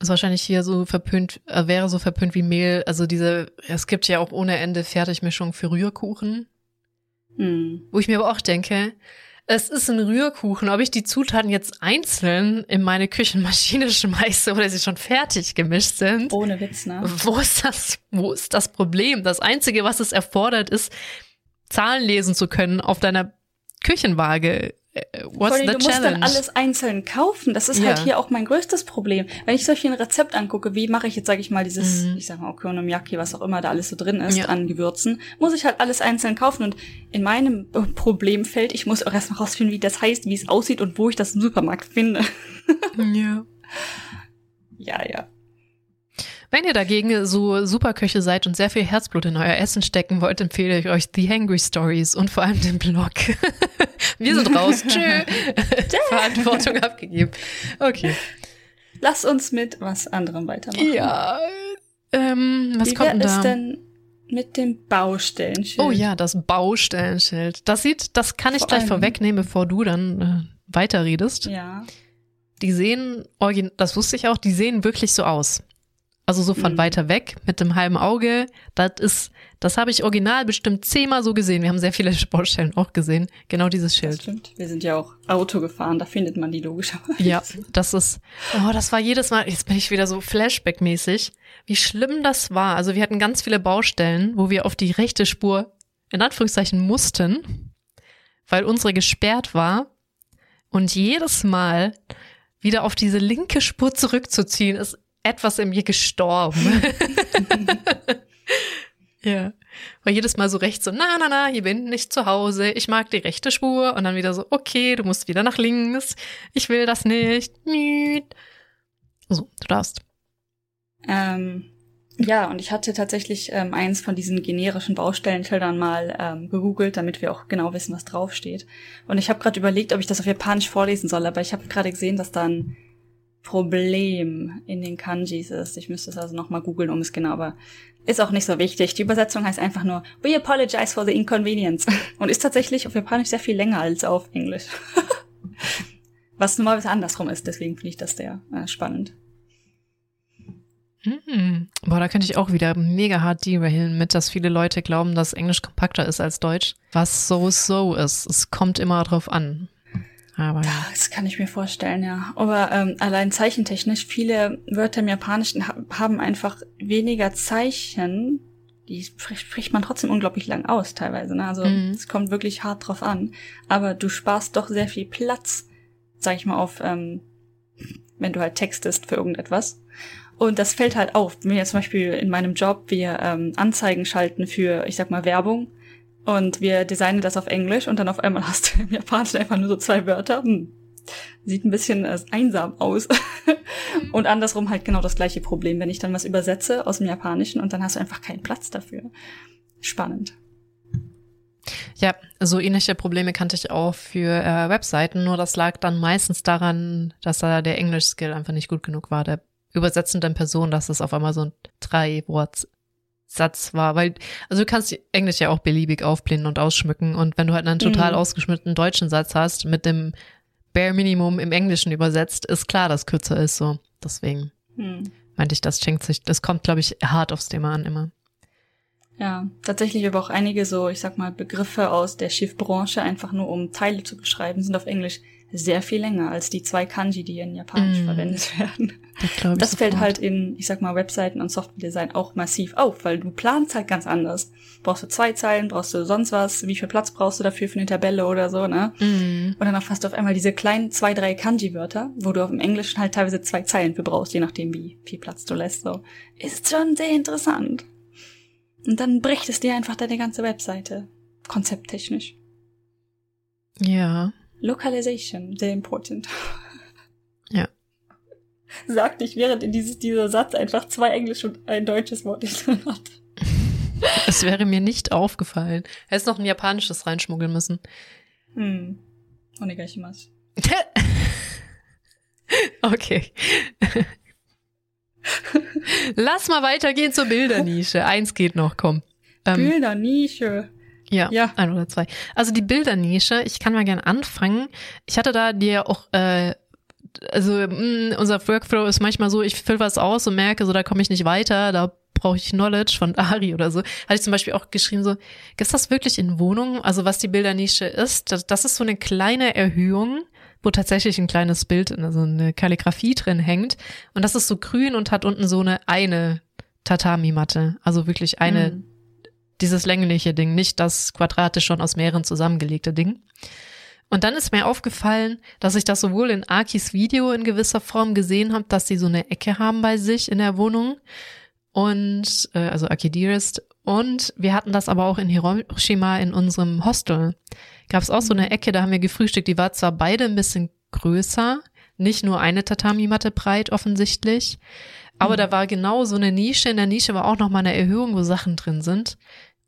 Ist wahrscheinlich hier so verpönt, äh, wäre so verpönt wie Mehl. Also diese, es gibt ja auch ohne Ende Fertigmischung für Rührkuchen. Mm. Wo ich mir aber auch denke, es ist ein Rührkuchen. Ob ich die Zutaten jetzt einzeln in meine Küchenmaschine schmeiße oder sie schon fertig gemischt sind. Ohne Witz, ne? Wo ist das, wo ist das Problem? Das Einzige, was es erfordert, ist, Zahlen lesen zu können auf deiner Küchenwaage. Äh, what's allem, the du musst dann alles einzeln kaufen. Das ist halt ja. halt hier auch mein größtes Problem. Wenn ich solch ein Rezept angucke, wie mache ich jetzt, sage ich mal, dieses, mhm. ich sag mal, Okonomiyaki, was auch immer da alles so drin ist, ja. an Gewürzen, muss ich halt alles einzeln kaufen. Und in meinem Problemfeld, ich muss auch erstmal rausfinden, wie das heißt, wie es aussieht und wo ich das im Supermarkt finde. ja. Ja, ja. Wenn ihr dagegen so Superköche seid und sehr viel Herzblut in euer Essen stecken wollt, empfehle ich euch The Hangry Stories und vor allem den Blog. Wir sind raus. Tschö. Verantwortung abgegeben. Okay. Lass uns mit was anderem weitermachen. Ja. Ähm, was Wie kommt denn da? Ist denn mit dem Baustellenschild? Oh ja, das Baustellenschild. Das sieht, das kann ich vor gleich vorwegnehmen, bevor du dann äh, weiterredest. Ja. Die sehen, das wusste ich auch, die sehen wirklich so aus. Also so von mhm. weiter weg mit dem halben Auge. Das ist, das habe ich original bestimmt zehnmal so gesehen. Wir haben sehr viele Baustellen auch gesehen. Genau dieses Schild. Das stimmt. Wir sind ja auch Auto gefahren. Da findet man die logischerweise. Ja, das ist, oh, das war jedes Mal, jetzt bin ich wieder so Flashback-mäßig, wie schlimm das war. Also wir hatten ganz viele Baustellen, wo wir auf die rechte Spur in Anführungszeichen mussten, weil unsere gesperrt war. Und jedes Mal wieder auf diese linke Spur zurückzuziehen, ist etwas in mir gestorben. ja. War jedes Mal so recht so, na, na, na, hier bin nicht zu Hause, ich mag die rechte Spur und dann wieder so, okay, du musst wieder nach links, ich will das nicht. So, du darfst. Ähm, ja, und ich hatte tatsächlich ähm, eins von diesen generischen Baustellenschildern mal ähm, gegoogelt, damit wir auch genau wissen, was draufsteht. Und ich habe gerade überlegt, ob ich das auf Japanisch vorlesen soll, aber ich habe gerade gesehen, dass dann Problem in den Kanjis ist. Ich müsste es also nochmal googeln, um es genau, aber ist auch nicht so wichtig. Die Übersetzung heißt einfach nur We apologize for the inconvenience und ist tatsächlich auf Japanisch sehr viel länger als auf Englisch. Was normalerweise andersrum ist, deswegen finde ich das sehr äh, spannend. Hm. Boah, da könnte ich auch wieder mega hart derailen mit, dass viele Leute glauben, dass Englisch kompakter ist als Deutsch. Was so so ist. Es kommt immer drauf an. Aber ja. Das kann ich mir vorstellen, ja. Aber ähm, allein zeichentechnisch, viele Wörter im Japanischen haben einfach weniger Zeichen. Die spricht man trotzdem unglaublich lang aus, teilweise. Ne? Also mhm. es kommt wirklich hart drauf an. Aber du sparst doch sehr viel Platz, sag ich mal, auf, ähm, wenn du halt textest für irgendetwas. Und das fällt halt auf. Wenn wir zum Beispiel in meinem Job wir ähm, Anzeigen schalten für, ich sag mal, Werbung, und wir designen das auf Englisch und dann auf einmal hast du im Japanischen einfach nur so zwei Wörter. Hm. Sieht ein bisschen äh, einsam aus. Mhm. und andersrum halt genau das gleiche Problem, wenn ich dann was übersetze aus dem Japanischen und dann hast du einfach keinen Platz dafür. Spannend. Ja, so ähnliche Probleme kannte ich auch für äh, Webseiten, nur das lag dann meistens daran, dass da der Englisch-Skill einfach nicht gut genug war, der übersetzenden Person, dass es auf einmal so ein drei Wort Satz war, weil, also du kannst Englisch ja auch beliebig aufblähen und ausschmücken und wenn du halt einen total mhm. ausgeschmückten deutschen Satz hast, mit dem Bare Minimum im Englischen übersetzt, ist klar, dass kürzer ist, so. Deswegen mhm. meinte ich, das schenkt sich, das kommt, glaube ich, hart aufs Thema an immer. Ja, tatsächlich aber auch einige so, ich sag mal, Begriffe aus der Schiffbranche, einfach nur um Teile zu beschreiben, sind auf Englisch sehr viel länger als die zwei Kanji, die in Japanisch mm. verwendet werden. Das, das fällt halt in, ich sag mal, Webseiten und Software-Design auch massiv auf, weil du planst halt ganz anders. Brauchst du zwei Zeilen, brauchst du sonst was, wie viel Platz brauchst du dafür für eine Tabelle oder so, ne? Mm. Und dann hast du auf einmal diese kleinen zwei, drei Kanji-Wörter, wo du auf dem Englischen halt teilweise zwei Zeilen für brauchst, je nachdem, wie viel Platz du lässt, so. Ist schon sehr interessant. Und dann bricht es dir einfach deine ganze Webseite. Konzepttechnisch. Ja. Localization, sehr important. Ja. Sagt ich, während in dieses, dieser Satz einfach zwei englische und ein deutsches Wort drin hat. Es wäre mir nicht aufgefallen. Hättest noch ein japanisches reinschmuggeln müssen. Hm. Onegaishimasu. okay. Lass mal weitergehen zur Bildernische. Eins geht noch, komm. Ähm, Bildernische. Ja, ja, ein oder zwei. Also die Bildernische, ich kann mal gerne anfangen. Ich hatte da dir auch, äh, also mh, mm, unser Workflow ist manchmal so, ich fülle was aus und merke, so da komme ich nicht weiter, da brauche ich Knowledge von Ari oder so. Hatte ich zum Beispiel auch geschrieben, so, gibt's das wirklich in Wohnungen? Also was die Bildernische ist, das, das ist so eine kleine Erhöhung, wo tatsächlich ein kleines Bild, also eine Kalligrafie drin hängt. Und das ist so grün und hat unten so eine eine Tatami-Matte. Also wirklich eine, mhm. dieses längliche Ding, nicht das quadratisch schon aus mehreren zusammengelegte Ding. Und dann ist mir aufgefallen, dass ich das sowohl in Akis Video in gewisser Form gesehen habe, dass sie so eine Ecke haben bei sich in der Wohnung und äh, also Aki Dearest und wir hatten das aber auch in Hiroshima in unserem Hostel. Gab es auch so eine Ecke, da haben wir gefrühstückt, die war zwar beide ein bisschen größer, nicht nur eine Tatami-Matte breit offensichtlich, aber mhm. da war genau so eine Nische, in der Nische war auch noch mal eine Erhöhung, wo Sachen drin sind.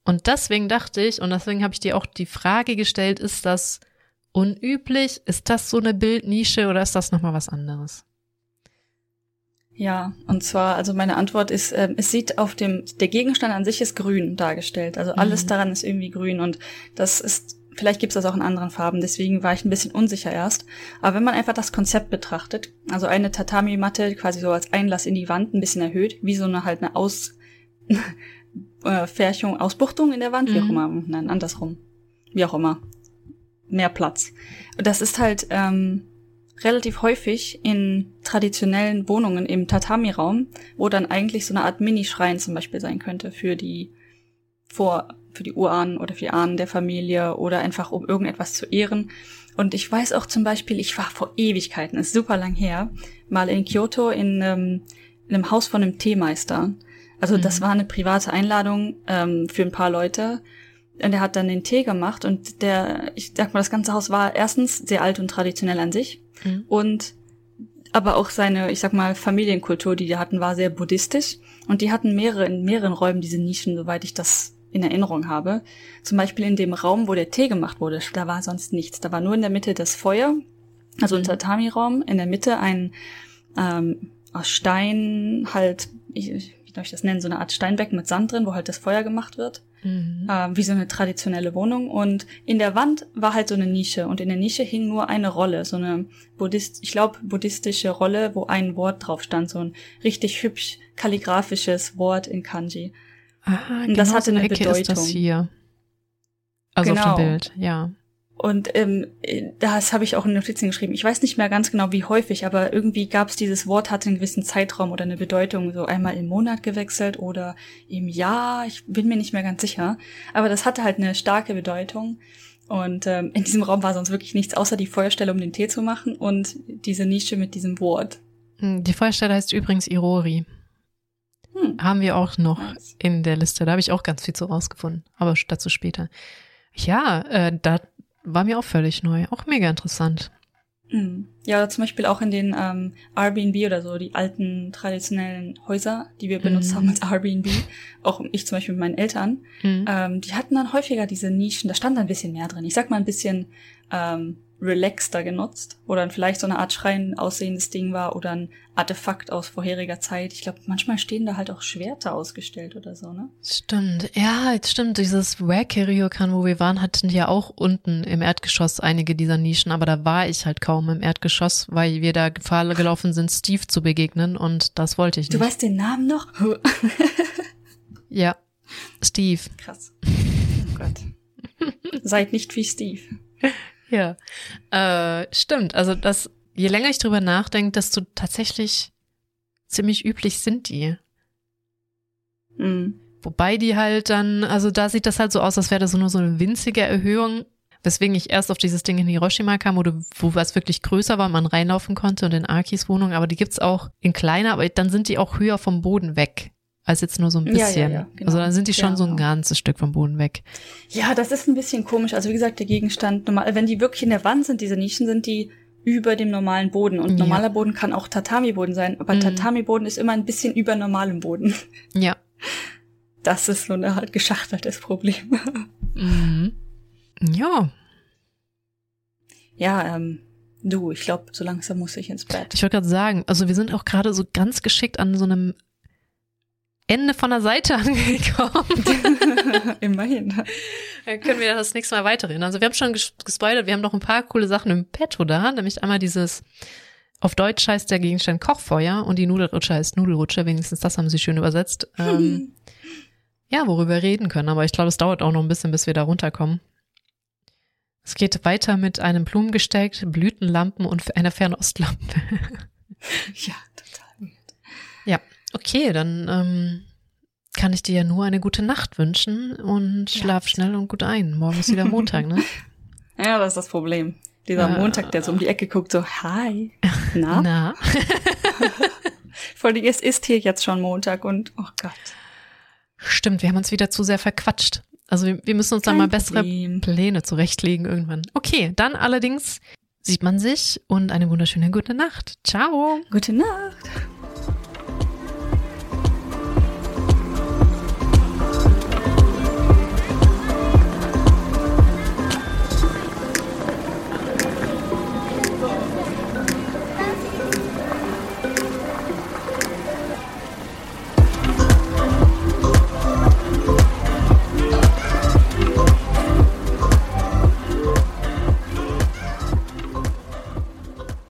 Und deswegen dachte ich, und deswegen habe ich dir auch die Frage gestellt, ist das unüblich? Ist das so eine Bildnische oder ist das nochmal was anderes? Ja, und zwar, also meine Antwort ist, äh, es sieht auf dem, der Gegenstand an sich ist grün dargestellt. Also alles mhm. daran ist irgendwie grün und das ist, vielleicht gibt es das auch in anderen Farben, deswegen war ich ein bisschen unsicher erst. Aber wenn man einfach das Konzept betrachtet, also eine Tatami-Matte quasi so als Einlass in die Wand ein bisschen erhöht, wie so eine halt eine Aus, äh, Färchung, Ausbuchtung in der Wand, mhm. wie auch mhm. immer, nein, andersrum. Wie auch immer. Mehr Platz. Das ist halt, ähm, relativ häufig in traditionellen Wohnungen im Tatami-Raum, wo dann eigentlich so eine Art Mini-Schrein zum Beispiel sein könnte für die vor für die Urahnen oder für die Ahnen der Familie oder einfach um irgendetwas zu ehren. Und ich weiß auch zum Beispiel, ich war vor Ewigkeiten, ist super lang her, mal in Kyoto in, ähm, in einem Haus von einem Teemeister. Also mhm. das war eine private Einladung ähm, für ein paar Leute. Und er hat dann den Tee gemacht und der, ich sag mal, das ganze Haus war erstens sehr alt und traditionell an sich. Mhm. Und aber auch seine, ich sag mal, Familienkultur, die die hatten, war sehr buddhistisch. Und die hatten mehrere, in mehreren Räumen diese Nischen, soweit ich das in Erinnerung habe. Zum Beispiel in dem Raum, wo der Tee gemacht wurde, da war sonst nichts. Da war nur in der Mitte das Feuer, also ein mhm. Tatami-Raum, in der Mitte ein ähm, aus Stein halt, ich, soll ich das nennen, so eine Art Steinbecken mit Sand drin, wo halt das Feuer gemacht wird mhm. äh, wie so eine traditionelle Wohnung. Und in der Wand war halt so eine Nische und in der Nische hing nur eine Rolle, so eine Buddhist, ich glaube buddhistische Rolle, wo ein Wort drauf stand, so ein richtig hübsch kalligraphisches Wort in Kanji. Ah, und genau das hatte so eine, eine Ecke Bedeutung. Ist das hier. Also genau. auf dem genau. Bild, ja. Und ähm, das habe ich auch in Notizen geschrieben. Ich weiß nicht mehr ganz genau, wie häufig, aber irgendwie gab es dieses Wort, hatte einen gewissen Zeitraum oder eine Bedeutung, so einmal im Monat gewechselt oder im Jahr. Ich bin mir nicht mehr ganz sicher. Aber das hatte halt eine starke Bedeutung. Und ähm, in diesem Raum war sonst wirklich nichts, außer die Feuerstelle, um den Tee zu machen und diese Nische mit diesem Wort. Hm, die Feuerstelle heißt übrigens Irori. Hm. Haben wir auch noch nice. in der Liste. Da habe ich auch ganz viel zu rausgefunden, aber dazu später. Ja, äh, da war mir auch völlig neu, auch mega interessant. Mhm. Ja, zum Beispiel auch in den ähm, Airbnb oder so, die alten traditionellen Häuser, die wir benutzt mm. haben als Airbnb, auch ich zum Beispiel mit meinen Eltern, mm. ähm, die hatten dann häufiger diese Nischen, da stand ein bisschen mehr drin. Ich sag mal ein bisschen ähm, relaxter genutzt, wo dann vielleicht so eine Art Schrein aussehendes Ding war oder ein Artefakt aus vorheriger Zeit. Ich glaube, manchmal stehen da halt auch Schwerter ausgestellt oder so, ne? Stimmt. Ja, jetzt stimmt. Dieses Wack-Ryokan, wo wir waren, hatten ja auch unten im Erdgeschoss einige dieser Nischen, aber da war ich halt kaum im Erdgeschoss, weil wir da Gefahr gelaufen sind, Steve zu begegnen und das wollte ich nicht. Du weißt den Namen noch? ja. Steve. Krass. Oh Gott. Seid nicht wie Steve. Ja, äh, stimmt. Also das, je länger ich drüber nachdenke, desto tatsächlich ziemlich üblich sind die. Mhm. Wobei die halt dann, also da sieht das halt so aus, als wäre das nur so eine winzige Erhöhung, weswegen ich erst auf dieses Ding in Hiroshima kam, wo, du, wo was wirklich größer war, man reinlaufen konnte und in Akis Wohnung, aber die gibt's auch in kleiner, aber dann sind die auch höher vom Boden weg. als jetzt nur so ein bisschen. Ja, ja, ja, genau. Also dann sind die schon so ein ja. ganzes Stück vom Boden weg. Ja, das ist ein bisschen komisch. Also wie gesagt, der Gegenstand, normal, wenn die wirklich in der Wand sind, diese Nischen, sind die über dem normalen Boden. Und normaler Boden kann auch Tatami-Boden sein, aber Mhm. Tatami-Boden ist immer ein bisschen über normalem Boden. Ja. Das ist so ein halt geschachteltes Problem. Mhm. Ja. ja, ähm, du, ich glaube, so langsam muss ich ins Bett. Ich wollte gerade sagen, also wir sind auch gerade so ganz geschickt an so einem Ende von der Seite angekommen. Immerhin. Dann können wir das nächste Mal weiterreden. Also wir haben schon ges gespoilert, wir haben noch ein paar coole Sachen im Petto da, nämlich einmal dieses, auf Deutsch heißt der Gegenstand Kochfeuer und die Nudelrutsche heißt Nudelrutsche, wenigstens das haben sie schön übersetzt. Ähm, ja, worüber wir reden können, aber ich glaube, es dauert auch noch ein bisschen, bis wir da runterkommen. Es geht weiter mit einem Blumengesteck, Blütenlampen und einer Fernostlampe. ja, total. Ja, okay, dann ähm, kann ich dir ja nur eine gute Nacht wünschen und Ja. schlaf schnell und gut ein. Morgen ist wieder Montag, ne? Ja, das ist das Problem. Dieser Ja. Montag, der so um die Ecke guckt, so, hi. Na? Na, Vor allem, es ist hier jetzt schon Montag und, oh Gott. stimmt, wir haben uns wieder zu sehr verquatscht. Also wir, wir müssen uns dann Kein mal bessere Problem. Pläne zurechtlegen irgendwann. Okay, dann allerdings sieht man sich und eine wunderschöne gute Nacht. Ciao. Gute Nacht.